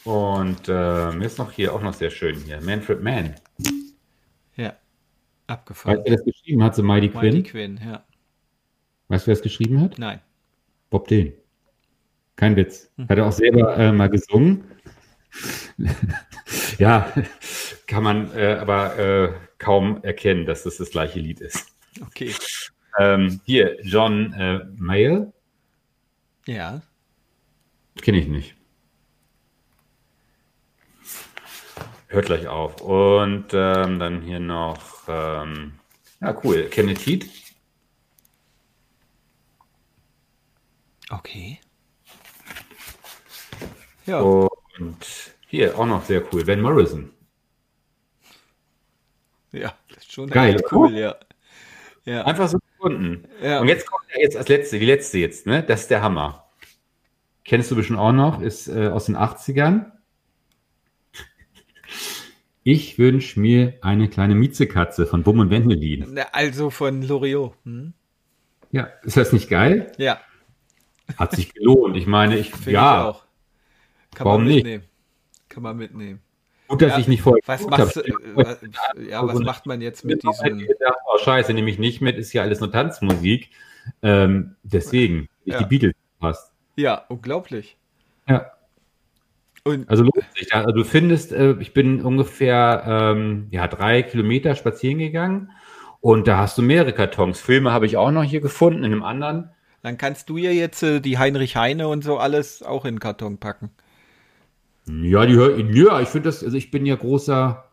Und ähm, ist noch hier auch noch sehr schön hier. Manfred Mann. Ja. Abgefahren. Weißt du, wer das geschrieben hat? So Mighty Mighty Quinn. Quinn, ja. Weißt du, wer das geschrieben hat? Nein. Bob Dylan. Kein Witz. Hm. Hat er auch selber äh, mal gesungen. ja, kann man äh, aber äh, kaum erkennen, dass das das gleiche Lied ist. Okay. Ähm, hier, John äh, Mayer. Ja. Kenne ich nicht. Hört gleich auf. Und ähm, dann hier noch, ähm, ja cool, Kenneth Heat. Okay. Ja. Und hier auch noch sehr cool, Van Morrison. Ja, das ist schon Geil, cool, ja. Ja. Einfach so gefunden. Ja. Und jetzt kommt ja jetzt als letzte, die letzte jetzt, ne? Das ist der Hammer. Kennst du bestimmt auch noch, ist äh, aus den 80ern. Ich wünsche mir eine kleine Miezekatze von Bum und Wendelin. Also von Loriot. Hm? Ja, ist das nicht geil? Ja, Hat sich gelohnt. Ich meine, ich, finde ja, ich auch. Kann Warum man nicht? mitnehmen. Kann man mitnehmen. gut, dass Ja, ich nicht vorher Was machst hab. äh, was- ja, was macht man jetzt mit diesem, gedacht, oh scheiße, nehme ich nicht mit, ist ja alles nur Tanzmusik. Ähm, deswegen, Ja. die Beatles passt. ja, unglaublich. Ja. Und Also lohnt sich. Also du findest, äh, ich bin ungefähr ähm, ja, drei Kilometer spazieren gegangen und da hast du mehrere Kartons. Filme habe ich auch noch hier gefunden in einem anderen. dann kannst du ja jetzt äh, die Heinrich Heine und so alles auch in den Karton packen. Ja, die hör, ja, ich finde das, also ich bin ja großer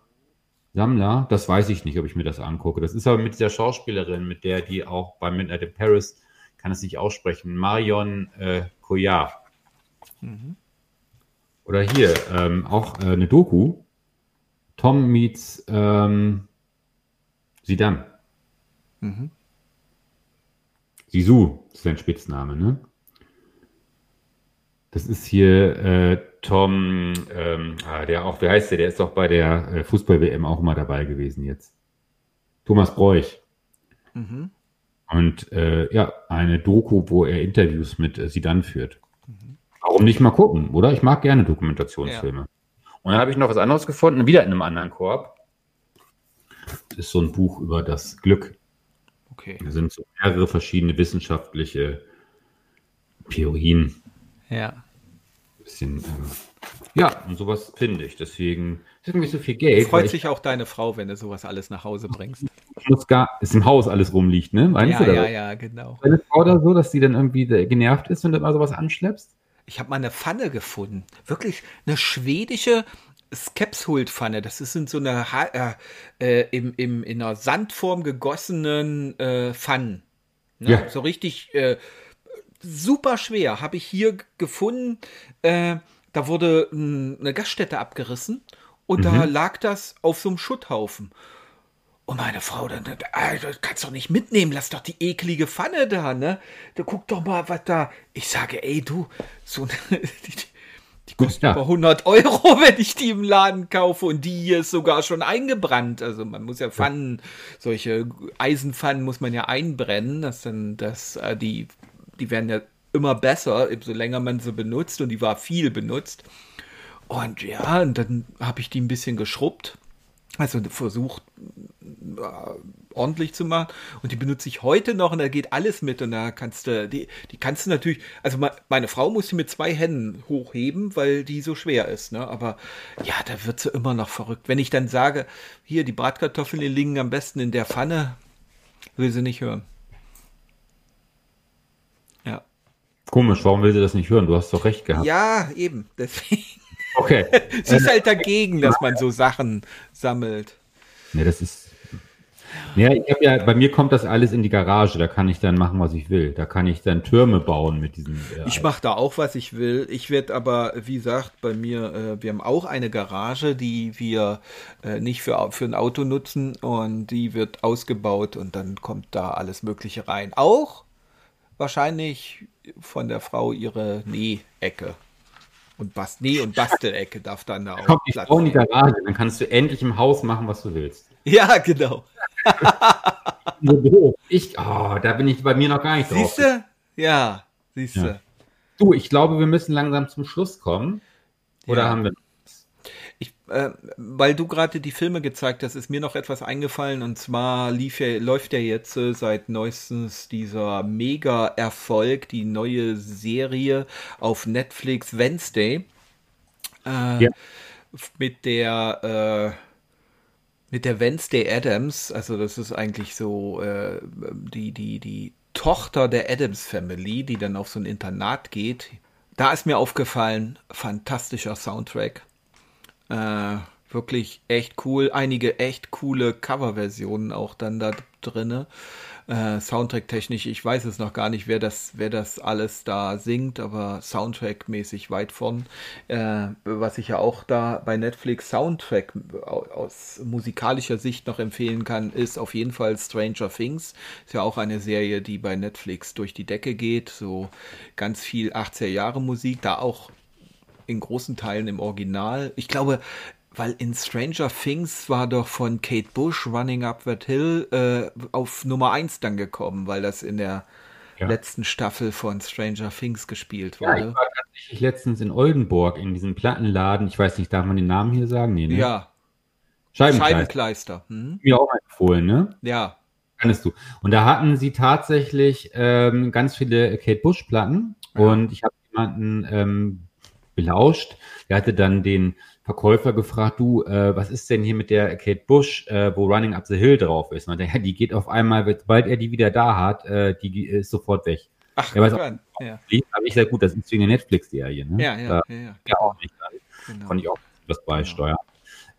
Sammler. Das weiß ich nicht, ob ich mir das angucke. Das ist aber mit der Schauspielerin, mit der die auch bei Midnight in Paris, kann es nicht aussprechen, Marion äh, Cotillard. Oder hier, ähm, auch äh, eine Doku. Tom meets ähm, Zidane. Mhm. Sisu ist sein Spitzname, ne? Das ist hier äh, Tom, ähm, ah, der auch, wie heißt der? Der ist auch bei der äh, Fußball-WM auch mal dabei gewesen jetzt. Thomas Bräuch. Mhm. Und äh, ja, eine Doku, wo er Interviews mit äh, Sidan führt. Mhm. Warum nicht mal gucken, oder? Ich mag gerne Dokumentationsfilme. Ja. Und dann habe ich noch was anderes gefunden, wieder in einem anderen Korb. Das ist so ein Buch über das Glück. Okay. Da sind so mehrere verschiedene wissenschaftliche Theorien. Ja. Bisschen, ähm, ja, und sowas finde ich. Deswegen ist irgendwie so viel Geld. Freut sich auch deine Frau, wenn du sowas alles nach Hause bringst. Muss gar, ist im Haus alles rumliegt, ne? Meinst ja, du ja, ja, genau. Deine Frau da so, dass sie dann irgendwie genervt ist, wenn du mal sowas anschleppst? Ich habe mal eine Pfanne gefunden. Wirklich eine schwedische Skepshult-Pfanne. Das ist in so einer äh, äh, im, im, in einer Sandform gegossenen äh, Pfannen. Ne? Ja. So richtig äh, super schwer. Habe ich hier gefunden. Äh, da wurde eine Gaststätte abgerissen und mhm. da lag das auf so einem Schutthaufen. Und meine Frau dann, Alter, kannst doch nicht mitnehmen, lass doch die eklige Pfanne da, ne? Da guck doch mal, was da. Ich sage, ey, du, so eine, die, die kostet ja. über 100 Euro, wenn ich die im Laden kaufe. Und die hier ist sogar schon eingebrannt. Also man muss ja Pfannen, solche Eisenpfannen muss man ja einbrennen. Das dann, das, äh, die, die werden ja immer besser, so länger man sie benutzt. Und die war viel benutzt. Und ja, und dann habe ich die ein bisschen geschrubbt. Also versucht ordentlich zu machen. Und die benutze ich heute noch und da geht alles mit. Und da kannst du, die, die kannst du natürlich, also meine Frau muss sie mit zwei Händen hochheben, weil die so schwer ist. Ne? Aber ja, da wird sie immer noch verrückt. Wenn ich dann sage, hier, die Bratkartoffeln die liegen am besten in der Pfanne, will sie nicht hören. Ja. Komisch, warum will sie das nicht hören? Du hast doch recht gehabt. Ja, eben. Deswegen. Okay. sie ist halt dagegen, dass man so Sachen sammelt. Ne, das ist ja, ich habe ja, bei mir kommt das alles in die Garage, da kann ich dann machen, was ich will. Da kann ich dann Türme bauen mit diesem. Äh, ich mache da auch, was ich will. Ich werde aber, wie gesagt, bei mir, äh, wir haben auch eine Garage, die wir äh, nicht für, für ein Auto nutzen und die wird ausgebaut und dann kommt da alles Mögliche rein. Auch wahrscheinlich von der Frau ihre Nähecke. Und Bast nee, und Bastelecke darf dann da auch. Kommt die Frau in die Garage, dann kannst du endlich im Haus machen, was du willst. Ja, genau. ich, oh, da bin ich bei mir noch gar nicht drauf. Siehst du? Ja, siehst du. Ja. Du, ich glaube, wir müssen langsam zum Schluss kommen. Oder ja. haben wir ich, äh, weil du gerade die Filme gezeigt hast, ist mir noch etwas eingefallen und zwar lief ja, läuft ja jetzt äh, seit neuestens dieser Mega-Erfolg, die neue Serie auf Netflix Wednesday. Äh, ja. Mit der äh, mit der Wednesday Adams, also das ist eigentlich so äh, die, die, die Tochter der Adams Family, die dann auf so ein Internat geht. Da ist mir aufgefallen, fantastischer Soundtrack. Äh, wirklich echt cool. Einige echt coole Coverversionen auch dann da drinne äh, Soundtrack-technisch, ich weiß es noch gar nicht, wer das, wer das alles da singt, aber Soundtrack-mäßig weit von. Äh, was ich ja auch da bei Netflix Soundtrack aus musikalischer Sicht noch empfehlen kann, ist auf jeden Fall Stranger Things. Ist ja auch eine Serie, die bei Netflix durch die Decke geht. So ganz viel 80er Jahre Musik, da auch in großen Teilen im Original. Ich glaube, weil in Stranger Things war doch von Kate Bush Running Up That Hill äh, auf Nummer 1 dann gekommen, weil das in der ja. letzten Staffel von Stranger Things gespielt wurde. Ja, ich war tatsächlich letztens in Oldenburg in diesem Plattenladen. Ich weiß nicht, darf man den Namen hier sagen? Nee, ne? Ja. Scheibenkleister. Scheibenkleister. Hm? Mir auch empfohlen, ne? Ja. Kannst du. Und da hatten sie tatsächlich ähm, ganz viele Kate Bush Platten ja. und ich habe jemanden ähm, belauscht. Der hatte dann den Verkäufer gefragt, du, äh, was ist denn hier mit der Kate Bush, äh, wo Running Up the Hill drauf ist? Und der, ja, die geht auf einmal, sobald er die wieder da hat, äh, die ist sofort weg. Ach, er weiß auch, ja. Aber ich sage, gut, das ist wegen der Netflix-Serie. Ne? Ja, ja, da, ja, ja. ja auch nicht. Genau. Konnte ich auch was beisteuern. Genau.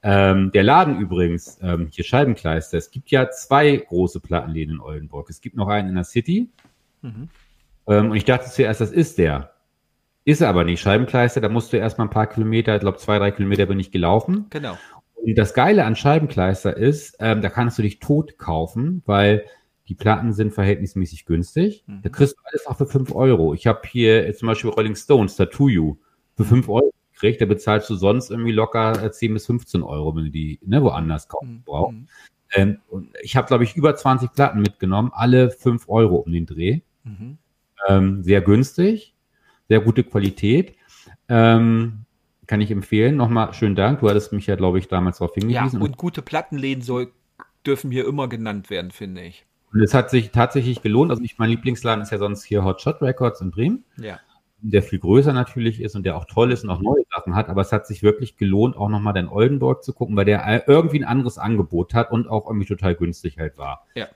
Ähm, der Laden übrigens, ähm, hier Scheibenkleister, es gibt ja zwei große Plattenläden in Oldenburg. Es gibt noch einen in der City. Mhm. Ähm, und ich dachte zuerst, das ist der. Ist er aber nicht. Scheibenkleister, da musst du erstmal ein paar Kilometer, ich glaube zwei, drei Kilometer bin ich gelaufen. Genau. Und das Geile an Scheibenkleister ist, ähm, da kannst du dich tot kaufen, weil Die Platten sind verhältnismäßig günstig. Mhm. Da kriegst du alles auch für 5 Euro. Ich habe hier zum Beispiel Rolling Stones, Tattoo You, für 5 Euro gekriegt. Da bezahlst du sonst irgendwie locker 10 bis 15 Euro, wenn du die ne, woanders kaufen mhm. brauchst. Mhm. Ähm, und ich habe, glaube ich, über 20 Platten mitgenommen, alle 5 Euro um den Dreh. Mhm. Ähm, sehr günstig, sehr gute Qualität. Ähm, kann ich empfehlen. Nochmal schönen Dank. Du hattest mich ja, glaube ich, damals darauf hingewiesen. Ja, und gute Plattenläden soll, dürfen hier immer genannt werden, finde ich. Und es hat sich tatsächlich gelohnt. Also ich, mein Lieblingsladen ist ja sonst hier Hot Shot Records in Bremen. Ja. Der viel größer natürlich ist und der auch toll ist und auch neue Sachen hat. Aber es hat sich wirklich gelohnt, auch nochmal den Oldenburg zu gucken, weil der irgendwie ein anderes Angebot hat und auch irgendwie total günstig halt war. Ja.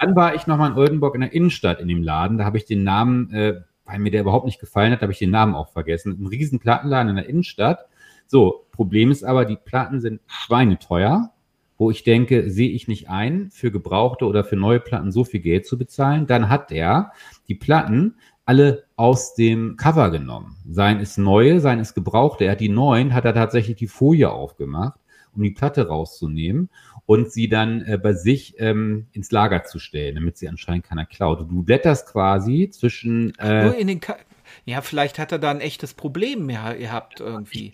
Dann war ich nochmal in Oldenburg in der Innenstadt in dem Laden. Da habe ich den Namen, äh, weil mir der überhaupt nicht gefallen hat, habe ich den Namen auch vergessen. Ein riesen Plattenladen in der Innenstadt. So, Problem ist aber, die Platten sind schweineteuer wo ich denke, sehe ich nicht ein, für gebrauchte oder für neue Platten so viel Geld zu bezahlen, dann hat er die Platten alle aus dem Cover genommen. Seien es neue, seien es gebrauchte. Er hat die neuen, hat er tatsächlich die Folie aufgemacht, um die Platte rauszunehmen und sie dann äh, bei sich ähm, ins Lager zu stellen, damit sie anscheinend keiner klaut. Du blätterst quasi zwischen. Äh, Nur in den Ka ja, vielleicht hat er da ein echtes Problem mehr gehabt irgendwie.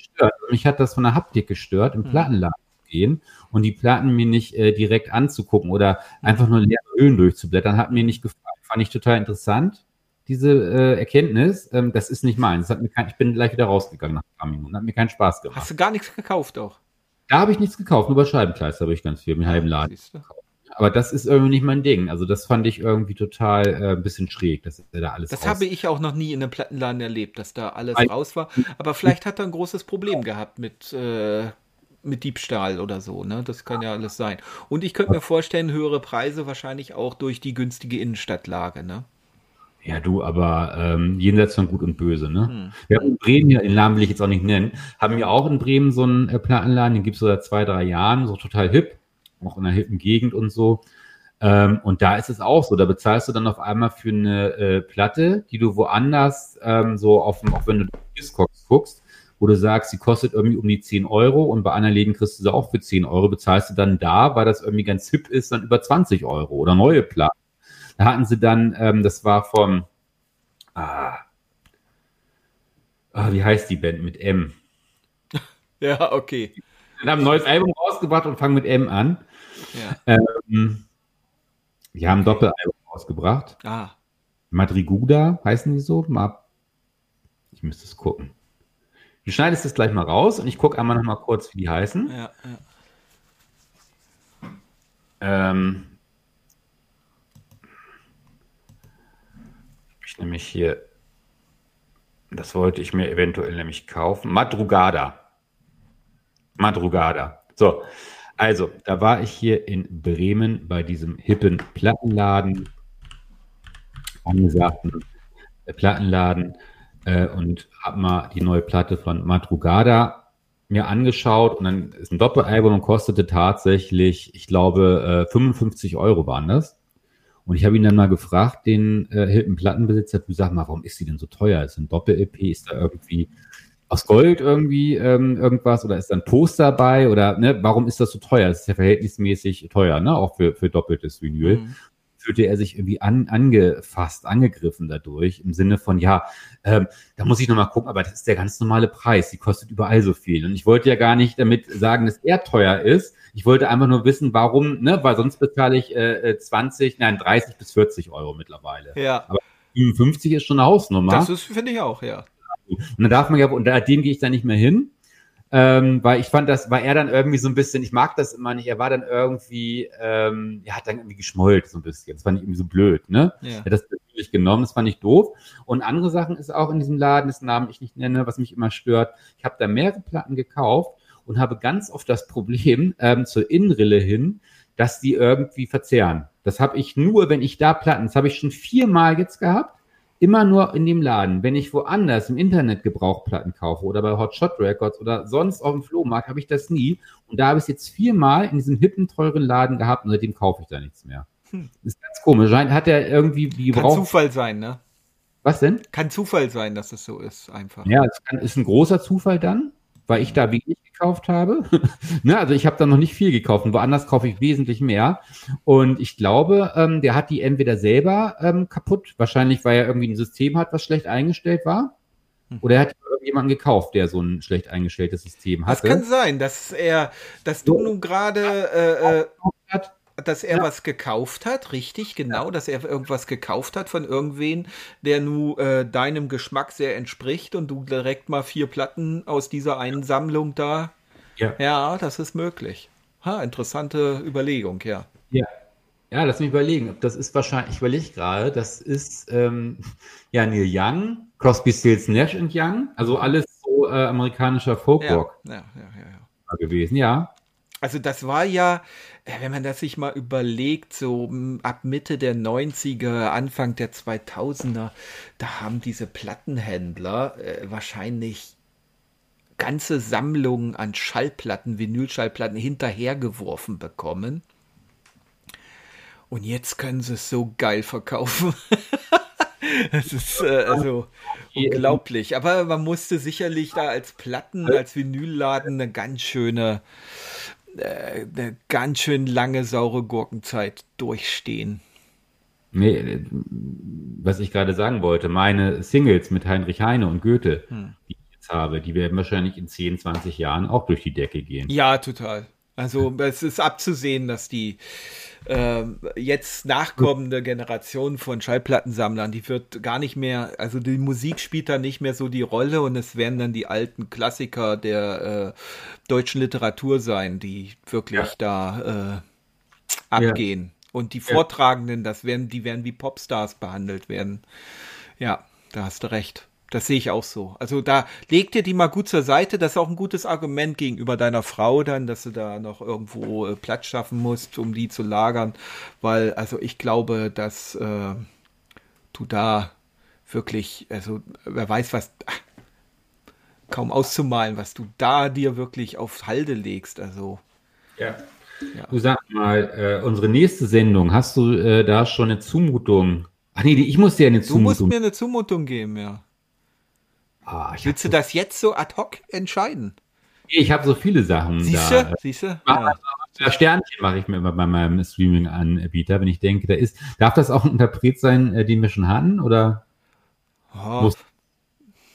Mich hat das von der Haptik gestört im hm. Plattenladen gehen und die Platten mir nicht äh, direkt anzugucken oder einfach nur leere Höhen durchzublättern, hat mir nicht gefallen. Fand ich total interessant, diese äh, Erkenntnis. Ähm, das ist nicht meins. Hat mir kein, ich bin gleich wieder rausgegangen nach ein paar Minuten. Hat mir keinen Spaß gemacht. Hast du gar nichts gekauft auch? Da habe ich nichts gekauft, nur bei Scheibenkleister habe ich ganz viel im halben Laden. Aber das ist irgendwie nicht mein Ding. Also das fand ich irgendwie total äh, ein bisschen schräg, dass er da alles Das habe ich auch noch nie in einem Plattenladen erlebt, dass da alles ein raus war. Aber vielleicht hat er ein großes Problem gehabt mit äh, mit Diebstahl oder so, ne? Das kann ja alles sein. Und ich könnte mir vorstellen, höhere Preise wahrscheinlich auch durch die günstige Innenstadtlage, ne? Ja, du, aber ähm, jenseits von Gut und Böse, ne? Hm. Wir haben in Bremen, ja, den Namen will ich jetzt auch nicht nennen, haben ja auch in Bremen so einen äh, Plattenladen, den gibt es so seit zwei, drei Jahren, so total hip, auch in einer hippen Gegend und so. Ähm, und da ist es auch so, da bezahlst du dann auf einmal für eine äh, Platte, die du woanders ähm, so auf dem, auch wenn du Discogs guckst, wo du sagst, sie kostet irgendwie um die 10 Euro und bei anderen Läden kriegst du sie auch für 10 Euro, bezahlst du dann da, weil das irgendwie ganz hip ist, dann über 20 Euro oder neue Platten. Da hatten sie dann, ähm, das war vom, ah, ah, wie heißt die Band mit M? Ja, okay. Wir haben ein neues Album rausgebracht und fangen mit M an. Ja. Ähm, die haben ein Doppelalbum rausgebracht. Ah. Madriguda heißen die so? Ich müsste es gucken. Du schneidest das gleich mal raus und ich gucke einmal noch mal kurz, wie die heißen. Ja, ja. Ähm, ich nämlich hier, das wollte ich mir eventuell nämlich kaufen. Madrugada. Madrugada. So, also, da war ich hier in Bremen bei diesem hippen Plattenladen, angesagten Plattenladen äh, und habe mal die neue Platte von Madrugada mir angeschaut und dann ist ein Doppelalbum und kostete tatsächlich, ich glaube, äh, 55 Euro waren das. Und ich habe ihn dann mal gefragt, den äh, Hilton Plattenbesitzer, du sag mal, warum ist sie denn so teuer? Ist ein Doppel-EP, ist da irgendwie aus Gold irgendwie ähm, irgendwas oder ist da ein Poster dabei oder ne, warum ist das so teuer? Das ist ja verhältnismäßig teuer, ne? Auch für, für doppeltes Vinyl. Mhm fühlte er sich irgendwie an, angefasst, angegriffen dadurch, im Sinne von, ja, ähm, da muss ich nochmal gucken, aber das ist der ganz normale Preis, die kostet überall so viel. Und ich wollte ja gar nicht damit sagen, dass er teuer ist. Ich wollte einfach nur wissen, warum, ne, weil sonst bezahle ich äh, 20, nein, 30 bis 40 Euro mittlerweile. Ja. Aber 55 ist schon eine Hausnummer. Das ist, finde ich auch, ja. Und dann darf man ja, und dem gehe ich da nicht mehr hin. Ähm, weil ich fand das, war er dann irgendwie so ein bisschen, ich mag das immer nicht, er war dann irgendwie, ähm, er hat dann irgendwie geschmollt so ein bisschen. Das fand ich irgendwie so blöd, ne? Ja. Er hat das natürlich genommen, das fand ich doof. Und andere Sachen ist auch in diesem Laden, dessen Namen ich nicht nenne, was mich immer stört. Ich habe da mehrere Platten gekauft und habe ganz oft das Problem ähm, zur Innenrille hin, dass die irgendwie verzehren. Das habe ich nur, wenn ich da Platten, das habe ich schon viermal jetzt gehabt immer nur in dem Laden. Wenn ich woanders im Internet Gebrauchplatten kaufe oder bei Hot Shot Records oder sonst auf dem Flohmarkt, habe ich das nie. Und da habe ich es jetzt viermal in diesem hippen, teuren Laden gehabt und seitdem kaufe ich da nichts mehr. Hm. Das ist ganz komisch. Hat er irgendwie die Kann Zufall sein, ne? Was denn? Kann Zufall sein, dass es so ist, einfach. Ja, es kann, ist ein großer Zufall dann, weil ich da wenig gekauft habe. ne, also ich habe da noch nicht viel gekauft und woanders kaufe ich wesentlich mehr. Und ich glaube, ähm, der hat die entweder selber ähm, kaputt, wahrscheinlich weil er irgendwie ein System hat, was schlecht eingestellt war. Hm. Oder er hat jemanden gekauft, der so ein schlecht eingestelltes System hatte. Das kann sein, dass er, dass du so. nun gerade äh, äh, dass er ja. was gekauft hat, richtig, genau, ja. dass er irgendwas gekauft hat von irgendwen, der nu äh, deinem Geschmack sehr entspricht und du direkt mal vier Platten aus dieser einen Sammlung da. Ja, ja das ist möglich. Ha, interessante Überlegung, ja. Ja. Ja, lass mich überlegen. Das ist wahrscheinlich, ich überlege gerade, das ist ähm, ja Neil Young, Crosby, Stills, Nash und Young, also alles so äh, amerikanischer Folkrock ja, ja, ja, ja, gewesen, ja. Also das war ja, wenn man das sich mal überlegt, so ab Mitte der 90er, Anfang der 2000er, da haben diese Plattenhändler äh, wahrscheinlich ganze Sammlungen an Schallplatten, Vinylschallplatten hinterhergeworfen bekommen. Und jetzt können sie es so geil verkaufen. Das ist äh, also unglaublich. Aber man musste sicherlich da als Platten, als Vinylladen eine ganz schöne äh, eine ganz schön lange saure Gurkenzeit durchstehen. Nee, äh, was ich gerade sagen wollte, meine Singles mit Heinrich Heine und Goethe, hm. die ich jetzt habe, die werden wahrscheinlich in 10, 20 Jahren auch durch die Decke gehen. Ja, total. Also es ist abzusehen, dass die äh, jetzt nachkommende Generation von Schallplattensammlern, die wird gar nicht mehr, also die Musik spielt da nicht mehr so die Rolle und es werden dann die alten Klassiker der äh, deutschen Literatur sein, die wirklich ja. da äh, abgehen. Ja. Und die Vortragenden, das werden, die werden wie Popstars behandelt werden. Ja, da hast du recht. Das sehe ich auch so. Also da leg dir die mal gut zur Seite. Das ist auch ein gutes Argument gegenüber deiner Frau dann, dass du da noch irgendwo äh, Platz schaffen musst, um die zu lagern. Weil, also ich glaube, dass äh, du da wirklich, also wer weiß was, ach, kaum auszumalen, was du da dir wirklich auf Halde legst. Also. Ja. ja. Du sag mal, äh, unsere nächste Sendung, hast du äh, da schon eine Zumutung? Ach nee, ich muss dir eine Zumutung. Du musst mir eine Zumutung geben, ja. Ah, Willst du das jetzt so ad hoc entscheiden? Ich habe so viele Sachen Siehst da. Siehst du? Ja. Sternchen mache ich mir immer bei meinem Streaming-Anbieter, wenn ich denke, da ist. Darf das auch ein Interpret sein, äh, den wir schon hatten? Oder oh. muss,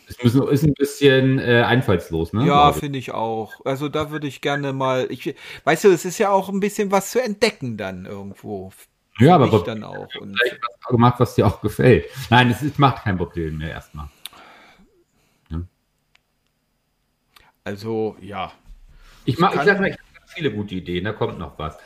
es müssen, ist ein bisschen äh, einfallslos, ne? Ja, finde ich auch. Also da würde ich gerne mal. Ich, weißt du, es ist ja auch ein bisschen was zu entdecken dann irgendwo. Ja, aber Bob dann auch. Und was gemacht, was dir auch gefällt. Nein, es, es macht kein Bob Dylan mehr erstmal. Also, ja. Ich, mag, ich sag mal, ich habe viele gute Ideen, da kommt noch was.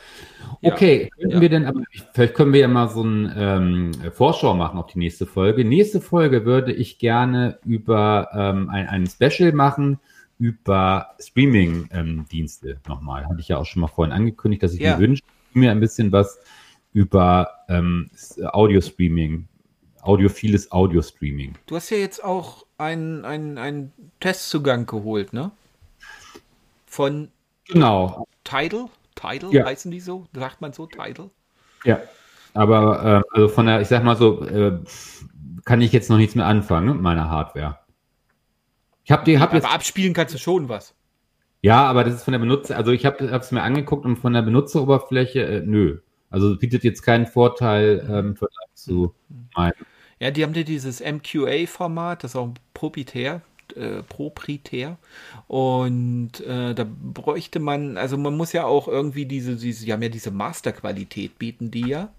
Okay, ja, könnten ja. wir denn, aber vielleicht können wir ja mal so ein ähm, Vorschau machen auf die nächste Folge. Nächste Folge würde ich gerne über ähm, ein, ein Special machen über Streaming-Dienste ähm, nochmal. Hatte ich ja auch schon mal vorhin angekündigt, dass ich ja. mir wünsche, mir ein bisschen was über ähm, Audio-Streaming, audiophiles Audio-Streaming. Du hast ja jetzt auch einen, einen, Testzugang geholt, ne? Von genau. Tidal? Tidal ja. heißen die so? Sagt man so, Tidal? Ja. Aber äh, also von der, ich sag mal so, äh, kann ich jetzt noch nichts mehr anfangen ne, mit meiner Hardware. Ich habe die, hab jetzt. Aber abspielen kannst du schon was. Ja, aber das ist von der Benutzer, also ich habe es mir angeguckt und von der Benutzeroberfläche, äh, nö. Also bietet jetzt keinen Vorteil ähm, zu meinem. Ja, die haben dir dieses MQA-Format, das ist auch proprietär, äh, proprietär. Und äh, da bräuchte man, also man muss ja auch irgendwie diese, diese die haben ja diese Masterqualität, bieten die ja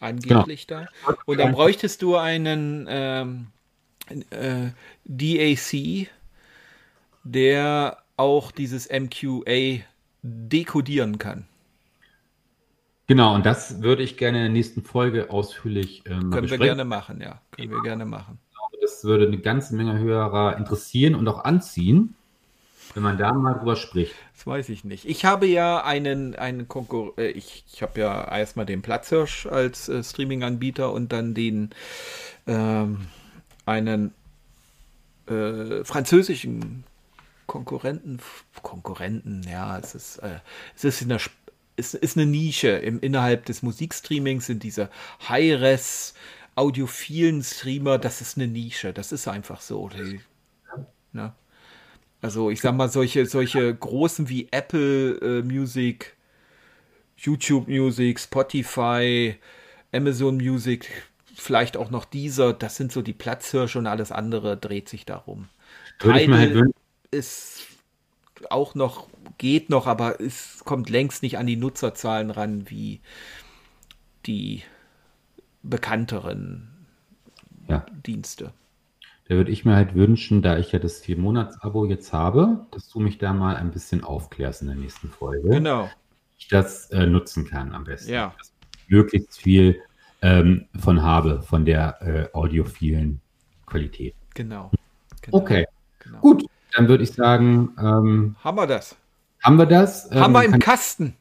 angeblich genau. da. Und dann bräuchtest du einen ähm, äh, DAC, der auch dieses MQA dekodieren kann. Genau, und das würde ich gerne in der nächsten Folge ausführlich ähm, Können besprechen. wir gerne machen, ja. Können wir gerne machen. Das würde eine ganze Menge Hörer interessieren und auch anziehen, wenn man da mal drüber spricht. Das weiß ich nicht. Ich habe ja einen, einen Konkur äh, ich, ich habe ja erstmal den Platzhirsch als äh, Streaming-Anbieter und dann den ähm, einen äh, französischen Konkurrenten, Konkurrenten, ja, es ist, äh, es ist in der Sp ist, ist eine Nische. Im, innerhalb des Musikstreamings sind diese High-Res audiophilen Streamer, das ist eine Nische. Das ist einfach so. Die, ne? Also ich sag mal, solche, solche großen wie Apple äh, Music, YouTube Music, Spotify, Amazon Music, vielleicht auch noch dieser, das sind so die Platzhirsche und alles andere dreht sich darum. Würde halt Tidal wünschen, ist auch noch, geht noch, aber es kommt längst nicht an die Nutzerzahlen ran wie die bekannteren ja, Dienste. da würde ich mir halt wünschen, da ich ja das Vier-Monats-Abo jetzt habe, dass du mich da mal ein bisschen aufklärst in der nächsten Folge. Genau. Ich das äh, nutzen kann am besten. Ja. Dass ich möglichst viel ähm, von habe, von der äh, audiophilen Qualität. Genau. genau. Okay, Genau. gut. Dann würde ich sagen, ähm, Haben wir das? haben wir das? Haben ähm, wir im Kasten.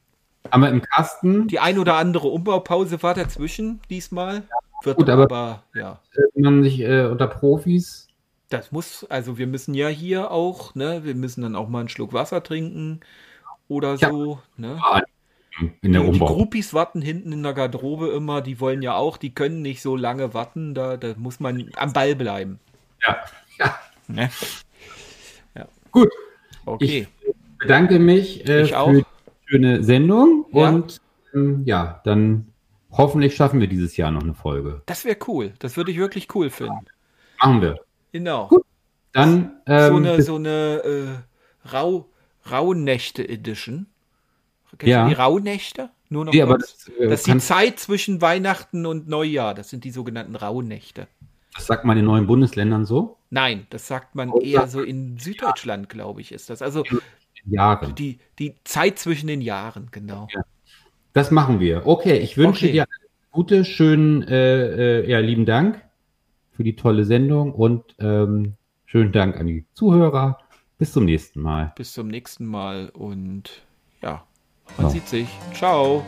Wir im Kasten. Die ein oder andere Umbaupause war dazwischen diesmal. Wird gut, aber- aber ja. Man sich äh, unter Profis. Das muss, also wir müssen ja hier auch, ne, wir müssen dann auch mal einen Schluck Wasser trinken oder Ja. so, ne? In der die, die. Groupies warten hinten in der Garderobe immer, die wollen ja auch, die können nicht so lange warten, da, da muss man am Ball bleiben. Ja. ja. Ne? Gut. Okay, Ich bedanke mich äh, Ich auch. für die schöne Sendung Ja. und ähm, ja, dann hoffentlich schaffen wir dieses Jahr noch eine Folge. das wäre cool. Das würde ich wirklich cool finden. Machen wir. Genau. Gut. Dann ähm, so eine, so eine äh, Rau, Rauhnächte-Edition. Kennst Ja. du die Rauhnächte? Nur noch Nee, das, äh, das ist die Zeit zwischen Weihnachten und Neujahr. Das sind die sogenannten Rauhnächte. das sagt man in neuen Bundesländern so. Nein, das sagt man Und- eher so in Süddeutschland, glaube ich, ist das. Also Jahren. die, die Zeit zwischen den Jahren, genau. Ja. Das machen wir. Okay, ich wünsche Okay. dir alles gute, schönen, äh, äh, ja, lieben Dank für die tolle Sendung und ähm, schönen Dank an die Zuhörer. Bis zum nächsten Mal. Bis zum nächsten Mal und ja, man Ja. sieht sich. Ciao.